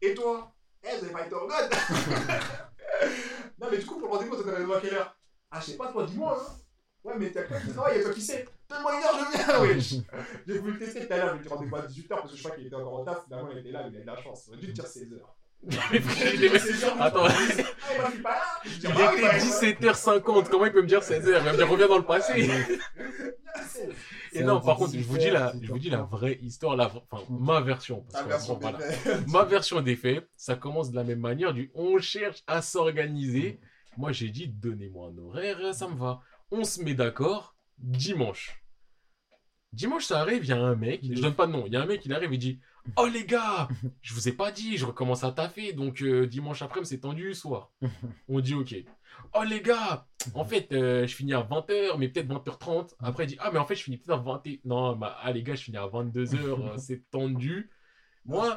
Speaker 1: Et toi? Eh, vous avez pas été en [laughs] [laughs] Non, mais du coup, pour le rendez-vous, t'as rendez-vous à quelle heure? Ah, je sais pas, toi, dis-moi. Hein. Ouais, mais t'as quoi qui travaille et toi qui sais Donne-moi une heure, je viens, [laughs] wesh J'ai voulu le tester tout à l'heure, je lui ai dit rendez-vous à 18h parce que je crois qu'il était encore en taf. Finalement, il était là, il a de la chance. J'aurais dû te dire 16h.
Speaker 3: Attends,
Speaker 1: Ah, moi, je suis pas là Je dis,
Speaker 3: il était
Speaker 1: bah,
Speaker 3: 17h50, comment il peut me dire 16h Il va me dire reviens dans le passé. Et non, par contre, je vous dis la, je vous dis la vraie histoire, la, enfin, ma version. Parce voilà. Ma version des faits, ça commence de la même manière, du on cherche à s'organiser. Moi, j'ai dit, donnez-moi un horaire, ça me va. On se met d'accord, dimanche. Dimanche, ça arrive, il y a un mec, je donne pas de nom, il y a un mec, il arrive, il dit Oh les gars, je vous ai pas dit, je recommence à taffer, donc euh, dimanche après, c'est tendu soir. On dit ok. Oh les gars, en fait, euh, je finis à 20h, mais peut-être 20h30. Après, il dit Ah, mais en fait, je finis peut-être à 20 Non, bah, ah les gars, je finis à 22h, c'est tendu. Moi,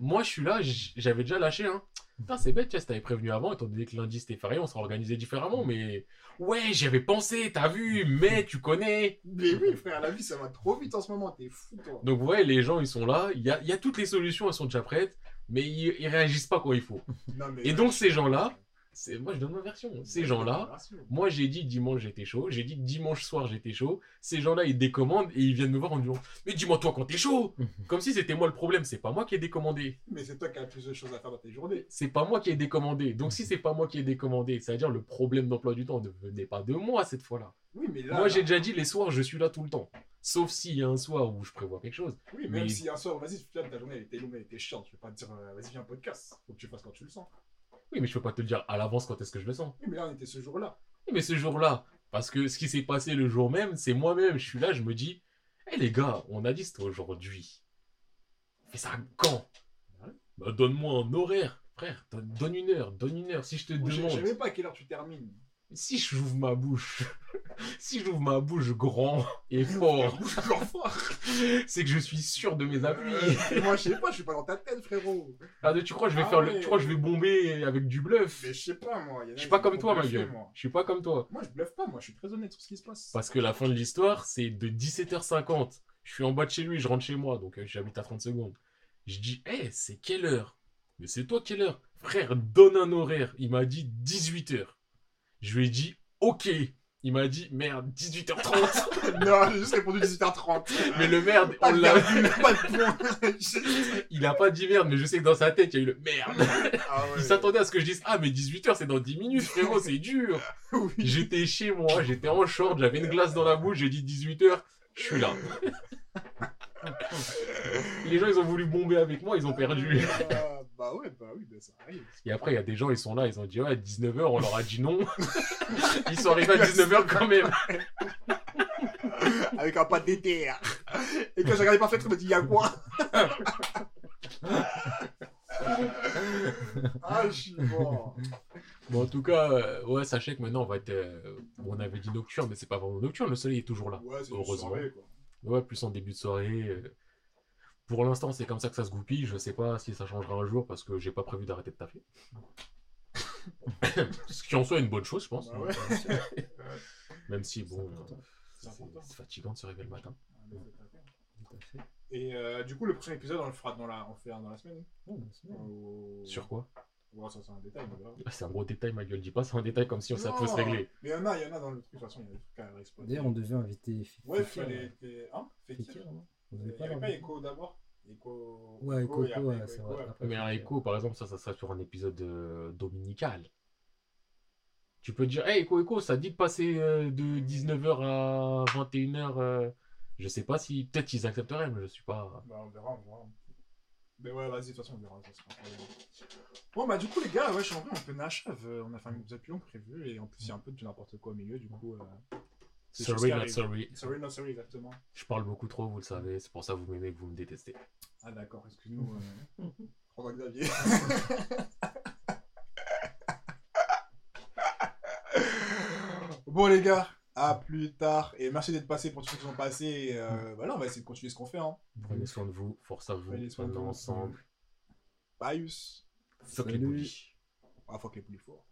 Speaker 3: moi, je suis là, j'avais déjà lâché, hein. Putain, c'est bête, tu vois, t'avais prévenu avant, étant donné que lundi c'était férié, on serait organisé différemment, mais. Ouais, j'y avais pensé, t'as vu, mais tu connais.
Speaker 1: Mais oui, frère, la vie, ça va trop vite en ce moment, t'es fou, toi.
Speaker 3: Donc, voyez, les gens, ils sont là, il y a, y a toutes les solutions, elles sont déjà prêtes, mais ils, ils réagissent pas quand il faut.
Speaker 1: Non, mais-
Speaker 3: Et donc, ces gens-là, c'est moi, je donne ma version. Ces gens-là, moi, j'ai dit dimanche, j'étais chaud, j'ai dit dimanche soir, j'étais chaud. Ces gens-là, ils décommandent et ils viennent me voir en disant Mais dis-moi, toi, quand t'es chaud [laughs] Comme si c'était moi le problème, c'est pas moi qui ai décommandé.
Speaker 1: Mais c'est toi qui as plus de choses à faire dans tes journées.
Speaker 3: c'est pas moi qui ai décommandé. Donc si c'est pas moi qui ai décommandé, c'est-à-dire le problème d'emploi du temps ne venait pas de moi cette fois-là.
Speaker 1: Oui, mais là.
Speaker 3: moi j'ai déjà dit les soirs je suis là tout le temps. Sauf s'il y a un soir où je prévois quelque chose.
Speaker 1: Oui, même
Speaker 3: mais-
Speaker 1: si un soir, vas-y, ta journée elle était longue, elle était chiante, je vais pas te dire, euh, vas-y, viens un podcast. Faut que tu fasses quand tu le sens.
Speaker 3: Oui mais je peux pas te le dire à l'avance quand est-ce que je le sens.
Speaker 1: Oui, mais là, on était ce jour-là.
Speaker 3: Oui mais ce jour-là, parce que ce qui s'est passé le jour même, c'est moi-même, je suis là, je me dis, hé les gars, on a dit c'était aujourd'hui. On fait ça quand? Bah donne-moi un horaire. Frère, donne, donne une heure, donne une heure. Si je te
Speaker 1: Moi, Je je
Speaker 3: demande,
Speaker 1: sais même pas à quelle heure tu termines.
Speaker 3: Si j'ouvre ma bouche, [laughs] si j'ouvre ma bouche grand et fort, [laughs] c'est que je suis sûr de mes appuis.
Speaker 1: Euh, moi, je sais pas, je suis pas dans ta tête, frérot.
Speaker 3: Ah, tu crois que je vais
Speaker 1: Ah
Speaker 3: faire le... tu crois que je vais bomber avec du bluff?
Speaker 1: Mais je sais pas, moi.
Speaker 3: Je suis pas comme toi, ma gueule. Je suis pas comme toi.
Speaker 1: moi, je bluffe pas, moi, je suis très honnête sur ce qui se passe.
Speaker 3: Parce que la fin de l'histoire, c'est de 17h50. Je suis en bas de chez lui, je rentre chez moi, donc euh, j'habite à 30 secondes. Je dis, hé, c'est quelle heure Mais c'est toi quelle heure? Frère, donne un horaire. Il m'a dit 18h. Je lui ai dit, ok. Il m'a dit, merde, 18h30. [laughs]
Speaker 1: non, j'ai juste répondu 18h30.
Speaker 3: mais le merde, on l'a
Speaker 1: virgule, pas de point.
Speaker 3: Il a pas dit merde, mais je sais que dans sa tête, il y a eu le merde.
Speaker 1: Ah ouais.
Speaker 3: Il s'attendait à ce que je dise Ah, mais 18h, c'est dans 10 minutes, frérot, c'est dur. [laughs]
Speaker 1: Oui.
Speaker 3: J'étais chez moi, j'étais en short, j'avais une glace dans la bouche, j'ai dit 18h, je suis là. [laughs] Les gens, ils ont voulu bomber avec moi, ils ont perdu.
Speaker 1: Ah, bah ouais, bah oui, bah ça arrive.
Speaker 3: Et après, il y a des gens, ils sont là, ils ont dit Ouais, 19h, on leur a dit non. [laughs] Ils sont arrivés à 19h quand même. [laughs]
Speaker 1: Avec un pas DTR. Et quand j'ai regardé par fenêtre, je me dis, y'a quoi? [laughs] Ah, je suis mort.
Speaker 3: Bon, en tout cas, euh, ouais, sachez que maintenant, on va être. euh, on avait dit nocturne, mais c'est pas vraiment nocturne, le soleil est toujours là.
Speaker 1: Ouais, c'est une
Speaker 3: Heureusement.
Speaker 1: soirée, quoi.
Speaker 3: Ouais, plus en début de soirée. euh. Pour l'instant, c'est comme ça que ça se goupille. Je sais pas si ça changera un jour parce que j'ai pas prévu d'arrêter de taffer. [coughs] Ce qui en soit une bonne chose, je pense.
Speaker 1: Bah ouais. [laughs]
Speaker 3: Même si, bon, euh,
Speaker 1: C'est
Speaker 3: fatigant de se réveiller le matin.
Speaker 1: Et euh, du coup, le prochain épisode, on le fera dans la, on le fait dans la semaine.
Speaker 2: Oh,
Speaker 3: Sur quoi?
Speaker 1: Ouais, ça, c'est un détail, on verra.
Speaker 3: C'est un gros détail, ma gueule. Dis pas, c'est un détail comme si ça peut se régler.
Speaker 1: Mais il y en a, il y en a dans le truc, de toute façon, il y a des trucs à.
Speaker 2: D'ailleurs, on devait inviter F-
Speaker 1: Ouais,
Speaker 2: Fekir,
Speaker 1: fallait.
Speaker 2: là.
Speaker 1: t'es- Hein?
Speaker 2: Fekir, On
Speaker 1: Il n'y
Speaker 2: pas
Speaker 1: avait pas. Echo d'abord? Echo.
Speaker 2: Ouais, Echo,
Speaker 1: après
Speaker 2: ouais,
Speaker 1: Echo,
Speaker 2: c'est
Speaker 1: Echo,
Speaker 2: vrai.
Speaker 1: après.
Speaker 3: Mais un écho, par exemple, ça, ça serait sur un épisode euh, dominical. Tu peux dire, hey, écho, écho, ça dit de passer euh, de 19h à 21h. euh, je sais pas si. Peut-être ils accepteraient, mais je suis pas.
Speaker 1: Bah, on verra, on verra. Mais ouais, vas-y, de toute façon, on verra. Ça un. Bon, bah, du coup, les gars, ouais, je suis en vrai, on peut achève. Euh, On a fait un épisode plus long prévu, et en plus, il y a un peu de n'importe quoi au milieu, du coup.
Speaker 3: Sorry, not sorry.
Speaker 1: Sorry, not sorry, exactement.
Speaker 3: Je parle beaucoup trop, vous le savez. C'est pour ça que vous m'aimez, que vous me détestez.
Speaker 1: Ah, d'accord, excuse-nous, euh... [laughs] François Xavier. [laughs] bon, les gars, à plus tard, et merci d'être passés pour tous ceux qui sont passés. Et, euh, bah là, on va essayer de continuer ce qu'on fait, hein.
Speaker 3: Prenez soin de vous, force à vous,
Speaker 1: Prenez soin de vous.
Speaker 3: ensemble.
Speaker 1: Bye.
Speaker 3: Fuck les
Speaker 2: Salut.
Speaker 3: bullies.
Speaker 1: Ah, fuck les plus forts.